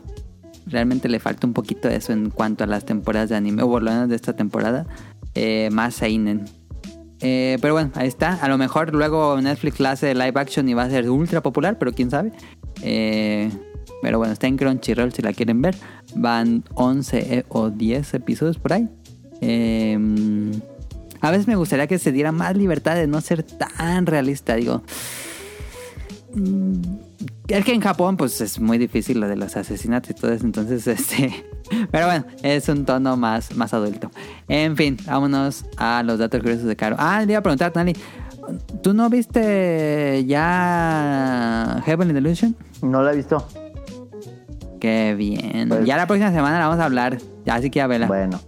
Realmente le falta un poquito de eso en cuanto a las temporadas de anime, o por lo menos de esta temporada. Eh, más Seinen. Eh, pero bueno, ahí está. A lo mejor luego Netflix la hace live action y va a ser ultra popular, pero quién sabe. Eh, Pero bueno, está en Crunchyroll si la quieren ver. Van 11 e- o 10 episodios por ahí. Eh, a veces me gustaría que se diera más libertad de no ser tan realista. Digo, mm, es que en Japón pues es muy difícil lo de los asesinatos y todo eso. Entonces, este... Pero bueno, es un tono más, más adulto. En fin, vámonos a los datos curiosos de Caro. Ah, le iba a preguntar, Nali. ¿Tú no viste ya Heavenly Delusion? No la he visto. Qué bien. Pues- ya la próxima semana la vamos a hablar. Así que ya vela. Bueno,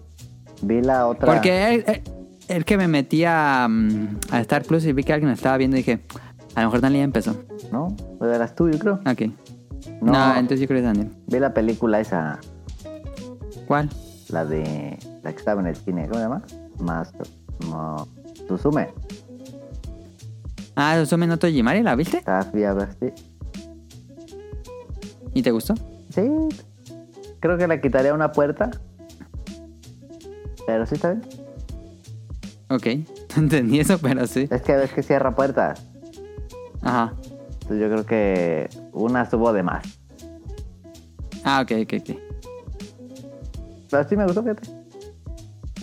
vi la otra. Porque el, el- el que me metí a, mm, a Star Plus y vi que alguien lo estaba viendo y dije, a lo mejor Daniel ya empezó. ¿No? Pues eras tú, yo creo. Ok. No. No, entonces yo creo que es Daniel. Vi la película esa, ¿Cuál? la de. La que estaba en el cine, ¿cómo se llama? Más. No. Susume. Ah, Susume no Tojimari, ¿la viste? Ah, fui a ver, sí. ¿Y te gustó? Sí. Creo que le quitaría una puerta. Pero sí está bien. Ok. No entendí eso, pero sí. Es que ves que cierra puertas. Ajá. Entonces yo creo que una estuvo de más. Ah, ok, ok, ok. Pero sí me gustó, fíjate.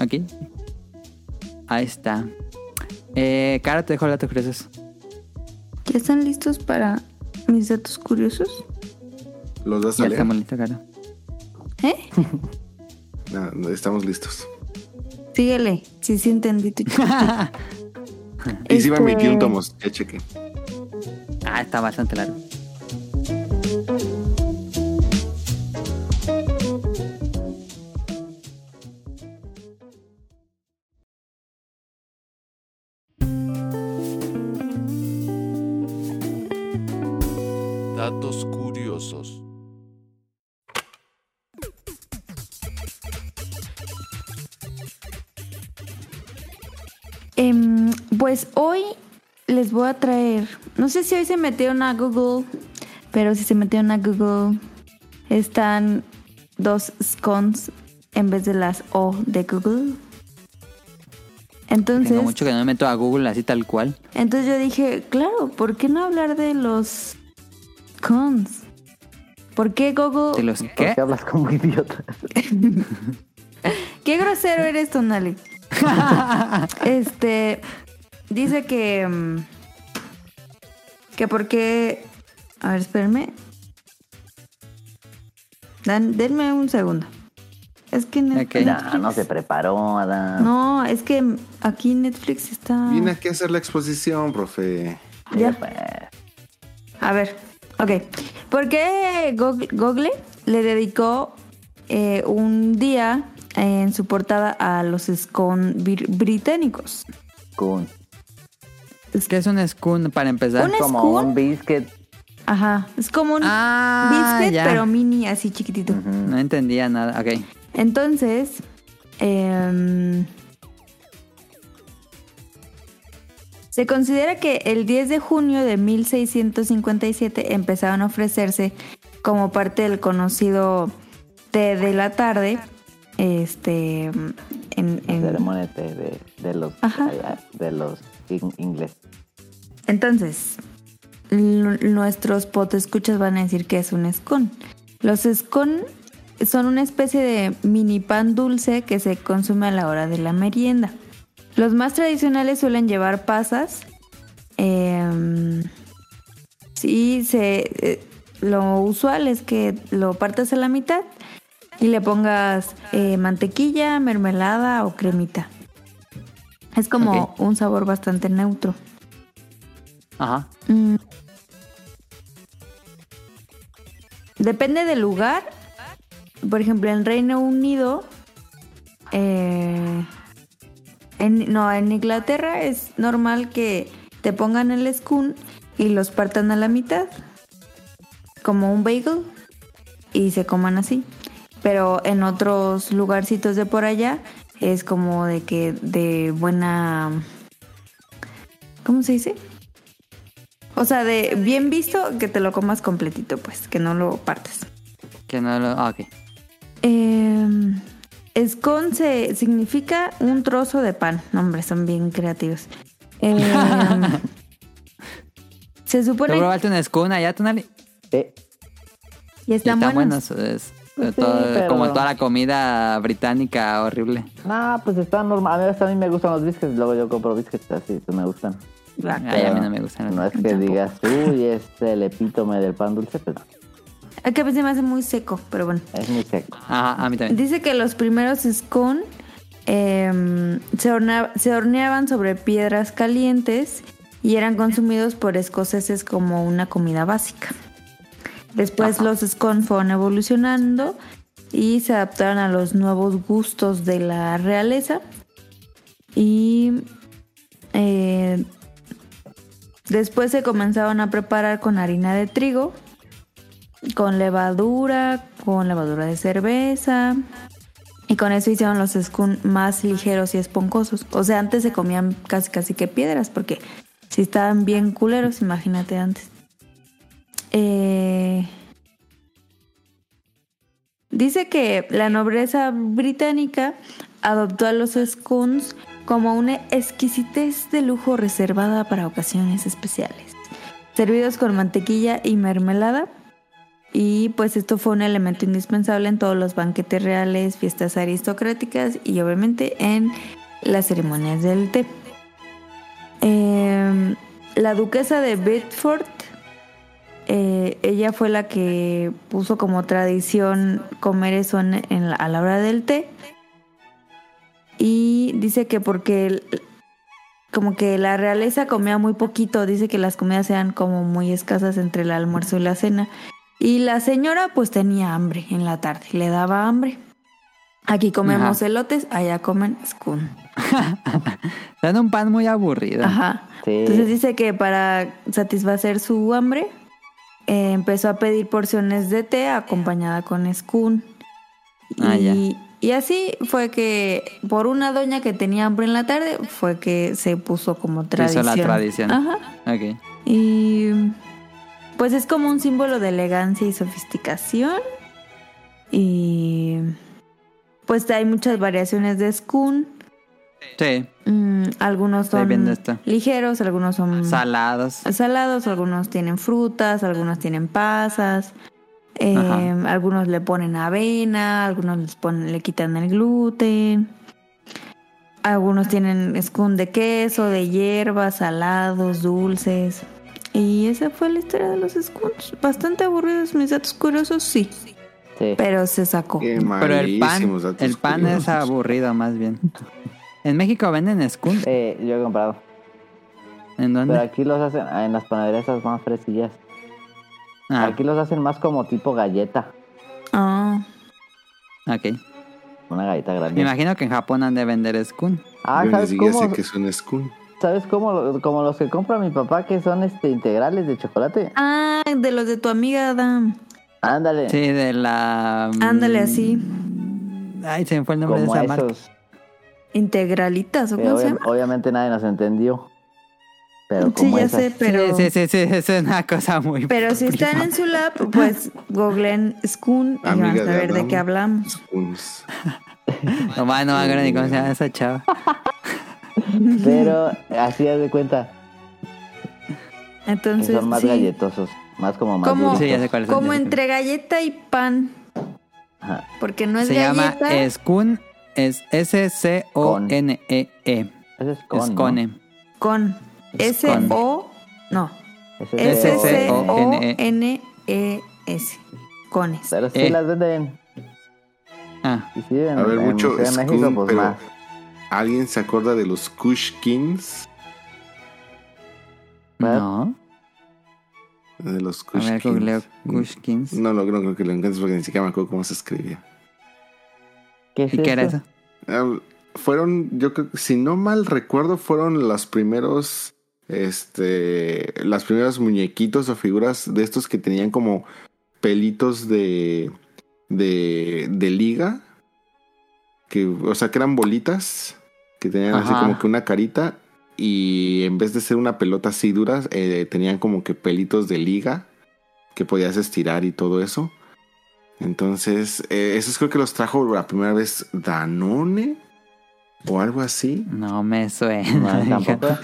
Ok. Ahí está. Eh, Caro, te dejo los datos curiosos. ¿Ya están listos para mis datos curiosos? ¿Los das a Ya leer? estamos listos, Caro. ¿Eh? No, no, estamos listos. Síguele. Sí, sí entendí tu Y si me Este- metí un tomos, ya chequé. Ah, está bastante largo. A traer. No sé si hoy se metieron a Google, pero si se metieron a Google, están dos scones en vez de las O de Google. Entonces, Tengo mucho que no me meto a Google así tal cual. entonces yo dije, claro, ¿por qué no hablar de los scones? ¿Por qué Google? ¿De los ¿Por qué? qué hablas como idiota? Qué grosero eres, Tonali. este dice que mm, que porque a ver, espérenme. Dan, denme un segundo. Es que Net- Ok. No, no se preparó, Adán. No, es que aquí Netflix está Vine aquí a hacer la exposición, profe. Ya. Pues, A ver, ok. ¿Por qué Google, Google le dedicó eh, un día en su portada a los scone br- británicos? con ¿Qué es un Skun para empezar? Un como Scone. un biscuit. Ajá, es como un Ah, biscuit, ya. pero mini, así chiquitito. No entendía nada. Ok. Entonces, em, se considera que el 10 de junio de 1657 empezaron a ofrecerse como parte del conocido té de la tarde, este, en, en- ceremonia de, de, de los Ajá. de los in- ingleses. Entonces, nuestros potescuchas van a decir que es un scone. Los scone son una especie de mini pan dulce que se consume a la hora de la merienda. Los más tradicionales suelen llevar pasas. em, sí, se, eh, lo usual es que lo partas a la mitad y le pongas eh, mantequilla, mermelada o cremita. Es como un sabor bastante neutro. Ajá. Mm. Depende del lugar. Por ejemplo, en Reino Unido. eh, en, no, en Inglaterra es normal que te pongan el scone y los partan a la mitad. Como un bagel. Y se coman así. Pero en otros lugarcitos de por allá es como de que de buena. ¿Cómo se dice? O sea, de bien visto que te lo comas completito, pues, que no lo partes. Que no lo. Ah, ok. Eh, scone se significa un trozo de pan. No, hombre, son bien creativos. Eh, se ¿Tú supone. probaste un Skun allá, Tonali? Sí, Y Y están, están buenos. buenos. es- sí, todo- pero- Como toda la comida británica horrible. No, pues está normal. A mí hasta a mí me gustan los biscuits. Luego yo compro biscuits así, pues me gustan. Ay, a mí no me gustan. No es que Tampoco. digas, uy, es el epítome del pan dulce, pero Es que a veces se me hace muy seco, pero bueno. es muy seco. Ajá, a mí también. Dice que los primeros scone se, horna- se horneaban sobre piedras calientes y eran consumidos por escoceses como una comida básica. Después los scone fueron evolucionando y se adaptaron a los nuevos gustos de la realeza. Y eh, después se comenzaron a preparar con harina de trigo, con levadura, con levadura de cerveza. Y con eso hicieron los scone más ligeros y esponjosos. O sea, antes se comían casi casi que piedras, porque si estaban bien culeros, imagínate antes. Eh, Dice que la nobleza británica adoptó a los scones como una exquisitez de lujo reservada para ocasiones especiales, servidos con mantequilla y mermelada. Y pues esto fue un elemento indispensable en todos los banquetes reales, fiestas aristocráticas y obviamente en las ceremonias del té. Eh, la duquesa de Bedford eh, ella fue la que puso como tradición comer eso en- en la- a la hora del té. Y dice que porque el- como que la realeza comía muy poquito, dice que las comidas eran como muy escasas entre el almuerzo y la cena. Y la señora pues tenía hambre en la tarde, le daba hambre. Aquí comemos Ajá. elotes, allá comen scone. Dan un pan muy aburrido. Ajá. Sí. Entonces dice que para satisfacer su hambre, eh, empezó a pedir porciones de té acompañada con scone. Ah, ya. y, así fue que por una doña que tenía hambre en la tarde, fue que se puso como tradición. hizo la tradición. Ajá. Ok. Y pues es como un símbolo de elegancia y sofisticación. Y pues hay muchas variaciones de scone. Sí. Mm, algunos son ligeros, algunos son Salados. salados, algunos tienen frutas, algunos tienen pasas, eh, Ajá. algunos le ponen avena, algunos les ponen, le quitan el gluten, algunos tienen scone de queso, de hierbas, salados, dulces. Y esa fue la historia de los scones. Bastante aburridos mis datos curiosos, sí, Sí. pero se sacó. Qué Pero el pan, el pan es aburrido más bien. En México venden scone. Eh, yo he comprado. ¿En dónde? Pero aquí los hacen en las panaderías esas más fresillas. Ah, Aquí los hacen más como tipo galleta. Ah, ok. Una galleta Me grande. imagino que en Japón han de vender scone. Ah, Yo ¿sabes cómo? sé que es un Skun. ¿Sabes cómo? Como los que compra mi papá que son este integrales de chocolate. ah, de los de tu amiga Adam. Ándale. Sí, de la... mm, Ándale así. Ay, se me fue el nombre como de esa marca. Integralitas, ¿o Que cómo se obvia- llama? obviamente nadie nos entendió. Pero Sí, como ya esas. sé, pero... Sí, sí, sí, sí, es una cosa muy... Pero si están en su lab, pues googleen Skun y van a de saber de Adam. qué hablamos. Skuns. No, ma, no me ni cómo se llama esa chava. Pero así haz de cuenta. Que Entonces, son más sí, galletosos. Más como más ¿Cómo? Sí, ya sé cuál es. como entre galleta y pan, Ajá. porque no es Se llama galleta. Skun, es S-C-O-N-E-E. Ese es con, ¿no? Scone. con S-O... No, es. S-C-O-N-E-S. Cones. Pero sí Eh. las venden. Ah, Y sí, en, A ver, en mucho de México, Skun, pues pero más. ¿alguien se acuerda de los Kushkins? ¿Verdad? no. De los A Kushkins. ver, googleo Kushkins. No, lo- no creo que lo encuentres porque ni siquiera me acuerdo cómo se escribía. ¿Qué es ¿Y qué era eso? Ah, fueron, yo creo que si no mal recuerdo, fueron los primeros, este, las primeros muñequitos o figuras de estos que tenían como pelitos de, de, de liga, que, o sea, que eran bolitas, que tenían así como que una carita y en vez de ser una pelota así dura, eh, tenían como que pelitos de liga que podías estirar y todo eso. Entonces, eh, esos creo que los trajo la primera vez Danone o algo así. No me suena. No, tampoco.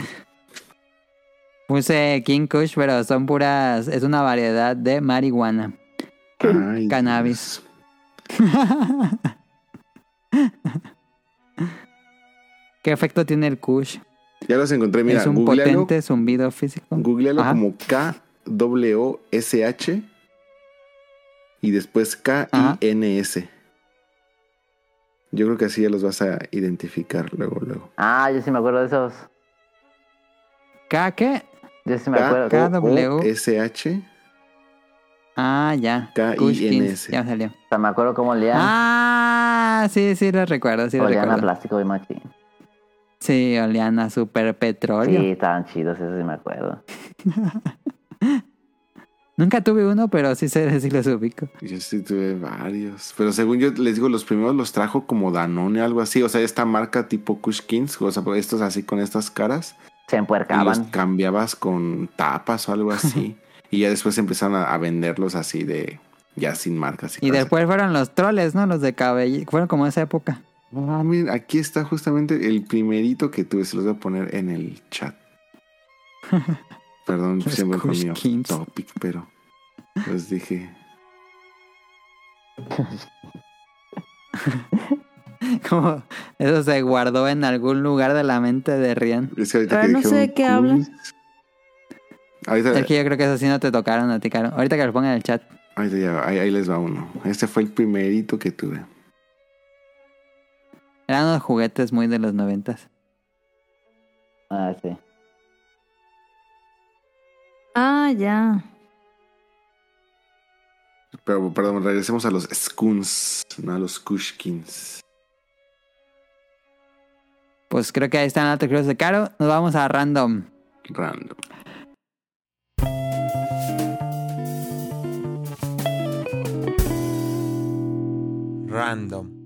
Puse King Kush, pero son puras. Es una variedad de marihuana. Ay, Cannabis. ¿Qué efecto tiene el Kush? Ya los encontré, mira, es un googlealo, potente zumbido físico. googlealo Ajá. como K-W-S-H y después K-I-N-S. Yo creo que así ya los vas a identificar luego, luego. Ah, yo sí me acuerdo de esos. ¿K qué? Yo sí me acuerdo. K- W. S-H. Ah, ya. K-I-N-S. Ya me salió. O sea, me acuerdo cómo olían. Ah, sí, sí lo recuerdo, sí lo recuerdo. plástico y machín. Sí, olían a super petróleo. Sí, estaban chidos, eso sí me acuerdo. Nunca tuve uno, pero sí sé sí los ubico. Yo sí tuve varios. Pero según yo les digo, los primeros los trajo como Danone, algo así. O sea, esta marca tipo Kush Kings, o sea, estos así con estas caras. Se Y los empuercaban. cambiaban con tapas o algo así. y ya después empezaron a, a venderlos así de. Ya sin marcas. Y cosas. después fueron los troles, ¿no? Los de cabello. Fueron como esa época. Ah, miren, aquí está justamente el primerito que tuve. Se los voy a poner en el chat. Perdón, Los siempre off Kings. topic, pero les dije. Como eso se guardó en algún lugar de la mente de Rian. Es que ahorita Pero que no sé de qué hablan. Kush- Ahorita, Es que yo creo que eso sí no te tocaron a ti, Caro. Ahorita que lo pongan en el chat. ahorita ya, ahí, ahí les va uno. Este fue el primerito que tuve. Eran unos juguetes muy de los noventas. Ah, sí. Ah, ya. Pero, perdón, regresemos a los Skuns, no a los Kushkins. Pues creo que ahí están altos cruces de Caro. Nos vamos a random. Random. Random.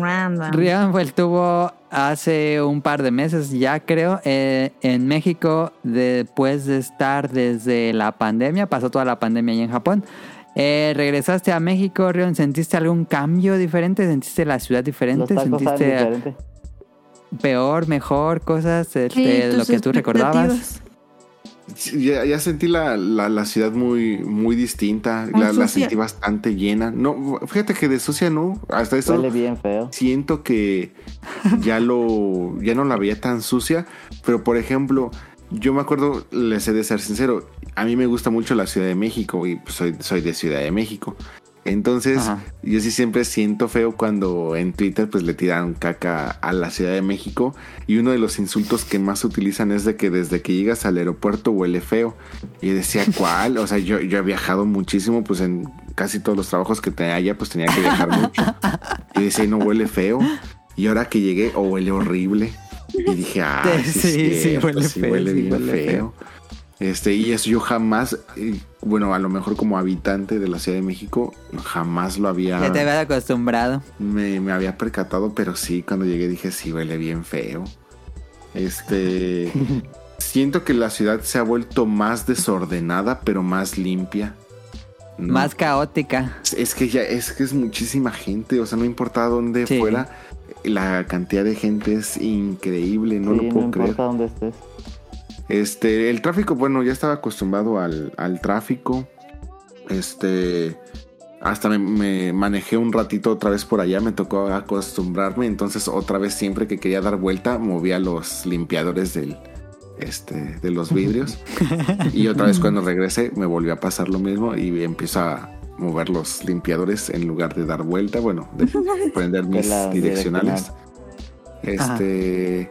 Random. Rian fue el tuvo hace un par de meses, ya creo, eh, en México, después de estar desde la pandemia, pasó toda la pandemia ahí en Japón. Eh, regresaste a México, Rion, ¿sentiste algún cambio diferente? ¿Sentiste la ciudad Los diferente? ¿Sentiste diferente. peor, mejor, cosas este, Sí, lo que tú recordabas? Ya, ya sentí la, la, la ciudad muy, muy distinta. La, sentí bastante llena. No, fíjate que de sucia no. Hasta eso Huele bien feo. siento que ya lo ya no la veía tan sucia. Pero por ejemplo, yo me acuerdo, les he de ser sincero, a mí me gusta mucho la Ciudad de México y pues, soy, soy de Ciudad de México. Entonces, Ajá. yo sí siempre siento feo cuando en Twitter pues le tiran caca a la Ciudad de México y uno de los insultos que más utilizan es de que desde que llegas al aeropuerto huele feo. Y decía, ¿cuál? O sea, yo, yo he viajado muchísimo, pues en casi todos los trabajos que tenía allá, pues tenía que viajar mucho. Y decía, "¿Y no huele feo. Y ahora que llegué, oh, huele horrible. Y dije, ah, sí, Sí, huele sí feo, huele bien huele feo. feo. Este, y eso yo jamás, eh, bueno, a lo mejor como habitante de la Ciudad de México, jamás lo había, Ya te habías acostumbrado. me, me había percatado, pero sí, cuando llegué dije, sí, huele bien feo. Este, siento que la ciudad se ha vuelto más desordenada, pero más limpia. No, Más caótica. es que ya, es que es muchísima gente, o sea, no importa dónde Sí. fuera, la cantidad de gente es increíble, no sí, lo no puedo creer. importa dónde estés. Este, el tráfico, bueno, ya estaba acostumbrado al, al tráfico. Este, hasta me, me manejé un ratito otra vez por allá, me tocó acostumbrarme. Entonces, otra vez, siempre que quería dar vuelta, movía los limpiadores del, este, de los vidrios. y otra vez, cuando regresé, me volvió a pasar lo mismo y empiezo a mover los limpiadores en lugar de dar vuelta. Bueno, de prender mis direccionales. Este,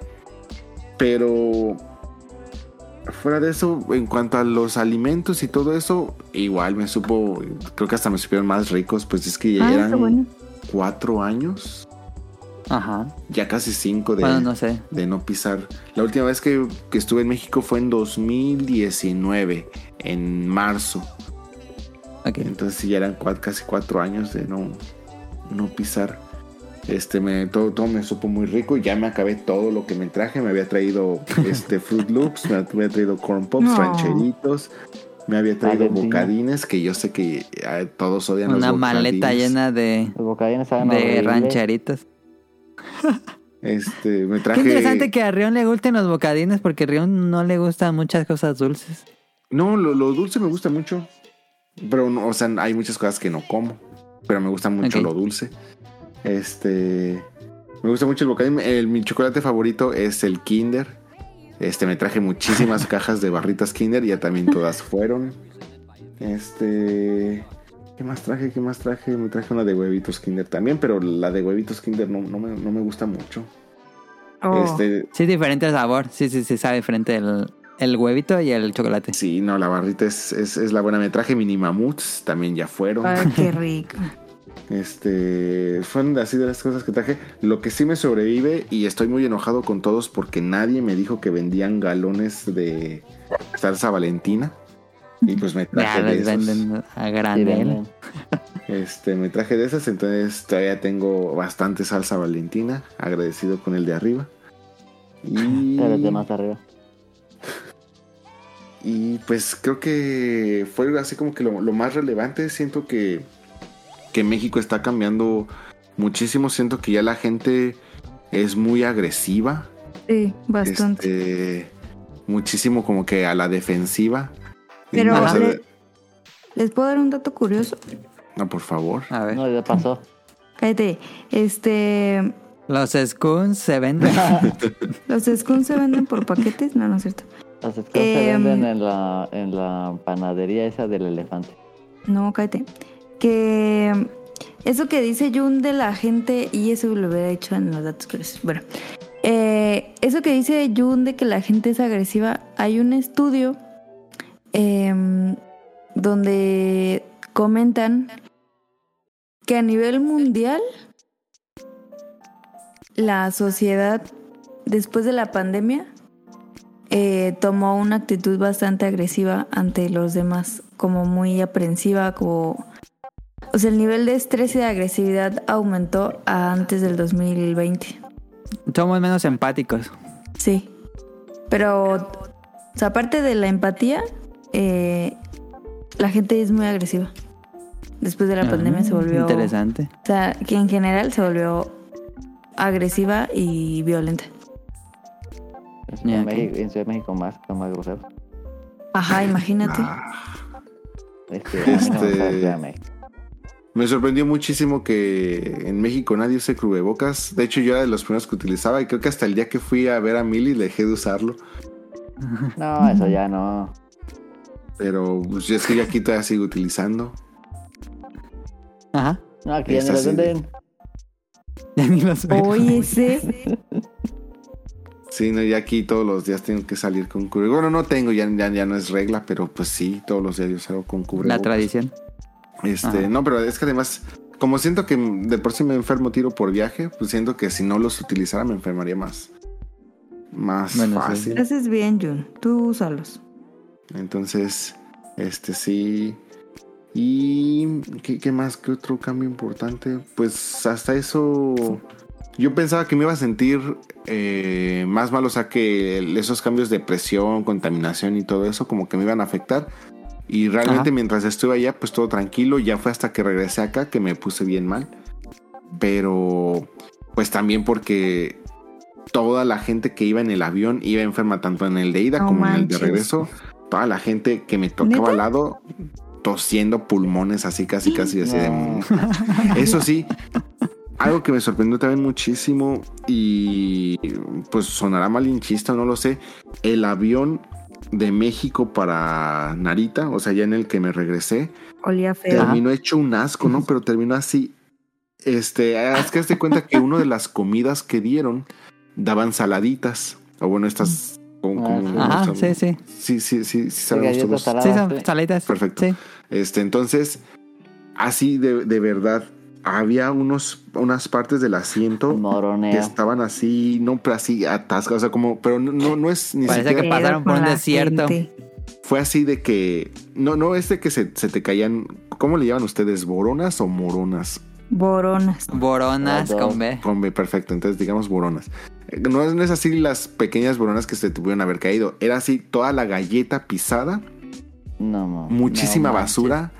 pero fuera de eso, en cuanto a los alimentos y todo eso, igual me supo, creo que hasta me supieron más ricos, pues es que ya Ah, eran bueno. cuatro años, Ajá. ya casi cinco de, Bueno, no sé. de no pisar. La última vez que, que estuve en México fue en 2019, en marzo. Ok. Entonces sí, ya eran cua- casi cuatro años de no, no pisar. Este, me, todo, todo me supo muy rico. Ya me acabé todo lo que me traje. Me había traído este Fruit Loops, me había traído Corn Pops, No. rancheritos. Me había traído Valentina. bocadines, que yo sé que eh, todos odian Una los maleta bocadines. llena de, Los bocadines saben de horrible. rancheritos. Este, me Qué traje. interesante que a Rion le gusten los bocadines porque a Rion no le gustan muchas cosas dulces. No, lo, lo dulce me gusta mucho. Pero, no, o sea, hay muchas cosas que no como. Pero me gusta mucho lo dulce. Este. Me gusta mucho el bocadín. El, mi chocolate favorito es el Kinder. Este, me traje muchísimas cajas de barritas Kinder. Ya también todas fueron. Este. ¿Qué más traje? ¿Qué más traje? Me traje una de huevitos Kinder también. Pero la de huevitos Kinder no, no, me, no me gusta mucho. Oh. Este. Sí, diferente el sabor. Sí, sí, sí, sabe diferente el, el huevito y el chocolate. Sí, no, la barrita es, es, es la buena. Me traje mini mamuts. También ya fueron. Ay, qué rico. Este, fueron así de las cosas que traje. Lo que sí me sobrevive y estoy muy enojado con todos porque nadie me dijo que vendían galones de salsa Valentina. Y pues me Ya traje de les esos. venden a granel. Este, me traje de esas, entonces todavía tengo bastante salsa Valentina, agradecido con el de arriba. Y, es de más arriba. y pues creo que fue así como que lo, lo más relevante. Siento que, que México está cambiando muchísimo. Siento que ya la gente es muy agresiva. Sí, bastante. Este, muchísimo como que a la defensiva. Pero no sé- le- les puedo dar un dato curioso. no, por favor. A ver. No, ya pasó. Cállate. Este. Los scoons se venden. Los scones se venden por paquetes. No, no es cierto. Los scones se Em. venden en la, en la panadería esa del elefante. No, cállate. Que eso que dice Jun de la gente, y eso lo hubiera dicho en los datos curiosos. Bueno, eh, eso que dice Jun de que la gente es agresiva, hay un estudio em, donde comentan que a nivel mundial la sociedad después de la pandemia eh, tomó una actitud bastante agresiva ante los demás, como muy aprensiva, como... O sea, el nivel de estrés y de agresividad aumentó a antes del 2020. Somos menos empáticos. Sí. Pero, o sea, aparte de la empatía, eh, la gente es muy agresiva. Después de la pandemia se Ah, volvió... Interesante. O sea, que en general se volvió agresiva y violenta. En Ciudad, de. México, en Ciudad de México más, son más groseros. Ajá, imagínate. Este, Este- Ciudad de México. Me sorprendió muchísimo que en México nadie use cubrebocas. De hecho, yo era de los primeros que utilizaba y creo que hasta el día que fui a ver a Milly dejé de usarlo. No, eso ya no. Pero pues, es que yo aquí todavía sigo utilizando. Ajá. No, aquí ya ni los venden. Ya ni los veo. Oye, ese... Sí, no, ya aquí todos los días tengo que salir con cubrebocas. Bueno, no tengo, ya, ya, ya no es regla, pero pues sí, todos los días yo salgo con cubrebocas. La tradición. Este, Ajá. no, pero es que además, como siento que de por sí me enfermo tiro por viaje, pues siento que si no los utilizara me enfermaría más. Más Bueno, sí. fácil. Haces bien, Jun. Tú úsalos. Entonces, este sí. ¿Y qué, qué más? ¿Qué otro cambio importante? Pues hasta eso. Yo pensaba que me iba a sentir eh, más mal, o sea, que esos cambios de presión, contaminación y todo eso, como que me iban a afectar. Y realmente Ajá. mientras estuve allá, pues todo tranquilo. Ya fue hasta que regresé acá que me puse bien mal. Pero, pues también porque toda la gente que iba en el avión iba enferma, tanto en el de ida No como en el de manches. regreso. Toda la gente que me tocaba ¿Neta? al lado tosiendo pulmones así, casi, casi, así de. No. Eso sí, algo que me sorprendió también muchísimo y pues sonará malinchista, no lo sé. El avión de México para Narita, o sea, ya en el que me regresé, Olía feo. terminó hecho un asco, ¿no? Pero terminó así. Este, es que hazte cuenta que una de las comidas que dieron daban saladitas. O bueno, estas. como- Ah, como- sí. Ajá, sí, sí. Sí, sí, sí, sí, sabemos galletas todos. saladas. Sí, Ah, son sí. salitas. Perfecto. Sí. Este, entonces, así de, de verdad, había unos, unas partes del asiento que estaban así, no, pero así atascadas, o sea, como, pero no, no, es ni Parece siquiera, que pasaron por un desierto. gente. fue así de que, no, no es de que se, se te caían, ¿cómo le llaman ustedes? ¿Boronas o moronas? Boronas. Boronas dos. con B. Con B, perfecto. Entonces, digamos boronas. Eh, No es, no es así las pequeñas boronas que se te pudieron haber caído. Era así toda la galleta pisada, No, no. muchísima no manches. basura.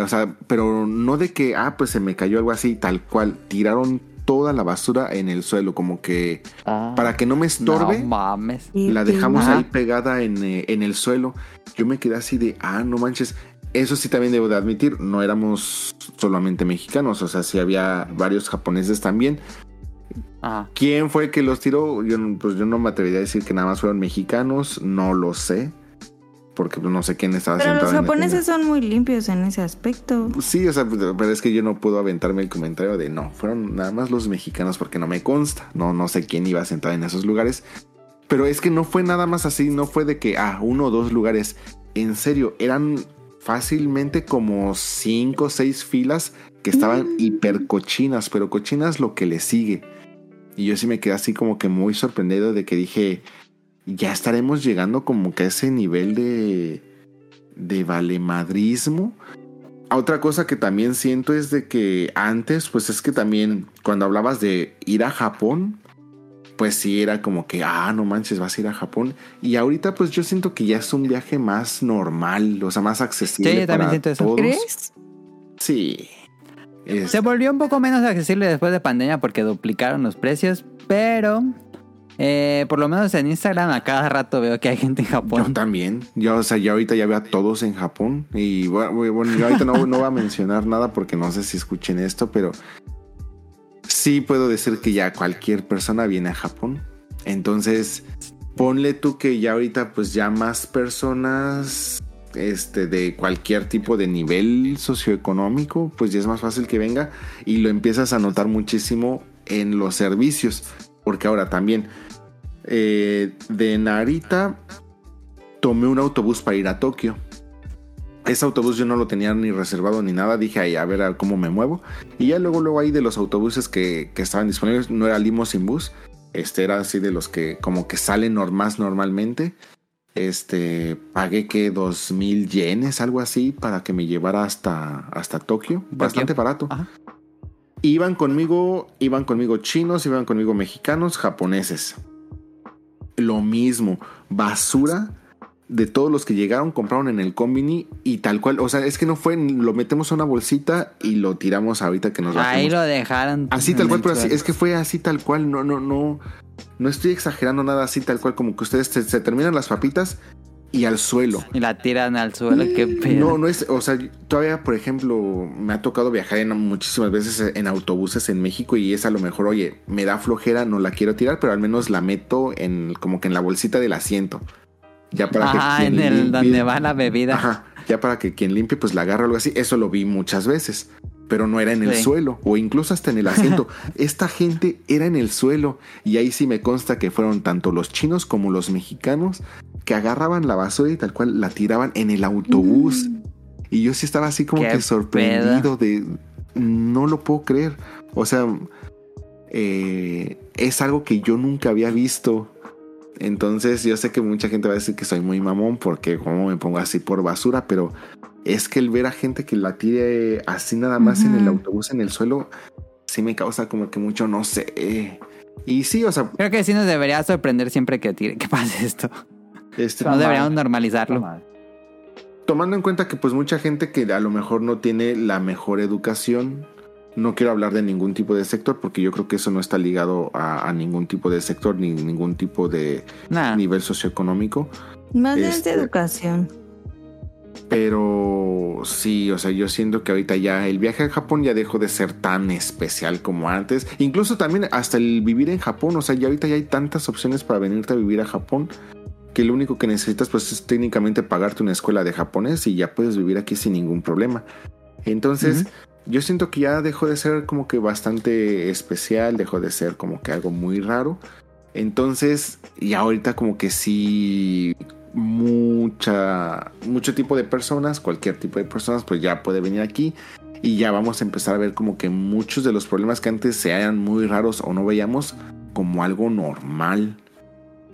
O sea, pero no de que, ah, pues se me cayó algo así, tal cual. Tiraron toda la basura en el suelo, como que Ah, para que no me estorbe. No mames. la dejamos Ajá. ahí pegada en, eh, en el suelo. Yo me quedé así de, ah, no manches. Eso sí también debo de admitir, no éramos solamente mexicanos, o sea, sí había varios japoneses también. Ajá. ¿Quién fue el que los tiró? Yo, no- pues yo no me atrevería a decir que nada más fueron mexicanos, no lo sé. Porque pues, no sé quién estaba Pero los sentado en la japoneses son muy limpios en ese aspecto. Sí, o sea, pero es que yo no puedo aventarme el comentario de no, fueron nada más los mexicanos porque no me consta. No, no sé quién iba sentado en esos lugares. Pero es que no fue nada más así, no fue de que, ah, uno o dos lugares. En serio, eran fácilmente como cinco o seis filas que estaban hiper cochinas, pero cochinas lo que le sigue. Y yo sí me quedé así como que muy sorprendido de que dije, ya estaremos llegando como que a ese nivel de, de valemadrismo. Otra cosa que también siento es de que antes, pues es que también cuando hablabas de ir a Japón, pues sí era como que, ah, no manches, vas a ir a Japón. Y ahorita pues yo siento que ya es un viaje más normal, o sea, más accesible. Sí, yo también para siento eso. todos. ¿Crees? Sí. Es- Se volvió un poco menos accesible después de pandemia porque duplicaron los precios, pero eh, por lo menos en Instagram a cada rato veo que hay gente en Yo Japón. también. Yo, o sea, ya ahorita ya veo a todos en Japón. Y bueno, yo ahorita no, no voy a mencionar nada porque no sé si escuchen esto, pero sí puedo decir que ya cualquier persona viene a Japón. Entonces, ponle tú que ya ahorita pues ya más personas este de cualquier tipo de nivel socioeconómico, pues ya es más fácil que venga y lo empiezas a notar muchísimo en los servicios, porque ahora también eh, de Narita tomé un autobús para ir a Tokio. Ese autobús yo no lo tenía ni reservado ni nada. Dije, ahí, a ver a cómo me muevo. Y ya luego, luego ahí de los autobuses que, que estaban disponibles, no era limousine bus. Este era así de los que como que salen más normalmente. Este, pagué que dos mil yenes, algo así, para que me llevara hasta, hasta Tokio. Bastante barato. Ajá. Iban conmigo, iban conmigo chinos, iban conmigo mexicanos, japoneses. Lo mismo, basura de todos los que llegaron, compraron en el combini y tal cual. O sea, es que no fue, lo metemos a una bolsita y lo tiramos ahorita que nos Ahí bajemos. lo dejaron. Así tal cual, pero así, es que fue así tal cual. No, no, no. No estoy exagerando nada así tal cual, como que ustedes se, se terminan las papitas y al suelo. Y la tiran al suelo, qué pedo. No, no es, o sea, todavía, por ejemplo, me ha tocado viajar en, muchísimas veces en autobuses en México y es a lo mejor, oye, me da flojera, no la quiero tirar, pero al menos la meto en, como que en la bolsita del asiento. Ya para Ajá, que en quien el limpie- donde va la bebida. Ajá, ya para que quien limpie pues la agarre o algo así. Eso lo vi muchas veces, pero no era en el Sí. suelo o incluso hasta en el asiento. Esta gente era en el suelo y ahí sí me consta que fueron tanto los chinos como los mexicanos que agarraban la basura y tal cual la tiraban en el autobús. Y yo sí estaba así como Qué que sorprendido de no lo puedo creer. O sea, eh, es algo que yo nunca había visto. Entonces yo sé que mucha gente va a decir que soy muy mamón porque como me pongo así por basura, pero es que el ver a gente que la tire así nada más en el autobús en el suelo, sí me causa como que mucho, no sé. Y sí, o sea, Creo que sí nos debería sorprender siempre que, tire, que pase esto. Este, No deberíamos normalizarlo. mal. tomando en cuenta que pues mucha gente que a lo mejor no tiene la mejor educación, no quiero hablar de ningún tipo de sector porque yo creo que eso no está ligado a, a ningún tipo de sector ni ningún tipo de Nah. nivel socioeconómico. Más bien es Este- de educación. Pero sí, o sea, yo siento que ahorita ya el viaje a Japón ya dejó de ser tan especial como antes. Incluso también hasta el vivir en Japón, o sea, ya ahorita ya hay tantas opciones para venirte a vivir a Japón que lo único que necesitas pues es técnicamente pagarte una escuela de japonés y ya puedes vivir aquí sin ningún problema. Entonces, Ujú. yo siento que ya dejó de ser como que bastante especial, dejó de ser como que algo muy raro. Entonces, y ahorita como que sí mucha mucho tipo de personas, cualquier tipo de personas pues ya puede venir aquí y ya vamos a empezar a ver como que muchos de los problemas que antes se hayan muy raros o no veíamos como algo normal.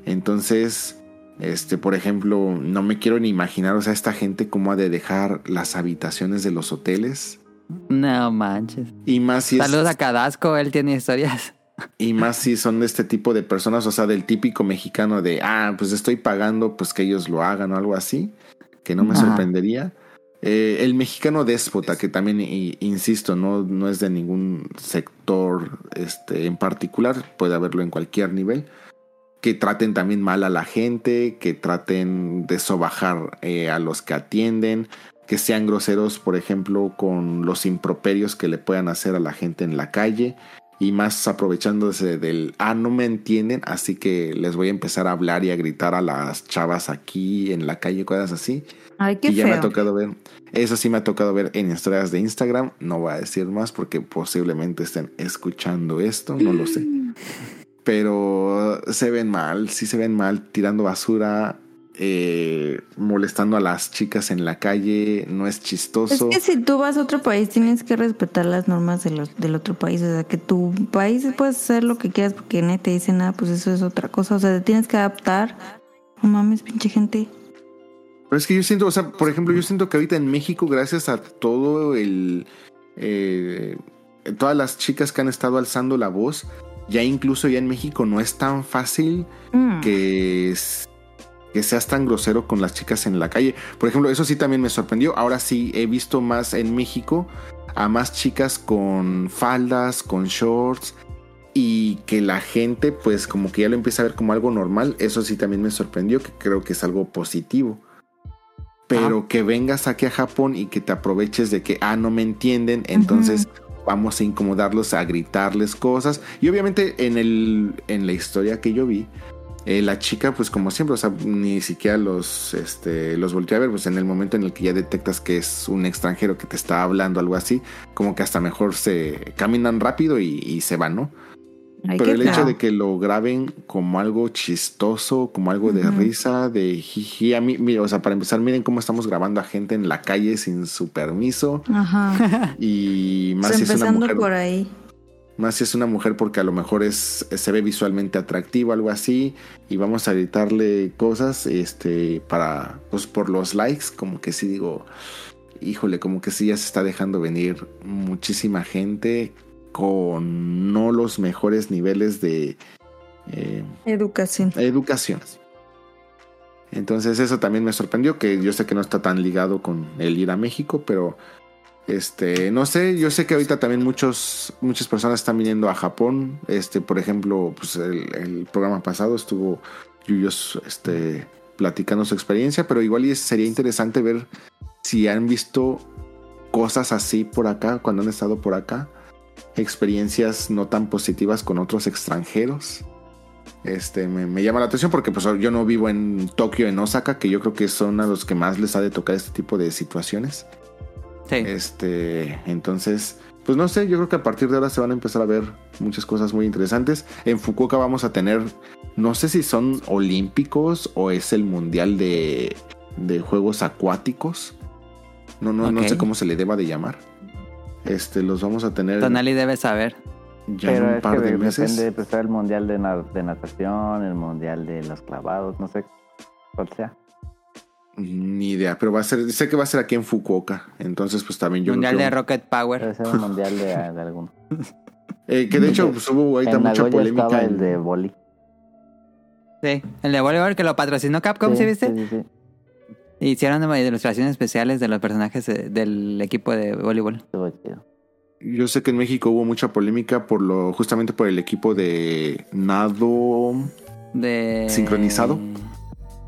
Entonces, este, por ejemplo, no me quiero ni imaginar, o sea, esta gente cómo ha de dejar las habitaciones de los hoteles No manches. Y más si es- Saludos a Cadasco, él tiene historias. Y más si son de este tipo de personas, o sea, del típico mexicano de, ah, pues estoy pagando, pues que ellos lo hagan o algo así, que no me Ajá. sorprendería. Eh, el mexicano déspota, que también, insisto, no, no es de ningún sector este, en particular, puede haberlo en cualquier nivel, que traten también mal a la gente, que traten de sobajar eh, a los que atienden, que sean groseros, por ejemplo, con los improperios que le puedan hacer a la gente en la calle. Y más aprovechándose del ah no me entienden así que les voy a empezar a hablar y a gritar a las chavas aquí en la calle cosas así. Ay, qué y ya me ha tocado ver eso sí me ha tocado ver en historias de Instagram no voy a decir más porque posiblemente estén escuchando esto no lo sé pero se ven mal sí se ven mal tirando basura eh, molestando a las chicas en la calle no es Es chistoso que si tú vas a otro país tienes que respetar las normas de los, del otro país. O sea, que tu país puedes hacer lo que quieras porque nadie te dice nada, pues eso es otra cosa. O sea, te tienes que adaptar. No mames, pinche gente. Pero es que yo siento, o sea, por ejemplo, yo siento que ahorita en México, gracias a todo el. eh, todas las chicas que han estado alzando la voz, ya incluso ya en México no es tan fácil Mm. que, es- que seas tan grosero con las chicas en la calle. Por ejemplo, eso sí también me sorprendió. Ahora sí he visto más en México a más chicas con faldas, con shorts. Y que la gente pues como que ya lo empieza a ver como algo normal. Eso sí también me sorprendió, que creo que es algo positivo. Pero que vengas aquí a Japón y que te aproveches de que, ah, no me entienden, entonces vamos a incomodarlos, a gritarles cosas. Y obviamente en, el, en la historia que yo vi, eh, la chica, pues como siempre, o sea, ni siquiera los, este, los volteé a ver, pues en el momento en el que ya detectas que es un extranjero que te está hablando, algo así, como que hasta mejor se caminan rápido y, y se van, ¿no? Pero el hecho de que lo graben como algo chistoso, como algo de risa, de jiji, a mí, mira, o sea, para empezar, miren cómo estamos grabando a gente en la calle sin su permiso Ajá. y más si es una empezando mujer, por ahí. más si es una mujer porque a lo mejor es se ve visualmente atractivo, algo así, y vamos a gritarle cosas, este, para, pues por los likes, como que sí digo, híjole, como que sí ya se está dejando venir muchísima gente con no los mejores niveles de eh, Educación. educación. Entonces eso también me sorprendió, que yo sé que no está tan ligado con el ir a México, pero este, no sé, yo sé que ahorita también muchos, muchas personas están viniendo a Japón. Este, por ejemplo, pues el, el programa pasado estuvo Yuyos este, platicando su experiencia, pero igual sería interesante ver si han visto cosas así por acá, cuando han estado por acá, experiencias no tan positivas con otros extranjeros. Este, me, me llama la atención porque pues yo no vivo en Tokio, en Osaka, que yo creo que son a los que más les ha de tocar este tipo de situaciones. Sí. Este, entonces, pues no sé, yo creo que a partir de ahora se van a empezar a ver muchas cosas muy interesantes. En Fukuoka vamos a tener, no sé si son olímpicos o es el mundial de, de juegos acuáticos. No, no, no sé cómo se le deba de llamar. Este, los vamos a tener Tonali debe saber. ya en Pero un es par que de de- meses. depende, pues el mundial de, na- de natación, el mundial de los clavados, no sé cuál sea. Ni idea, pero va a ser, sé que va a ser aquí en Fukuoka. Entonces, pues también yo Mundial creo de Rocket Power. Debe ser un mundial de, de alguno. eh, que de hecho pues, hubo ahorita en mucha Nagoya polémica. estaba en- el de boli. Sí. El de voleibol que lo patrocinó Capcom, ¿sí, viste? Sí, sí, sí. Hicieron ilustraciones especiales de los personajes de- del equipo de voleibol. Yo sé que en México hubo mucha polémica por lo, justamente por el equipo de nado, De... ¿Sincronizado?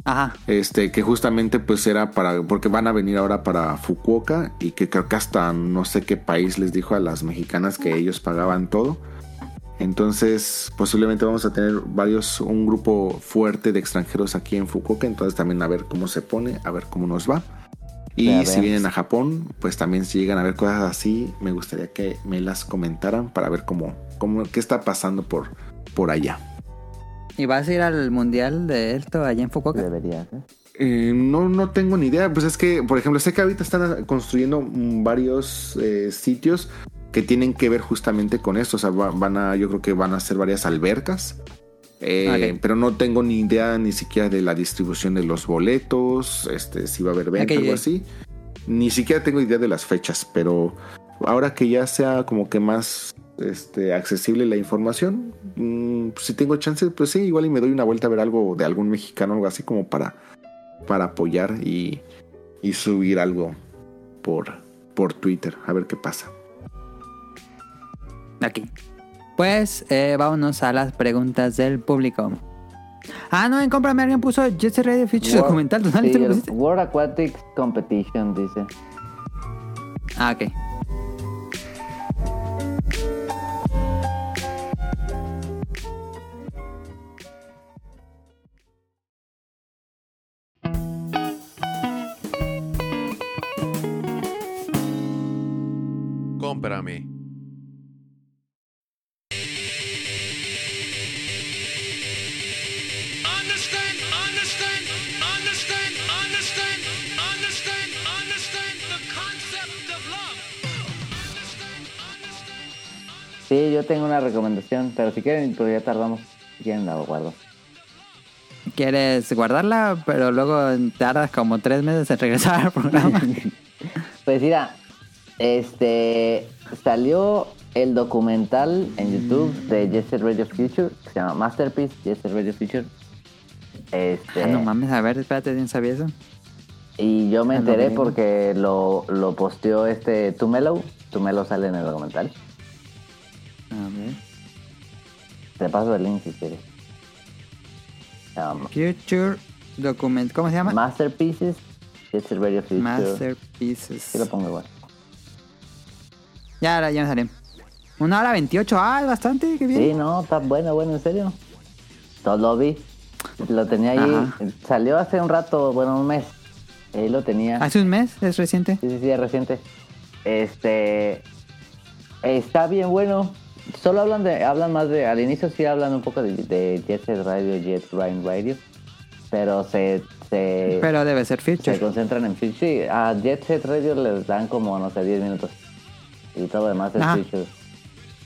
Ajá. este, que justamente pues era para, porque van a venir ahora para Fukuoka y que creo que hasta no sé qué país les dijo a las mexicanas que ellos pagaban todo. Entonces, posiblemente vamos a tener varios, un grupo fuerte de extranjeros aquí en Fukuoka, entonces también a ver cómo se pone, a ver cómo nos va. Y Ya si vienen a Japón, pues también si llegan a ver cosas así, me gustaría que me las comentaran para ver cómo, cómo qué está pasando por, por allá. ¿Y vas a ir al mundial de esto allá en Fukuoka? Deberías, ¿eh? Eh, no, no tengo ni idea. Pues es que, por ejemplo, sé que ahorita están construyendo varios eh, sitios que tienen que ver justamente con esto. O sea, va- van a, yo creo que van a hacer varias albercas. Eh. Pero no tengo ni idea ni siquiera de la distribución de los boletos, este, si va a haber venta, Ok. algo así. Ni siquiera tengo idea de las fechas, pero ahora que ya sea como que más este, accesible la información, mm, pues, si tengo chance, pues sí, igual y me doy una vuelta a ver algo de algún mexicano, algo así como para, para apoyar y, y subir algo por, por Twitter, a ver qué pasa. Aquí. Pues eh, vámonos a las preguntas del público. Ah, no, en Cómprame alguien puso Jet Set Radio Features World- documental. ¿Tú sí. World Aquatics Competition, dice. Ah, ok. Cómprame. Sí, yo tengo una recomendación, pero si quieren, pues ya tardamos. Si quieren, la guardo. ¿Quieres guardarla? Pero luego tardas como tres meses en regresar al programa. Pues mira, este salió el documental en YouTube de Jet Set Radio Future, que se llama Masterpiece, Jet Set Radio Future. Este, Ah, no mames, a ver, espérate, ¿quién sabía eso? y yo me Ah, enteré porque lo, lo posteó este Tumelo. Tumelo sale en el documental. A ver. Te paso el link si quieres. Um, Future Document. ¿Cómo se llama? Masterpieces, Radio Future. Masterpieces. lo pongo igual. Ya, ahora ya me salió. Una hora 28. Ah, es bastante, qué bien. Sí, no, está bueno, bueno, en serio. Todo lo vi. Lo tenía ahí. Ajá. Salió hace un rato, bueno, un mes. Ahí lo tenía. Hace un mes, es reciente. Sí, sí, sí, es reciente. Este. Está bien bueno. Solo hablan de. Hablan más de. Al inicio sí hablan un poco de, de Jet Set Radio, Jet Ryan Radio. Pero se. se Pero debe ser se Future. concentran en Future. Sí, a Jet Set Radio les dan como, no sé, 10 minutos. Y todo lo demás es Ajá. Future.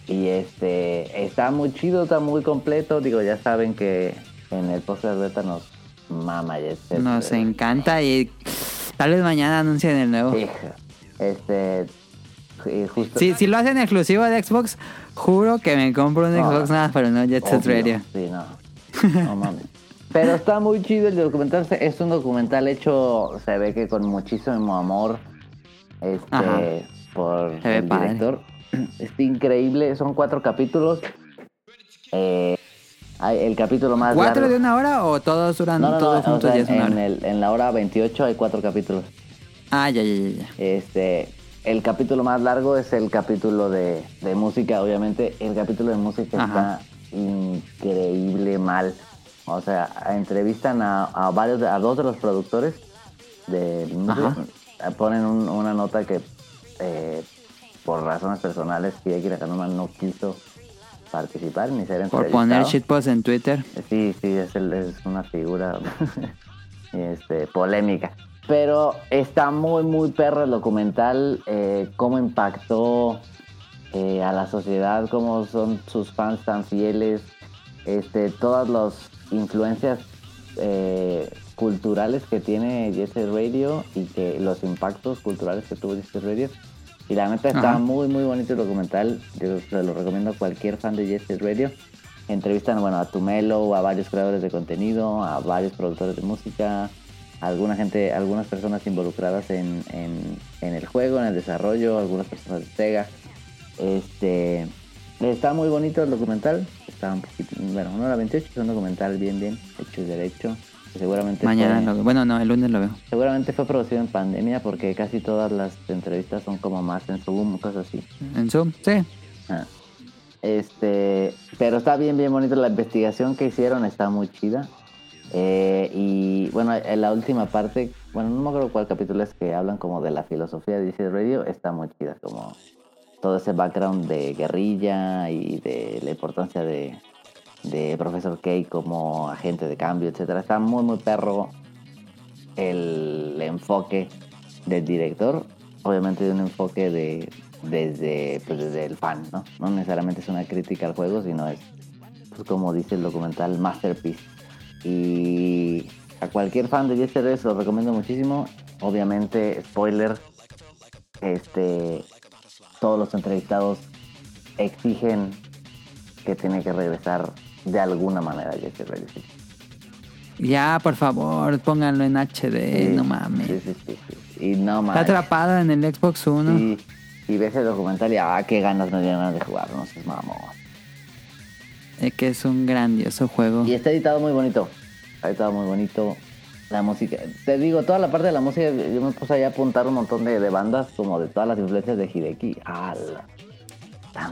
Y este, está muy chido, está muy completo. Digo, ya saben que en el post de beta nos mama Jet Set. Nos encanta y tal vez mañana anuncien el nuevo. Este, y justo. Sí, si lo hacen exclusivo de Xbox, juro que me compro un No, Xbox nada, pero no Jet Set Radio. Sí, no. No mames. Pero está muy chido el documental. Es un documental hecho, se ve que con muchísimo amor. Este, Ajá. por Se el padre. director. Está increíble. Son cuatro capítulos. Eh, hay el capítulo más ¿Cuatro largo. de una hora o todos duran No, no, no, todos o juntos sea, es una en, hora? el- en la hora 28 hay cuatro capítulos. Ah, ya, ya, ya. Este, el capítulo más largo es el capítulo de, de música, obviamente. El capítulo de música Ajá. está increíble mal. O sea, entrevistan a, a varios, a dos de los productores de música. Ponen un- una nota que eh, por razones personales Hideki Nakanuma no quiso participar ni ser Por entrevistado. poner shitpost en Twitter. Sí, sí, es, el- es una figura este, polémica. Pero está muy, muy perro el documental, eh, cómo impactó eh, a la sociedad, cómo son sus fans tan fieles, este, todas las influencias eh, culturales que tiene Jet Set Radio y que los impactos culturales que tuvo Jet Set Radio. Y la neta está Ajá. muy, muy bonito el documental. Yo se lo recomiendo a cualquier fan de Jet Set Radio. Entrevistan bueno, a Tumelo, a varios creadores de contenido, a varios productores de música, alguna gente, algunas personas involucradas en, en- en el juego, en el desarrollo, algunas personas de Sega. Este está muy bonito el documental. Está un poquito, bueno, una hora 28, es un documental bien, bien hecho y derecho. Seguramente Mañana fue- lo. Bueno, no, el lunes lo veo. Seguramente fue producido en pandemia porque casi todas las entrevistas son como más en Zoom, cosas así. En Zoom, sí. Ah. Este, pero está bien, bien bonito. La investigación que hicieron está muy chida. Eh, y bueno, en la última parte, bueno, no me acuerdo cuál capítulo es que hablan como de la filosofía de DC Radio, está muy chida, como todo ese background de guerrilla y de la importancia de, de Profesor K como agente de cambio, etcétera. Está muy, muy perro el enfoque del director, obviamente de un enfoque de desde pues desde el fan, ¿no? No necesariamente es una crítica al juego, sino es pues, como dice el documental Masterpiece. Y a cualquier fan de Yesterday se lo recomiendo muchísimo. Obviamente, spoiler, este todos los entrevistados exigen que tiene que regresar de alguna manera Future. Ya, por favor, pónganlo en HD, Sí, no mames. Sí, sí, sí, sí. Y no Está mames. atrapado en el Xbox One. Y, y ves el documental y, ah, qué ganas me dieron de jugar, no sé, mamón. Es que es un grandioso juego. Y está editado muy bonito. Está editado muy bonito. La música. Te digo, toda la parte de la música, yo me puse ahí a apuntar un montón de, de bandas, como de todas las influencias de Hideki. ¡Hala!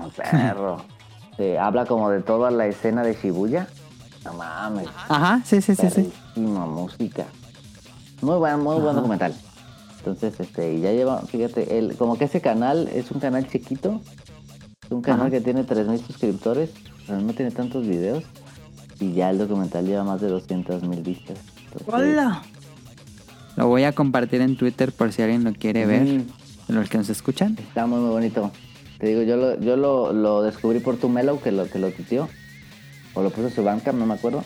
Un perro. Se habla como de toda la escena de Shibuya. No mames. Ajá, sí, sí, sí, sí. Música. Muy buen, muy buen documental. Entonces, este, y ya lleva, fíjate, el, como que ese canal es un canal chiquito. Es un canal Ajá. que tiene 3.000 suscriptores, pero no tiene tantos videos. Y ya el documental lleva más de 200.000 vistas. Entonces, Lo voy a compartir en Twitter por si alguien lo quiere ver. Los que nos escuchan. Está muy, muy bonito. Te digo, yo lo, yo lo, lo descubrí por tu Mellow, que lo, que lo tuiteó. O lo puso en su banca, no me acuerdo.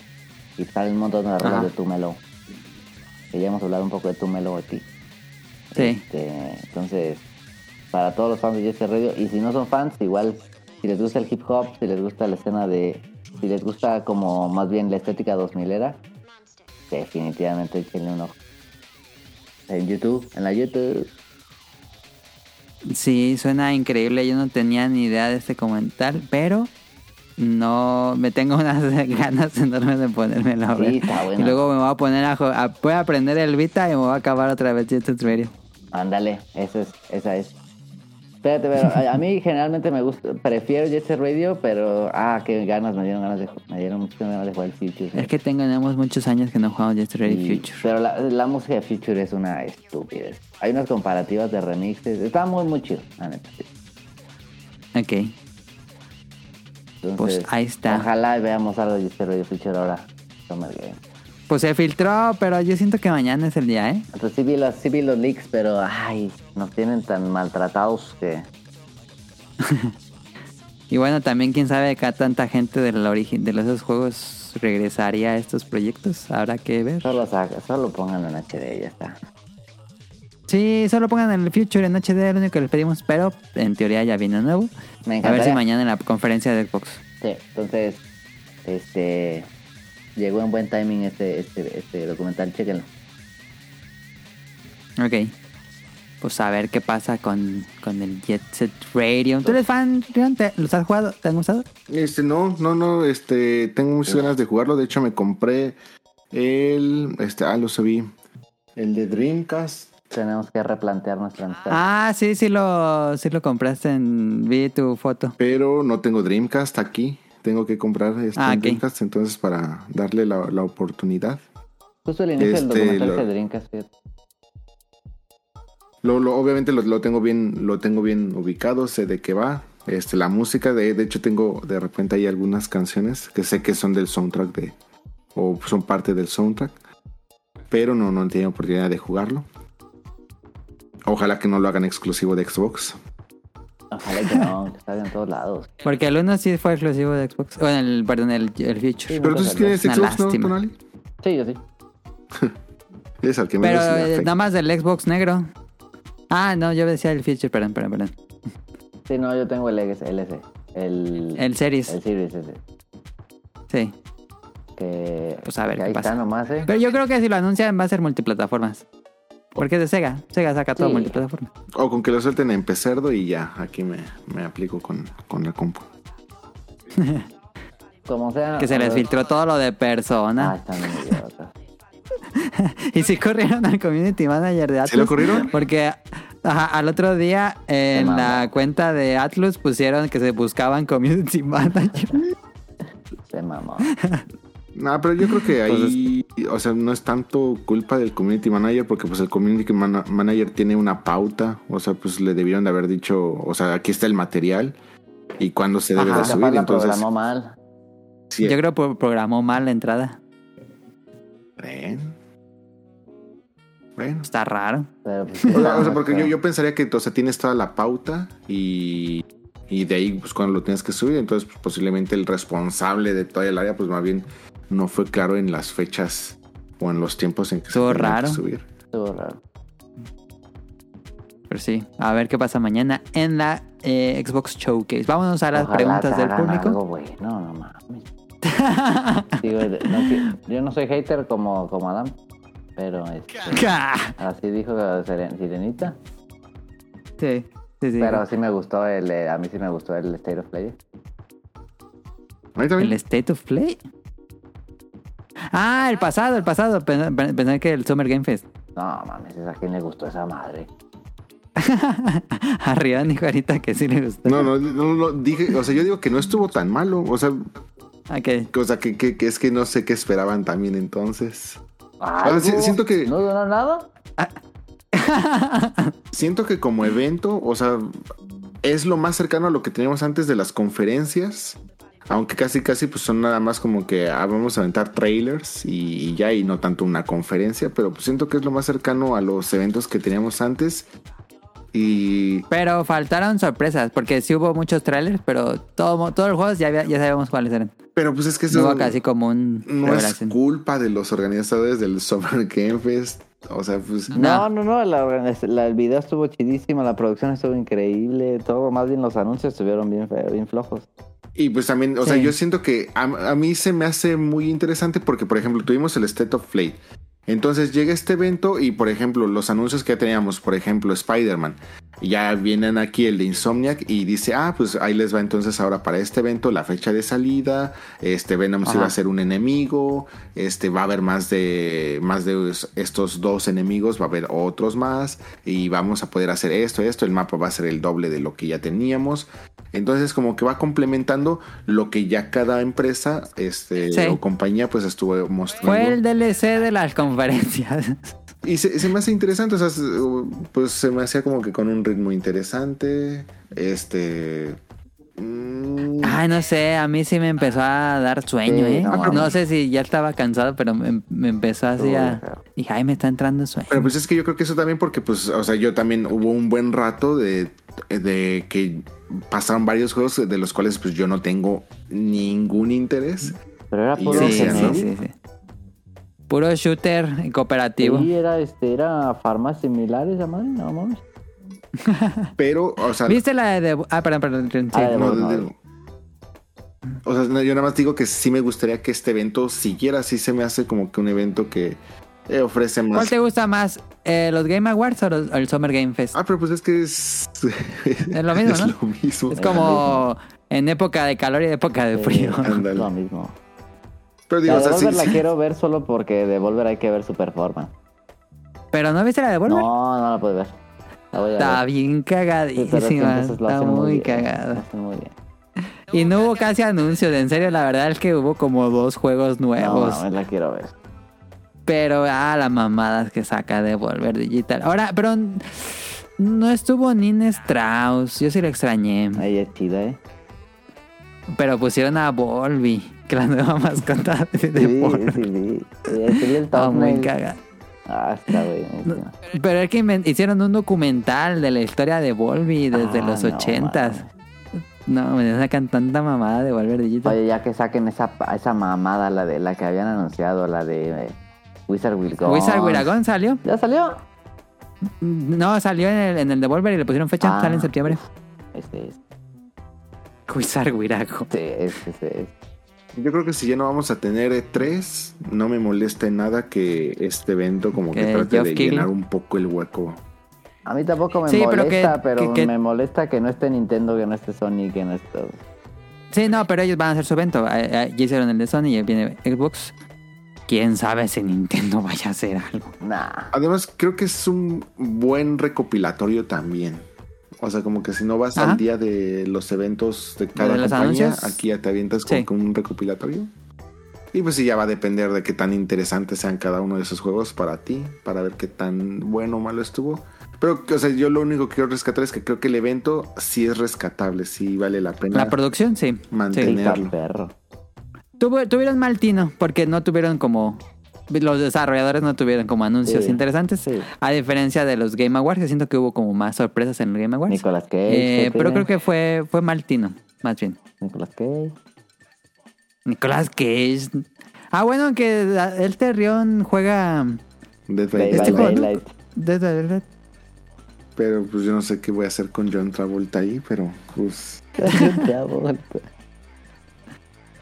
Y sale un montón de rolas de tu Mellow. Que ya hemos hablado un poco de tu Mellow aquí. Sí. Este, entonces, para todos los fans de Jesse Radio, y si no son fans, igual, si les gusta el hip hop, si les gusta la escena de. Si les gusta como más bien la estética 2000 era, definitivamente échenle un ojo. En YouTube, en la YouTube. Sí, suena increíble. Yo no tenía ni idea de este comentario, pero no me tengo unas ganas enormes de ponérmelo a Sí, ver. está bueno. Y luego me voy a poner a, a- voy a aprender el Vita y me voy a acabar otra vez Set Radio. Ándale, eso es, esa es. Espérate, pero a, mí generalmente me gusta, prefiero Jet Set Radio, pero ah, qué ganas, me dieron ganas de, me dieron muchas ganas de jugar el Future. Es que tenemos muchos años que no jugamos Jet Set Radio Y- Future. Pero la, la música de Future es una estupidez. Hay unas comparativas de remixes, está muy muy chido, la neta. sí. Ok. Entonces, Pues ahí está. Ojalá veamos algo de Jet Set Radio Future ahora. Summer Game. Pues se filtró, pero yo siento que mañana es el día, ¿eh? Entonces sí vi, los, sí vi los leaks, pero ay, nos tienen tan maltratados que... Y bueno, también quién sabe acá tanta gente del origen de los esos juegos regresaría a estos proyectos. Habrá que ver. Solo, saca, solo pongan en HD ya está. Sí, solo pongan el Future en HD, lo único que les pedimos, pero en teoría ya viene nuevo. Me A ver si mañana en la conferencia de Xbox. Sí, entonces, este, llegó en buen timing este, este, este documental, chéquenlo. Ok. Pues a ver qué pasa con, con el Jet Set Radio. ¿Tú eres fan, Rion? ¿Te- ¿Los has jugado? ¿Te han gustado? Este, no, no, no, este, tengo muchas ganas de jugarlo. De hecho, me compré el, este, ah, lo subí. El de Dreamcast. Tenemos que replantear nuestra amistad. Ah, sí, sí lo, sí lo compraste en... Vi tu foto. Pero no tengo Dreamcast aquí. Tengo que comprar este Ah. Dreamcast entonces para darle la, la oportunidad. Justo el inicio del este, documental lo- se Dreamcast. Lo, lo- obviamente lo, lo tengo bien, lo tengo bien ubicado, sé de qué va. Este, la música, de, de hecho tengo de repente hay algunas canciones que sé que son del soundtrack de, o son parte del soundtrack, pero no, no he tenido oportunidad de jugarlo. Ojalá que no lo hagan exclusivo de Xbox. Ojalá que no, que salga en todos lados. Porque el 1 sí fue exclusivo de Xbox. Bueno, el, perdón, el, el Future. Sí, Pero tú sí tienes Xbox, ¿no. Tonali? Sí, yo sí. Es al que me Pero eh, nada más del Xbox negro. Ah, no, yo decía el Future, perdón, perdón, perdón. Sí, no, yo tengo el LS, LS, el, El Series, el Series ese. sí. Que, Pues a ver que qué ahí pasa. está nomás, ¿eh? Pero yo creo que si lo anuncian va a ser multiplataformas. Porque es de Sega. Sega saca todo Sí. multiplataforma. O con que lo suelten en Pecerdo y ya, aquí me, me aplico con, con la compu. Como sea. Que se les filtró todo lo de Ah, persona. bien idiotas. Y sí corrieron al community manager de Atlus. ¿Sí lo corrieron? Porque ajá, al otro día en la cuenta de Atlus pusieron que se buscaban community manager. Se mamó. No, pero yo creo que Pues ahí, o sea, no es tanto culpa del community manager porque pues el community mana- manager tiene una pauta, o sea, pues le debieron de haber dicho, o sea, aquí está el material y cuándo se debe Ajá. de subir, entonces programó mal. sí, Yo creo que programó mal la entrada. bueno. Bueno. Está raro. Pero pues, O sea, o sea, no, porque yo, yo pensaría que o sea, tienes toda la pauta y, y de ahí pues cuando lo tienes que subir, entonces pues, posiblemente el responsable de toda el área pues más bien no fue claro en las fechas o en los tiempos en que Estuvo se tenía que raro. subir. Estuvo raro. Pero sí, a ver qué pasa mañana en la eh, Xbox Showcase. Vámonos a las Ojalá preguntas del público. algo. No, no mames. Digo, no yo no soy hater como, como Adam, pero este, así dijo Sirenita. Sí, sí, sí. Pero sí me gustó el, eh, a mí sí me gustó el State of Play. ¿El State of Play? Ah, el pasado, el pasado. Pen- pen- Pensé que el Summer Game Fest. No mames, ¿a quién le gustó esa madre? Arriba dijo ahorita que sí le gustó. No, no, no, no, dije, o sea, yo digo que no estuvo tan malo. O sea, Ok. o sea que, que- que es que no sé qué esperaban también entonces. ¿Algo? sí- siento que- ¿No duró nada? Siento que como evento, o sea, es lo más cercano a lo que teníamos antes de las conferencias. Aunque casi casi pues son nada más como que ah, vamos a aventar trailers y, y ya y no tanto una conferencia, pero pues siento que es lo más cercano a los eventos que teníamos antes. Y Pero faltaron sorpresas, porque sí hubo muchos trailers, pero todo, todos los juegos ya, había- ya sabíamos cuáles eran. pero pues es que No eso hubo casi como un no es culpa de los organizadores del Summer Game Fest. O sea, pues No. No, no, no, la organiz- la- el video estuvo chidísimo, la producción estuvo increíble, todo, más bien los anuncios estuvieron bien, bien flojos. Y pues también, o sea, yo siento que a, a mí se me hace muy interesante porque, por ejemplo, tuvimos el State of Play. Entonces llega este evento y, por ejemplo, los anuncios que ya teníamos, por ejemplo, Spider-Man, ya vienen aquí el de Insomniac y dice, ah, pues ahí les va entonces ahora para este evento la fecha de salida, este Venom Ajá. va a ser un enemigo, este va a haber más de, más de estos dos enemigos, va a haber otros más y vamos a poder hacer esto, esto, el mapa va a ser el doble de lo que ya teníamos. Entonces como que va complementando lo que ya cada empresa este, Sí. o compañía pues estuvo mostrando. Fue el DLC de las conferencias. Y se, se me hace interesante, o sea, se- pues se me hacía como que con un ritmo interesante. Este. mm, Ay, no sé, a mí sí me empezó a dar sueño, ¿eh? no No, sé si ya estaba cansado, pero me, me empezó así a... Dije, ay, me está entrando sueño. Pero pues es que yo creo que eso también porque, pues, o sea, yo también hubo un buen rato de, de que pasaron varios juegos de los cuales pues yo no tengo ningún interés. Pero era Y puro Sí, sí, sí. Puro shooter cooperativo. Sí, era, este, era farmas similares, esa madre, no mames. Pero, o sea, ¿Viste la de... Ah, perdón, perdón. sí. Ah, de- no, no, de- o sea, no, yo nada más digo que sí me gustaría que este evento siguiera, sí se me hace como que un evento que eh, ofrece más ¿Cuál te gusta más? eh, ¿Los Game Awards o, los- o el Summer Game Fest? Ah, pero pues es que es. Es lo mismo, es ¿no? lo mismo. es como en época de calor y época de Sí, frío. Ándale. lo mismo. Pero digo, La o sea, sí, Devolver la sí. quiero ver solo porque Devolver hay que ver su performance. ¿Pero no viste la de Volver? No, no la puedes ver. La voy a Está ver. bien cagadísima. Está muy cagada. muy bien. Y no hubo casi anuncios. En serio, la verdad es que hubo como dos juegos No, nuevos. mames, la quiero ver. Pero, ah, las mamadas que saca de Volver Digital. Ahora, pero no estuvo Nin Strauss. Yo sí lo extrañé. Ahí es chida, ¿eh? Pero pusieron a Volvi, que la nueva mascota de Sí, Volvi. sí, sí. Sí, ahí sería el Estaba muy thumbnail. cagada. Ah, está. Pero es que hicieron un documental de la historia de Volvi desde Ah, los ochentas. No, me sacan tanta mamada de Volver Digital. Oye, ya que saquen esa, esa mamada, la de la que habían anunciado, la de eh, Wizard Will. Wizard Wiragón salió. ¿Ya salió? No, salió en el, en el Devolver y le pusieron fecha. Ah. Sale en septiembre. Este es. Wizard Wiragón. Este es, este es. Yo creo que si ya no vamos a tener E3, no me molesta en nada que este evento como que Que trate de llenar un poco el hueco. A mí tampoco me Sí, pero molesta, que- pero, que- que- me molesta que no esté Nintendo, que no esté Sony, que no esté... Sí, no, pero ellos van a hacer su evento. Eh, eh, Ya hicieron el de Sony y viene Xbox. Quién sabe si Nintendo vaya a hacer algo. Nah. Además, creo que es un buen recopilatorio también. O sea, como que si no vas Ajá. al día de los eventos de cada de compañía, aquí ya te avientas como Sí. que un recopilatorio. Y pues sí, ya va a depender de qué tan interesantes sean cada uno de esos juegos para ti, para ver qué tan bueno o malo estuvo. Pero, o sea, yo lo único que quiero rescatar es que creo que el evento sí es rescatable, sí vale la pena. La producción, sí. Mantener. sí. Tuvo- tuvieron mal tino porque no tuvieron como... Los desarrolladores no tuvieron como anuncios Sí, interesantes. sí. A diferencia de los Game Awards, que siento que hubo como más sorpresas en los Game Awards. Nicolas Cage. Eh, ¿qué pero creo que fue, fue mal tino, más bien. Nicolas Cage. Nicolas Cage. Ah, bueno, que el Terrión juega Dead by. Este. Dead by Daylight. Pero pues yo no sé qué voy a hacer con John Travolta ahí, pero pues...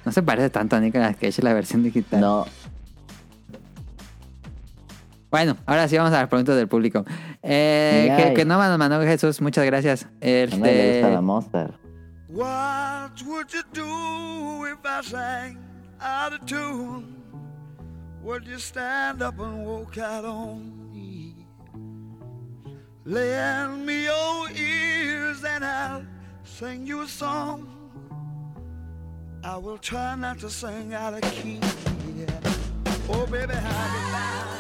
No se parece tanto a Nicolas Cage la versión digital. No, Bueno, ahora sí vamos a las preguntas del público. Eh, que, que no nos mandó Jesús, muchas gracias. Este, gusta la Monster. What would you do if I sang out of tune? Would you stand up and walk out on me? Lend me your ears and I'll sing you a song. I will try not to sing out of key. Oh, baby, how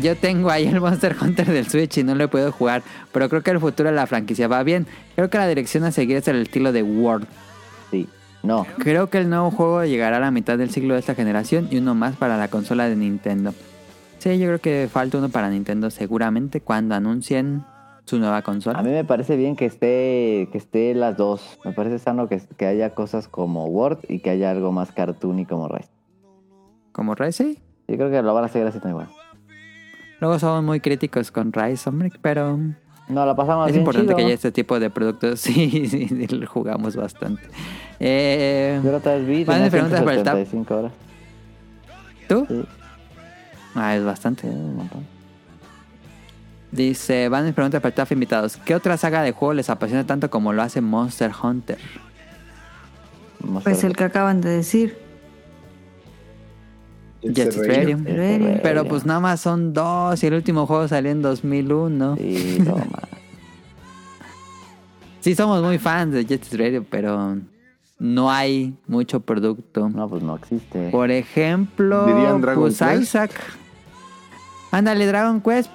yo tengo ahí el Monster Hunter del Switch y no lo podido jugar, pero creo que el futuro de la franquicia va bien. Creo que la dirección a seguir es el estilo de World. Sí. No. Creo que el nuevo juego llegará a la mitad del siglo de esta generación y uno más para la consola de Nintendo. Sí, yo creo que falta uno para Nintendo seguramente cuando anuncien su nueva consola. A mí me parece bien que esté, que esté las dos. Me parece sano que, que haya cosas como Word y que haya algo más cartoon y como Rise. Como Rise, sí. Yo creo que lo van a seguir así también igual. Luego somos muy críticos con Rise, hombre, pero No, la pasamos es bien importante chido. que haya este tipo de productos. Sí, sí, sí, lo jugamos bastante. Eh, Yo otra vez vi, preguntas por el tab. 175 horas. ¿Tú? Sí, Ah, es sí, bastante. un montón. Dice, van mis preguntas para el staff invitados. ¿Qué otra saga de juego les apasiona tanto como lo hace Monster Hunter? Pues el que acaban de decir. Jet Set Radio. Radio. Radio. Pero pues nada más son dos y el último juego salió en 2001. Sí, Sí, toma. somos muy fans de Jet Set Radio, pero no hay mucho producto. No, pues no existe. Por ejemplo, ¿Dirían Dragon pues Quest? Isaac. Ándale, Dragon Quest.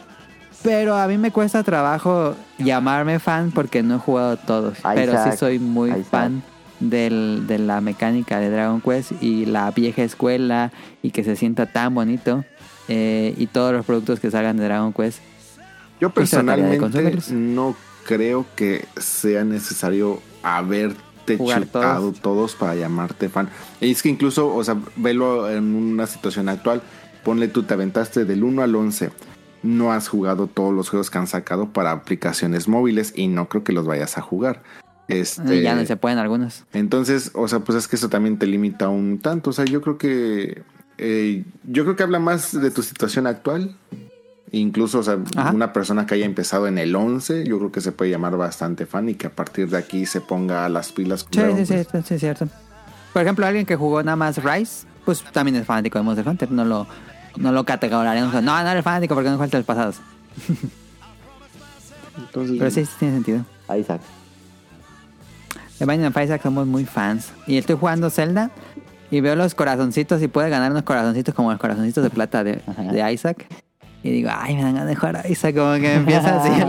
Pero a mí me cuesta trabajo llamarme fan porque no he jugado todos. pero sí soy muy Isaac. fan del- de la mecánica de Dragon Quest y la vieja escuela y que se sienta tan bonito. eh, y todos los productos que salgan de Dragon Quest. Yo personalmente no creo que sea necesario haberte Jugar chutado todos. todos. para llamarte fan. Y es que incluso, o sea, velo en una situación actual. Ponle tú, te aventaste del 1 al 11. No has jugado todos los juegos que han sacado para aplicaciones móviles y no creo que los vayas a jugar. Este, ya no se pueden algunos. entonces, o sea, pues es que eso también te limita un tanto. O sea, yo creo que. eh, yo creo que habla más de tu situación actual. Incluso, o sea, Ajá. una persona que haya empezado en el 11, yo creo que se puede llamar bastante fan y que a partir de aquí se ponga a las pilas. Sí, sí, sí, Quest. sí, sí, es cierto. Por ejemplo, alguien que jugó nada más Rise, pues también es fanático de Monster Hunter. No lo, no lo categorizaríamos. No, no eres fanático porque no falta los pasados. Entonces, Pero sí, sí tiene sentido. Isaac. De Binding of Isaac somos muy fans. Y estoy jugando Zelda y veo los corazoncitos y puede ganar unos corazoncitos como los corazoncitos de plata de, de Isaac. Y digo, ay, me dan ganas de jugar a Isaac. Como que me empieza así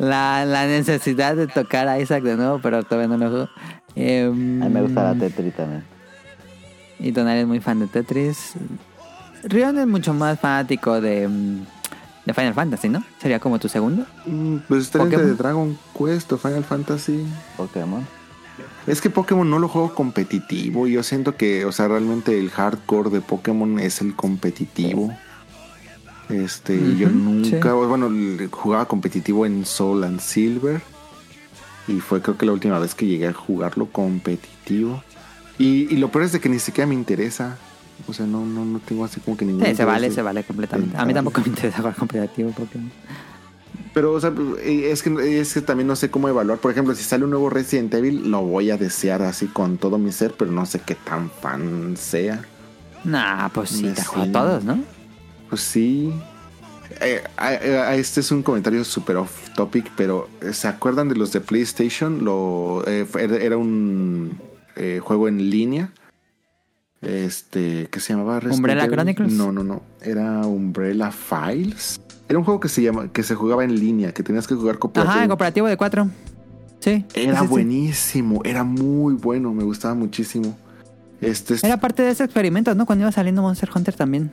la, la necesidad de tocar a Isaac de nuevo, pero todavía no lo juego. Em, A mí me gusta la Tetris también. Y Tonali es muy fan de Tetris. Rion es mucho más fanático de, mm, de Final Fantasy, ¿no? Sería como tu segundo. mm, pues está entre Pokémon. Dragon Quest o Final Fantasy. Pokémon. Es que Pokémon no lo juego competitivo. Yo siento que, o sea, realmente el hardcore de Pokémon es el competitivo. Este, y yo nunca, sí. bueno, jugaba competitivo en Soul and Silver. Y fue creo que la última vez que llegué a jugarlo competitivo. Y, y lo peor es de que ni siquiera me interesa. O sea, no, no, no tengo así como que ningún Sí, se interés vale, se vale completamente. A mí tampoco me interesa jugar competitivo Pokémon. Pero, o sea, eh, es que, es que también no sé cómo evaluar. Por ejemplo, si sale un nuevo Resident Evil, lo voy a desear así con todo mi ser, pero no sé qué tan fan sea. Nah, pues sí, te juego a todos, ¿no? Pues sí. Eh, este es un comentario super off topic, pero eh, ¿se acuerdan de los de PlayStation? Lo, eh, era, un eh, juego en línea. Este, ¿qué se llamaba? ¿Umbrella? Chronicles? No, no, no. Era Umbrella Files. Era un juego que se llama, que se jugaba en línea, que tenías que jugar cooperativo. Ajá, en cooperativo de cuatro. Sí. Era sí, sí. buenísimo, era muy bueno, me gustaba muchísimo. Este es- Era parte de ese experimento, ¿no? Cuando iba saliendo Monster Hunter también.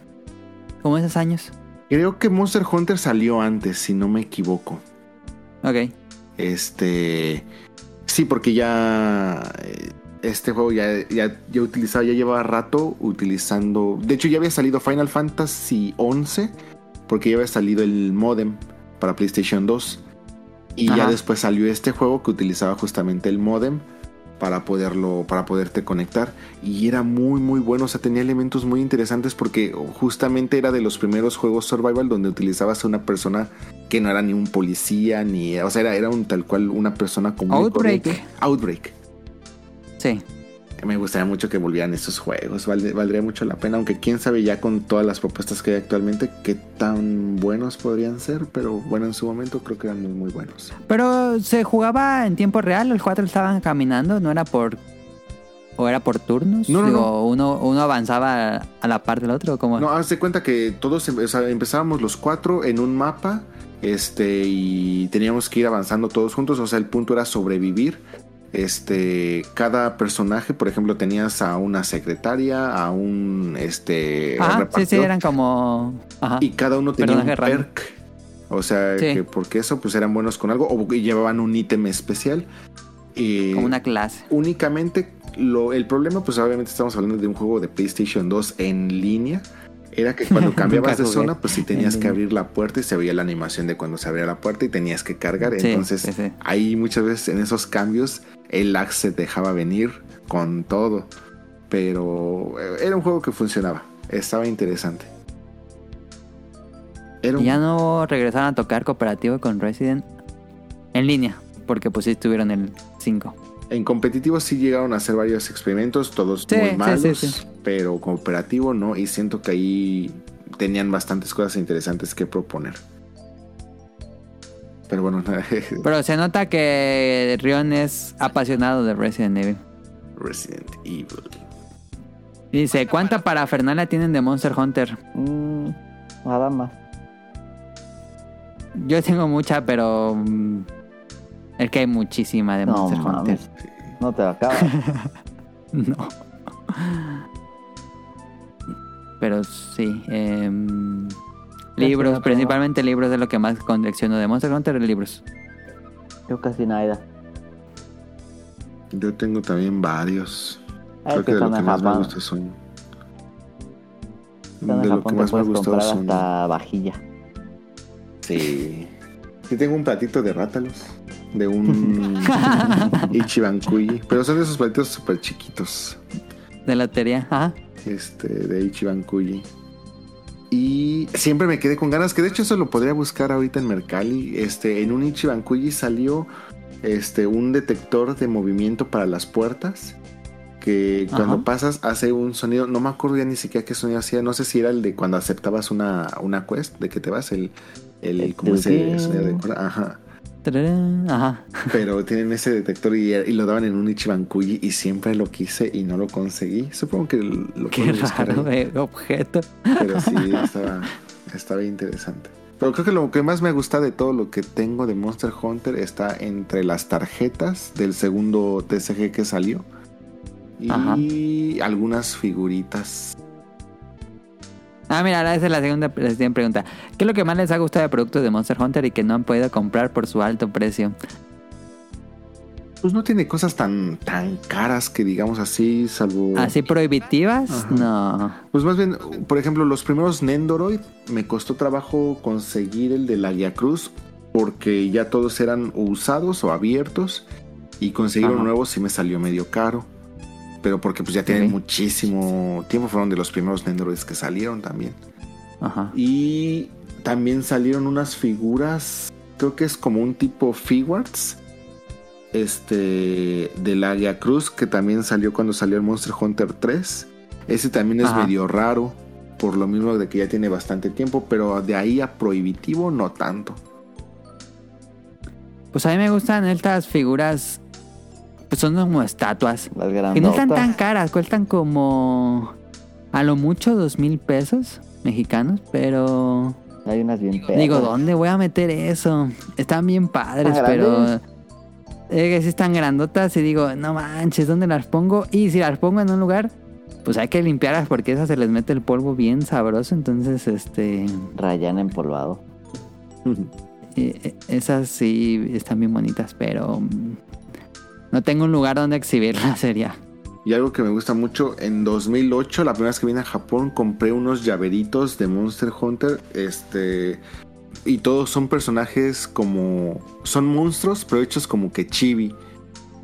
Como esos años. creo que Monster Hunter salió antes, si no me equivoco. Ok. Este. Sí, porque ya. Este juego ya, ya, ya utilizaba, ya llevaba rato utilizando. De hecho, ya había salido Final Fantasy XI porque ya había salido el modem para PlayStation 2. Y ya después salió este juego que utilizaba justamente el modem para poderlo para poderte conectar y era muy muy bueno, o sea, tenía elementos muy interesantes porque justamente era de los primeros juegos survival donde utilizabas a una persona que no era ni un policía ni, o sea, era, era un tal cual una persona como Outbreak. Outbreak. Sí. Me gustaría mucho que volvieran estos juegos, vald- valdría mucho la pena, aunque quién sabe ya con todas las propuestas que hay actualmente qué tan buenos podrían ser, pero bueno, en su momento creo que eran muy muy buenos. Pero se jugaba en tiempo real, los cuatro estaban caminando, no era por. ¿O era por turnos? No, no, Digo, no. Uno, uno avanzaba a la par del otro, como. No, haz de cuenta que todos em- o sea, empezábamos los cuatro en un mapa, este, y teníamos que ir avanzando todos juntos. O sea, el punto era sobrevivir. Este, cada personaje, por ejemplo, tenías a una secretaria, a un este Ajá, sí, sí, eran como. Ajá. y cada uno tenía un Personaje perk. O sea, Sí. que porque eso pues eran buenos con algo o llevaban un ítem especial. Y Como una clase. únicamente lo, el problema, pues obviamente estamos hablando de un juego de PlayStation 2 en línea. Era que cuando cambiabas de zona, pues sí tenías en que abrir la puerta y se veía la animación de cuando se abría la puerta y tenías que cargar. Sí, Entonces, sí, ahí muchas veces en esos cambios el lag se dejaba venir con todo. Pero eh, era un juego que funcionaba. Estaba interesante. Era un- Y ya no regresaron a tocar cooperativo con Resident en línea, porque pues sí estuvieron el 5. En competitivo sí llegaron a hacer varios experimentos, todos Sí, muy sí, malos, sí, sí. Pero cooperativo no, y siento que ahí tenían bastantes cosas interesantes que proponer. Pero bueno, Pero se nota que Rion es apasionado de Resident Evil. Resident Evil. Dice, ¿cuánta parafernalia tienen de Monster Hunter? Mm, nada más. Yo tengo mucha, pero... mm, Es que hay muchísima de No Monster Hunter. No te acabas. No. Pero sí. em, libros, principalmente libros es lo que más colecciono de Monster Hunter, libros. Yo casi nada. Yo tengo también varios. Es Creo que que de lo que más me Japón. gusta son. De lo que Japón más me comprar son. hasta vajilla. Sí. Sí tengo un platito de rátalos. De un Ichiban-kuyi. Pero son de esos platitos súper chiquitos. De lotería. Ajá. Este, de Ichiban-kuyi. Y siempre me quedé con ganas, que de hecho eso lo podría buscar ahorita en Mercali. Este, en un Ichiban-kuyi salió este, un detector de movimiento para las puertas. Que cuando Ajá. pasas hace un sonido, no me acuerdo ya ni siquiera qué sonido hacía, no sé si era el de cuando aceptabas una, una quest, de que te vas, el, el, El como ese sonido de ajá. Tararán, Ajá. Pero tienen ese detector y, y lo daban en un Ichiban Kuyi y siempre lo quise y no lo conseguí. Supongo que lo Qué raro de objeto. Pero sí, estaba, estaba interesante. Pero creo que lo que más me gusta de todo lo que tengo de Monster Hunter está entre las tarjetas del segundo TCG que salió y algunas figuritas. Ah, mira, ahora esa es la segunda la siguiente pregunta. ¿Qué es lo que más les ha gustado de productos de Monster Hunter y que no han podido comprar por su alto precio? Pues no tiene cosas tan, tan caras que digamos así, salvo... ¿Así prohibitivas? Ajá. No. Pues más bien, por ejemplo, los primeros Nendoroid me costó trabajo conseguir el de la Guía Cruz porque ya todos eran usados o abiertos y conseguir uno nuevo sí me salió medio caro. Pero porque pues ya tienen muchísimo tiempo, fueron de los primeros Nendoroids que salieron también. Ajá. Y también salieron unas figuras, creo que es como un tipo Figuarts. Este de la Guía Cruz que también salió cuando salió el Monster Hunter 3. Ese también es Ajá. medio raro, por lo mismo de que ya tiene bastante tiempo, pero de ahí a prohibitivo no tanto. Pues a mí me gustan estas figuras. Pues son como estatuas. Las Que no están tan caras, cuestan como. A lo mucho dos mil pesos mexicanos, pero. Hay unas bien perras. Digo, ¿dónde voy a meter eso? Están bien padres, ¿Están pero. Es que sí están grandotas y digo, no manches, ¿dónde las pongo? Y si las pongo en un lugar, pues hay que limpiarlas porque esas se les mete el polvo bien sabroso. Entonces, este. Rayán empolvado. eh, esas sí están bien bonitas, pero. No tengo un lugar donde exhibirlas, sería. Y algo que me gusta mucho, en 2008, la primera vez que vine a Japón, compré unos llaveritos de Monster Hunter. Este. Y todos son personajes como. Son monstruos, pero hechos como que chibi.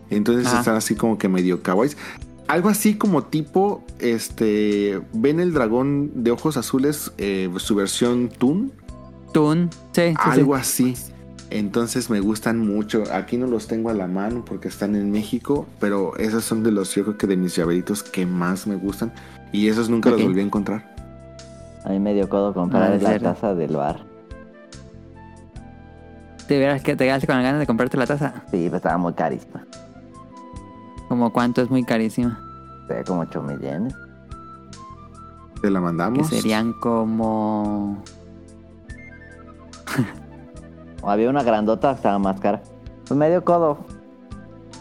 Entonces Ajá. están así como que medio kawaiis. Algo así como tipo. Este. ¿Ven el dragón de ojos azules? eh, su versión Toon. Toon. Sí, sí, sí. Algo así. Entonces me gustan mucho. Aquí no los tengo a la mano porque están en México, pero esos son de los, yo creo que de mis llaveritos que más me gustan. Y esos nunca los volví a encontrar. A mí me dio codo comprar Ah, ¿en la serio? taza del bar. ¿Te vieras que te quedaste con la ganas de comprarte la taza? Sí, pero estaba muy carísima. Como cuánto es muy carísima. Sea, como 8 mil yenes. Te la Que mandamos. serían como... Había una grandota estaba más cara. Pues me dio codo.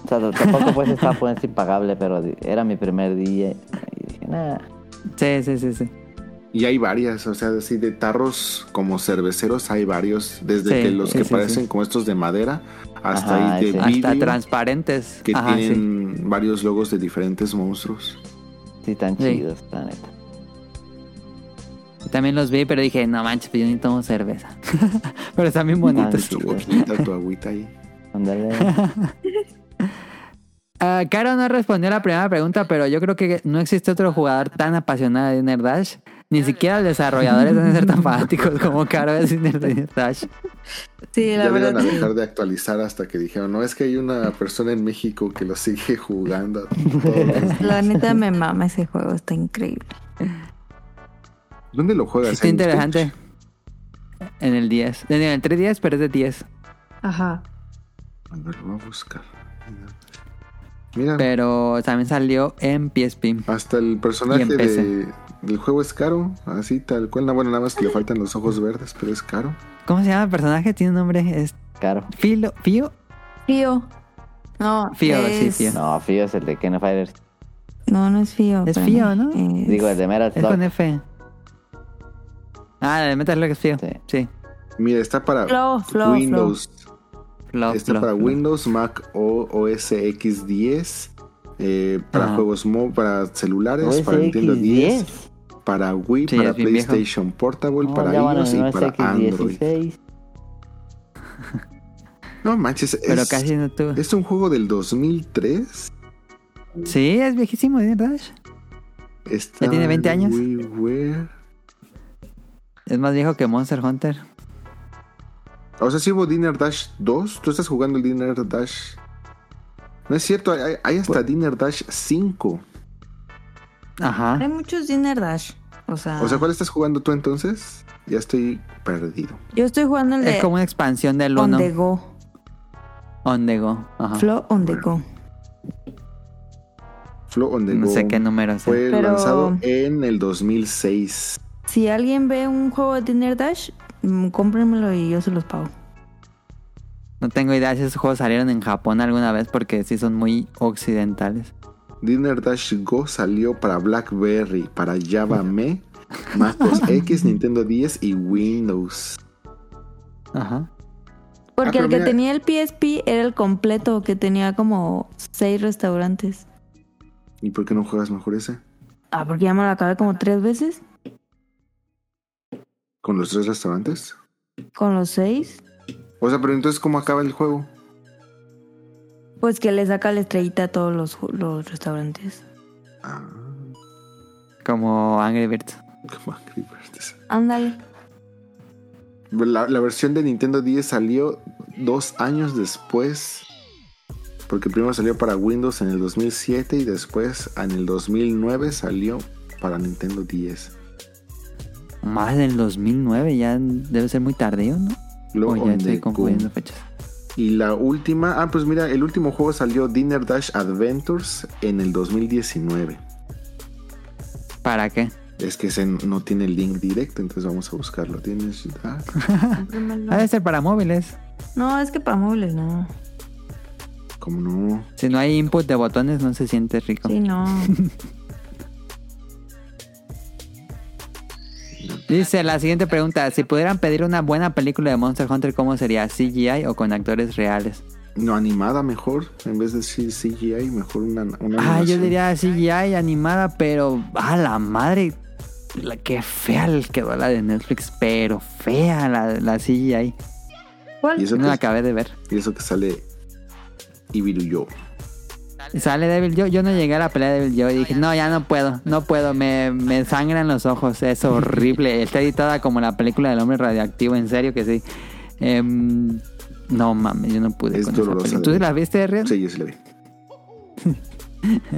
O sea, tampoco pues estaba pues impagable, pero era mi primer día. Y dije, nah. Sí, sí, sí, sí. Y hay varias, o sea, así de tarros como cerveceros hay varios. Desde Sí, que los que sí, parecen sí. como estos de madera hasta Ajá, ahí de sí. vidrio. Hasta transparentes. que Ajá, sí. tienen varios logos de diferentes monstruos. Sí, tan Sí. chidos, la neta. También los vi, pero dije, no manches, pues yo ni tomo cerveza. pero están bien bonitos. Tu tu agüita ahí. Ándale. Ah, Caro no respondió a la primera pregunta, pero yo creo que no existe otro jugador tan apasionado de Dinner Dash. Ni siquiera los desarrolladores deben ser tan fanáticos como Caro es Dinner Dinner Dash. Sí, la ya verdad. a dejar de actualizar hasta que dijeron, no, es que hay una persona en México que lo sigue jugando. todos los días". La neta me mama ese juego, está increíble. ¿Dónde lo juegas? Está ¿En interesante. En el 10. En el 310, pero es de 10. Ajá. Ver, lo voy a buscar. Mira, Pero también salió en PSP. hasta el personaje Y en PC. de, del juego es caro, así tal cual. No, bueno, nada más que le faltan los ojos verdes, pero es caro. ¿Cómo se llama el personaje? Tiene un nombre. Es Caro. Filo. ¿Fío? Fío. No, Fío, sí, es... Fío. No, Fío es el de Ken Fighters. No, no es Fío. Es. Fío, ¿no? Es- Digo, el de Metal Es con F. Ah, de Metal Slug. Sí. Sí. Mira, está para Flow, Flow, Windows. Flo, Está para. Windows, Mac o OS X10. eh, para Ajá. juegos mo para celulares, OS para Nintendo 10, X10. para Wii, Sí, para bien viejo. PlayStation Portable, No, para iOS y para Android. X16. No manches, Pero es, casi no tuvo. es un juego del 2003. Sí, es viejísimo, Dinner Dash. Está ¿Ya tiene 20 años? WiiWare. Es más viejo que Monster Hunter. O sea, si hubo Dinner Dash 2, tú estás jugando el Dinner Dash. No es cierto, hay, hay hasta Pues Dinner Dash 5. Ajá. Hay muchos Dinner Dash. O sea, O sea, ¿cuál estás jugando tú entonces? Ya estoy perdido. yo estoy jugando el de Es como una expansión del On 1. the Go. On the go. Ajá. Flow on the Go. Flow on the No Go sé qué número es. fue Pero- lanzado en el 2006. Si alguien ve un juego de Dinner Dash, mm, cómprenmelo y yo se los pago. No tengo idea si esos juegos salieron en Japón alguna vez porque sí son muy occidentales. Dinner Dash Go salió para BlackBerry, para Java Me, MacOS X, Nintendo 10 y Windows. Ajá. Porque Ah, el que mira- tenía el PSP era el completo, que tenía como seis restaurantes. ¿Y por qué no juegas mejor ese? Ah, porque ya me lo acabé como tres veces ¿Con los tres restaurantes? con los seis. O sea, pero entonces, ¿cómo acaba el juego? Pues que le saca la estrellita a todos los, los restaurantes. Ah, Como Angry Birds. como Angry Birds. Ándale. La, la versión de Nintendo 10 salió dos años después. Porque primero salió para Windows en el 2007 y después en el 2009 salió para Nintendo 10. Más del 2009, ya debe ser muy tardío, ¿no? Luego O ya estoy the confundiendo fechas. Y la última, ah, pues mira, el último juego salió Dinner Dash Adventures en el 2019. ¿Para qué? Es que ese no tiene el link directo, entonces vamos a buscarlo. Tienes ah. Ha de ser para móviles. No, es que para móviles no. como no. Si no hay input de botones, no se siente rico. Sí, no. Dice la siguiente pregunta: Si pudieran pedir una buena película de Monster Hunter, ¿cómo sería? ¿CGI o con actores reales? No, animada mejor, en vez de CGI, mejor una, una Ah, yo diría CGI animada, pero. ¡Ah, la madre! La, qué fea el quedó la de Netflix, pero fea la, la CGI. ¿Cuál? Y eso, No que, la acabé de ver. y eso que sale Ibiruyo. Sale Devil Joe. Yo no llegué a la pelea de Devil Joe y dije, no, ya no puedo, no puedo, me, me sangran los ojos, es horrible. Está editada como la película del hombre radioactivo, en serio que sí. Em, no mames, yo no pude Es con esa ¿Tú la viste, Rian? Sí, yo sí la vi.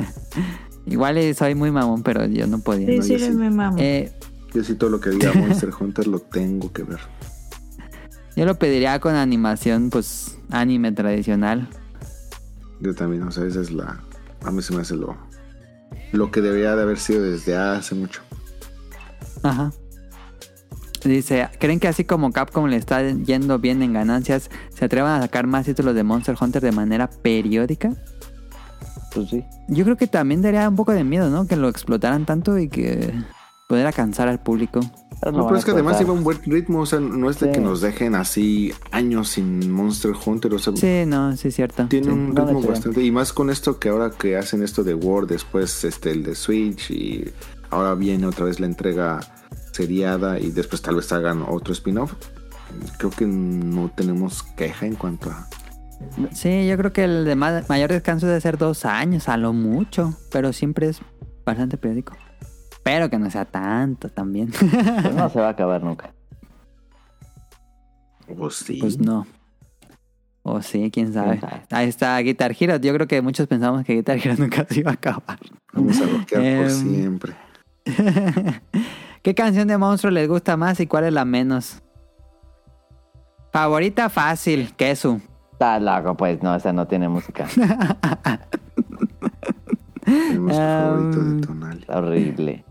Igual y soy muy mamón, pero yo no podía. Sí, No, sí, yo sí. Eh, Yo sí todo lo que diga Monster Hunter lo tengo que ver. yo lo pediría con animación, pues, anime tradicional. Yo también, o sea, esa es la... A mí se me hace lo, lo que debería de haber sido desde hace mucho. Ajá. Dice, ¿creen que así como Capcom le está yendo bien en ganancias, se atrevan a sacar más títulos de Monster Hunter de manera periódica? Pues sí. Yo creo que también daría un poco de miedo, ¿no? Que lo explotaran tanto y que pudiera cansar al público. Pero No, es que además explotar. lleva un buen ritmo, o sea, no es de Sí. que nos dejen así años sin Monster Hunter, o sea, Sí, no, sí es cierto. tiene sí. un ritmo bastante... Y más con esto que ahora que hacen esto de Word, después este el de Switch y ahora viene otra vez la entrega seriada y después tal vez hagan otro spin-off. Creo que no tenemos queja en cuanto a... Sí, yo creo que el de ma- mayor descanso debe ser dos años, a lo mucho, pero siempre es bastante periódico. Pero que no sea tanto también. Pues no se va a acabar nunca. Pues sí. Pues no. O sí, quién sabe. sabe? Ahí está Guitar Hero. Yo creo que muchos pensamos que Guitar Hero nunca se iba a acabar. Vamos a bloquear por Em, siempre. ¿Qué canción de monstruo les gusta más y cuál es la menos? Favorita fácil, queso. Está loco, pues no, esa no tiene música. El nuestro favorito em, de Tonali. Está horrible.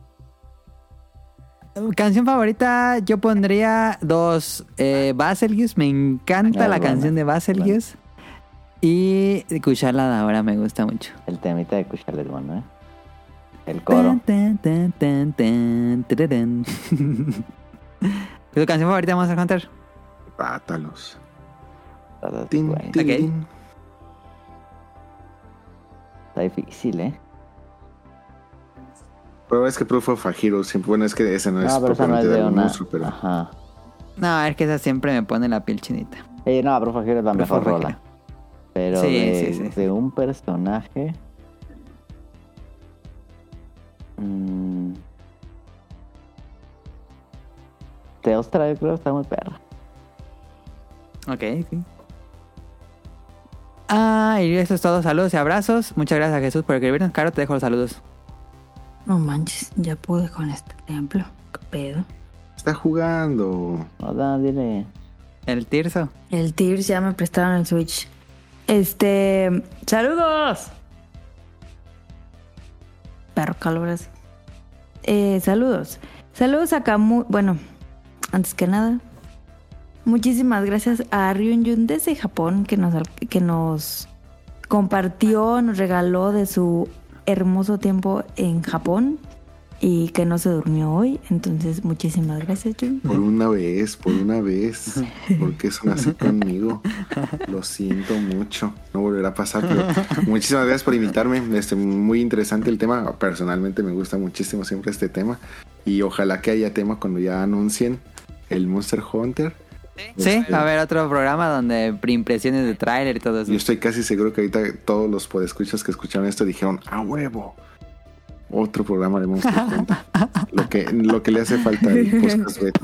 Canción favorita, yo pondría dos. Eh, Baselgius, me encanta Ah, la canción de Baselgius. Y Cucharla ahora me gusta mucho. El temita de Cuchal es bueno, ¿eh? El coro. Tan, tan, tan, tan, tararán. ¿Tu canción favorita de Monster Hunter? Pátalos. Tin, güey, tin, Ok. tin. está difícil, ¿eh? Pero es que Proof of a Hero siempre... Bueno, es que ese no, es No, pero esa no es propiamente de de un una. monstruo, pero... Ajá. No, es que esa siempre me pone la piel chinita. Eh, no, Proof of Hero es la Proof mejor of rola. Pero Sí, de, sí, sí, sí. de un personaje. mm, Teostra, yo creo que está muy perra. Ok, sí. Ah, y eso es todo. Saludos y abrazos. Muchas gracias, Jesús, por escribirnos. Caro, te dejo los saludos. No manches, ya pude con este templo. ¿Qué pedo? Está jugando. No, dile. El Tirso. El Tears ya me prestaron el Switch. Este. ¡Saludos! Perro calabras. Eh, saludos. Saludos a Camu. Bueno, antes que nada. Muchísimas gracias a Ryun desde Japón que nos, que nos compartió, nos regaló de su hermoso tiempo en Japón y que no se durmió hoy. Entonces, muchísimas gracias, Ryun. Por una vez, por una vez. Porque son así conmigo. Lo siento mucho. No volverá a pasar. Pero muchísimas gracias por invitarme. Este, muy interesante el tema. Personalmente me gusta muchísimo siempre este tema. Y ojalá que haya tema cuando ya anuncien el Monster Hunter. Sí, Este, va a haber otro programa donde impresiones de tráiler y todo eso. Yo estoy casi seguro que ahorita todos los podescuchas que escucharon esto dijeron, a huevo. Otro programa de Monster Hunter. lo, que, lo que le hace falta al podcast beta.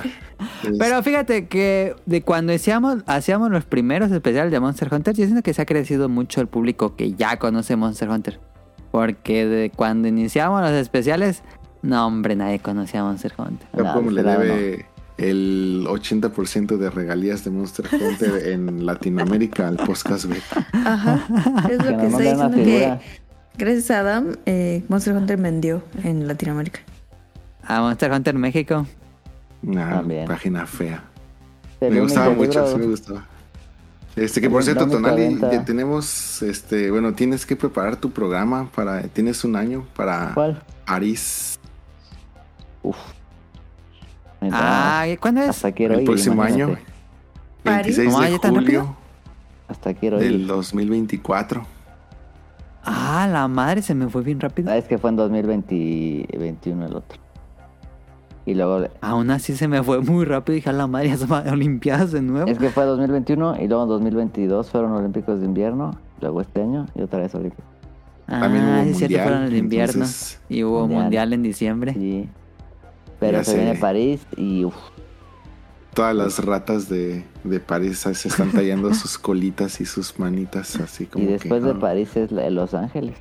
Es- Pero fíjate que de cuando hacíamos, hacíamos los primeros especiales de Monster Hunter, yo siento que se ha crecido mucho el público que ya conoce Monster Hunter. Porque de cuando iniciamos los especiales, no hombre, nadie conocía Monster Hunter. Capcom No, le debe el 80% de regalías de Monster Hunter en Latinoamérica al podcast beta. Ajá. Es Que lo que que figura. gracias a Adam, eh, Monster Hunter vendió en Latinoamérica. A Monster Hunter México. Una También. página fea. Me gustaba mucho, sí me gustaba. Este que por cierto, Tonali, ya tenemos, este, bueno, tienes que preparar tu programa para, tienes un año para ¿Cuál? Aris Uf. Ah, ¿cuándo es? hasta quiero el ir, próximo imagínate. año, París. 26 ¿Cómo, de julio. Hasta quiero del ir. 2024. Ah, la madre se me fue bien rápido. Ah, es que fue en 2021 el otro. Y luego... Aún así se me fue muy rápido. Dije, a la madre, ya son Olimpiadas de nuevo. Es que fue 2021 y luego en 2022 fueron Olímpicos de invierno. Luego este año y otra vez Olímpicos. También ah, es cierto, fueron el invierno. entonces- Y hubo Mundial. mundial en diciembre. Sí. Pero Ya se sé. viene París y uf, Todas las ratas de, de París se están tallando sus colitas y sus manitas así como y después que, de ah, París es la- Los Ángeles.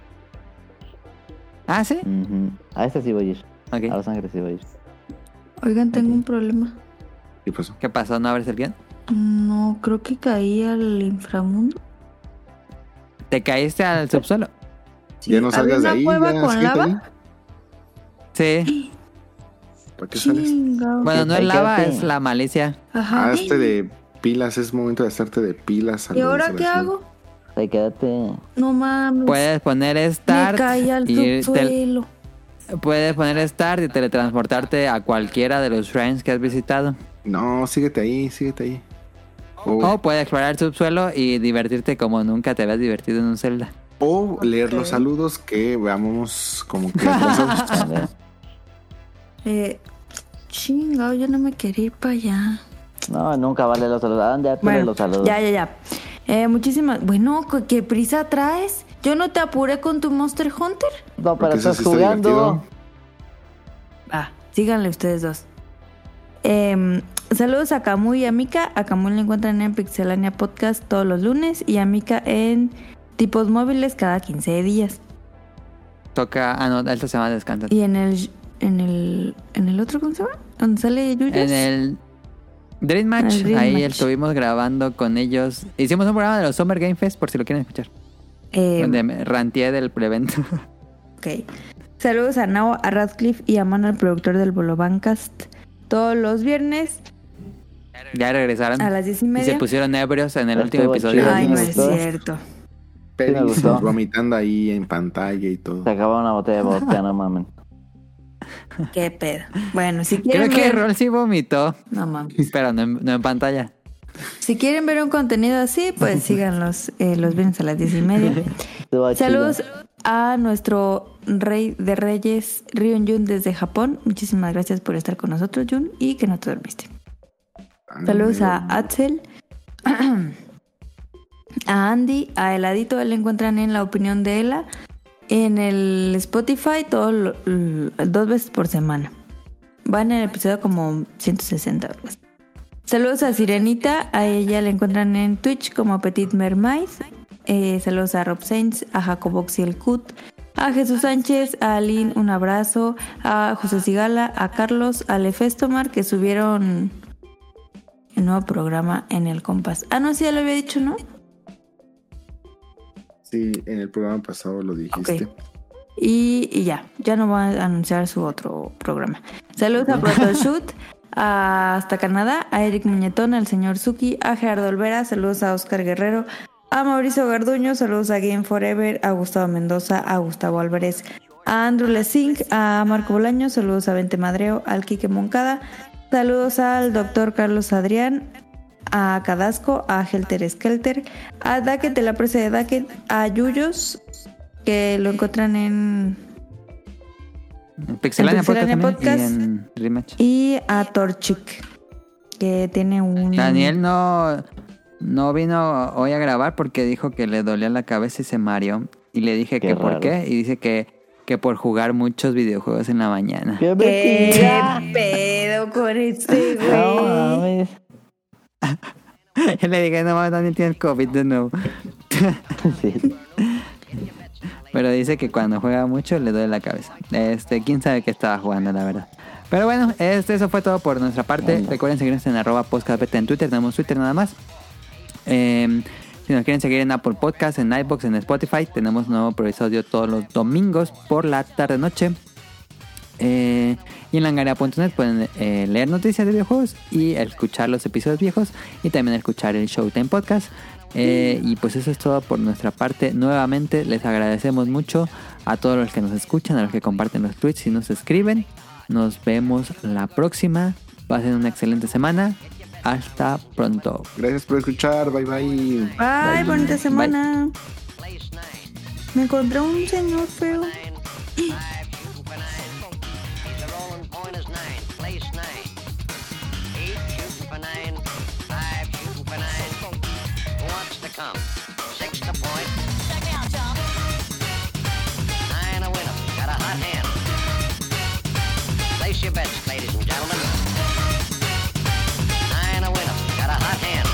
Ah, sí. A este sí voy a ir. A Los Ángeles sí voy a ir. Oigan, tengo un problema. ¿Qué pasó? ¿Qué pasó? ¿No abres el guion? No, creo que caí al inframundo. ¿Te caíste al subsuelo? ya no ¿Había salgas de una ahí. cueva ya, con lava? ahí. Sí. ¿Para qué sales? Bueno, no es lava, es la malicia. Ajá. Hazte de pilas, es momento de hacerte de pilas. ¿Y ahora qué hago? Ahí quédate. No mames. Puedes poner Me start caí al y te- puedes poner start y teletransportarte a cualquiera de los shrines que has visitado. No, síguete ahí, síguete ahí. O, O puedes explorar el subsuelo y divertirte como nunca te habías divertido en un Zelda. o leer los saludos que veamos como que. Eh, chingado, yo no me quería ir para allá. No, nunca vale los saludos. ¿A dónde ya Bueno, los saludos? ya, ya, ya. Eh, muchísimas. Bueno, ¿qué- ¿qué prisa traes? Yo no te apuré con tu Monster Hunter. No, pero estás sí jugando. divertido. Ah, síganle ustedes dos. Em, saludos a Camu y a Mika. A Camu le encuentran en Pixelania Podcast todos los lunes y a Mika en tipos móviles cada 15 días. Toca. Ah, no, esta semana descansa. Y en el en el en el otro ¿cómo se llama? Donde sale Yuyos. En el Dream Match, El Dream ahí Match. estuvimos grabando con ellos. Hicimos un programa de los Summer Game Fest, por si lo quieren escuchar. Em, Donde me ranteé del prevento. Ok. Saludos a Nao, a Radcliffe y a Mano, el productor del Bolobancast. Todos los viernes ya regresaron. a las 10 y Y media. se pusieron ebrios en el Estuvo último episodio. chido. Ay, no es cierto. Gustó. vomitando ahí en pantalla y todo. Se acabó una botella de vodka, no mamen. Qué pedo. Bueno, si Creo quieren que ver... Rol sí vomitó, No mames. pero no en, no en pantalla. Si quieren ver un contenido así, pues síganlos eh, los viernes a las 10 y media. Saludos a nuestro rey de reyes, Rion Jun, desde Japón. Muchísimas gracias por estar con nosotros, Jun, y que no te dormiste. Saludos a Axel, a Andy, a Heladito, él le encuentran en la opinión de Ela, en el Spotify, todo dos veces por semana. Va en el episodio como 160 o algo así. Saludos a Sirenita, a ella le encuentran en Twitch como Petit Mermaid. Eh, saludos a Rob Sainz, a Jacobox y el Cut, a Jesús Sánchez, a Aline, un abrazo, a José Sigala, a Carlos, a Lefestomar, que subieron el nuevo programa en el Compás. Ah, no, sí, ya lo había dicho, ¿no? Sí, en el programa pasado lo dijiste. Y, y ya, ya no va a anunciar su otro programa. Saludos a Protoshoot, a hasta Canadá, a Eric Muñetón, al señor Suki, a Gerardo Olvera, saludos a Oscar Guerrero, a Mauricio Garduño, saludos a Game Forever, a Gustavo Mendoza, a Gustavo Álvarez, a Andrew Lessing, a Marco Bolaño, saludos a Vente Madreo, al Quique Moncada, saludos al doctor Carlos Adrián, a Cadasco, a Helter Skelter, a Dacket de la presa de Dacket, a Yuyos, que lo encuentran en... En Pixelania, En Pixelania Podcast, y en Rematch. y a Torchic, que tiene un... Daniel no, no vino hoy a grabar porque dijo que le dolía la cabeza y se mareó. Y le dije Qué que por qué. Y dice que, que por jugar muchos videojuegos en la mañana. ¡Qué ¿Qué pedo con este No güey? mames. Y le dije, no mames, Daniel tiene COVID de nuevo. Sí. Pero dice que cuando juega mucho le duele la cabeza. Este, quién sabe qué estaba jugando, la verdad. Pero bueno, este, eso fue todo por nuestra parte. Recuerden seguirnos en arroba podcastbeta en Twitter. Tenemos Twitter nada más. Eh, si nos quieren seguir en Apple Podcast, en iBox, en Spotify, tenemos un nuevo episodio todos los domingos por la tarde noche. Eh, y en langarea.net pueden eh, leer noticias de videojuegos y escuchar los episodios viejos y también escuchar el Showtime Podcast. Eh, y pues eso es todo por nuestra parte. Nuevamente les agradecemos mucho a todos los que nos escuchan, a los que comparten los tweets y nos escriben. Nos vemos la próxima. Pasen una excelente semana. Hasta pronto. Gracias por escuchar. Bye bye. Bye, bye. bonita semana. Me encontré un señor feo. come. Six to point. Check me out, chump. Nine a winner. Got a hot hand. Place your bets, ladies and gentlemen. Nine a winner. Got a hot hand.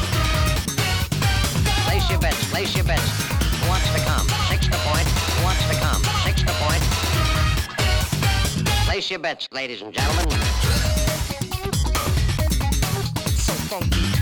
Place your bets. Place your bets. Who wants to come? Six to point. Who wants to come? Six to point. Place your bets, ladies and gentlemen. So funky.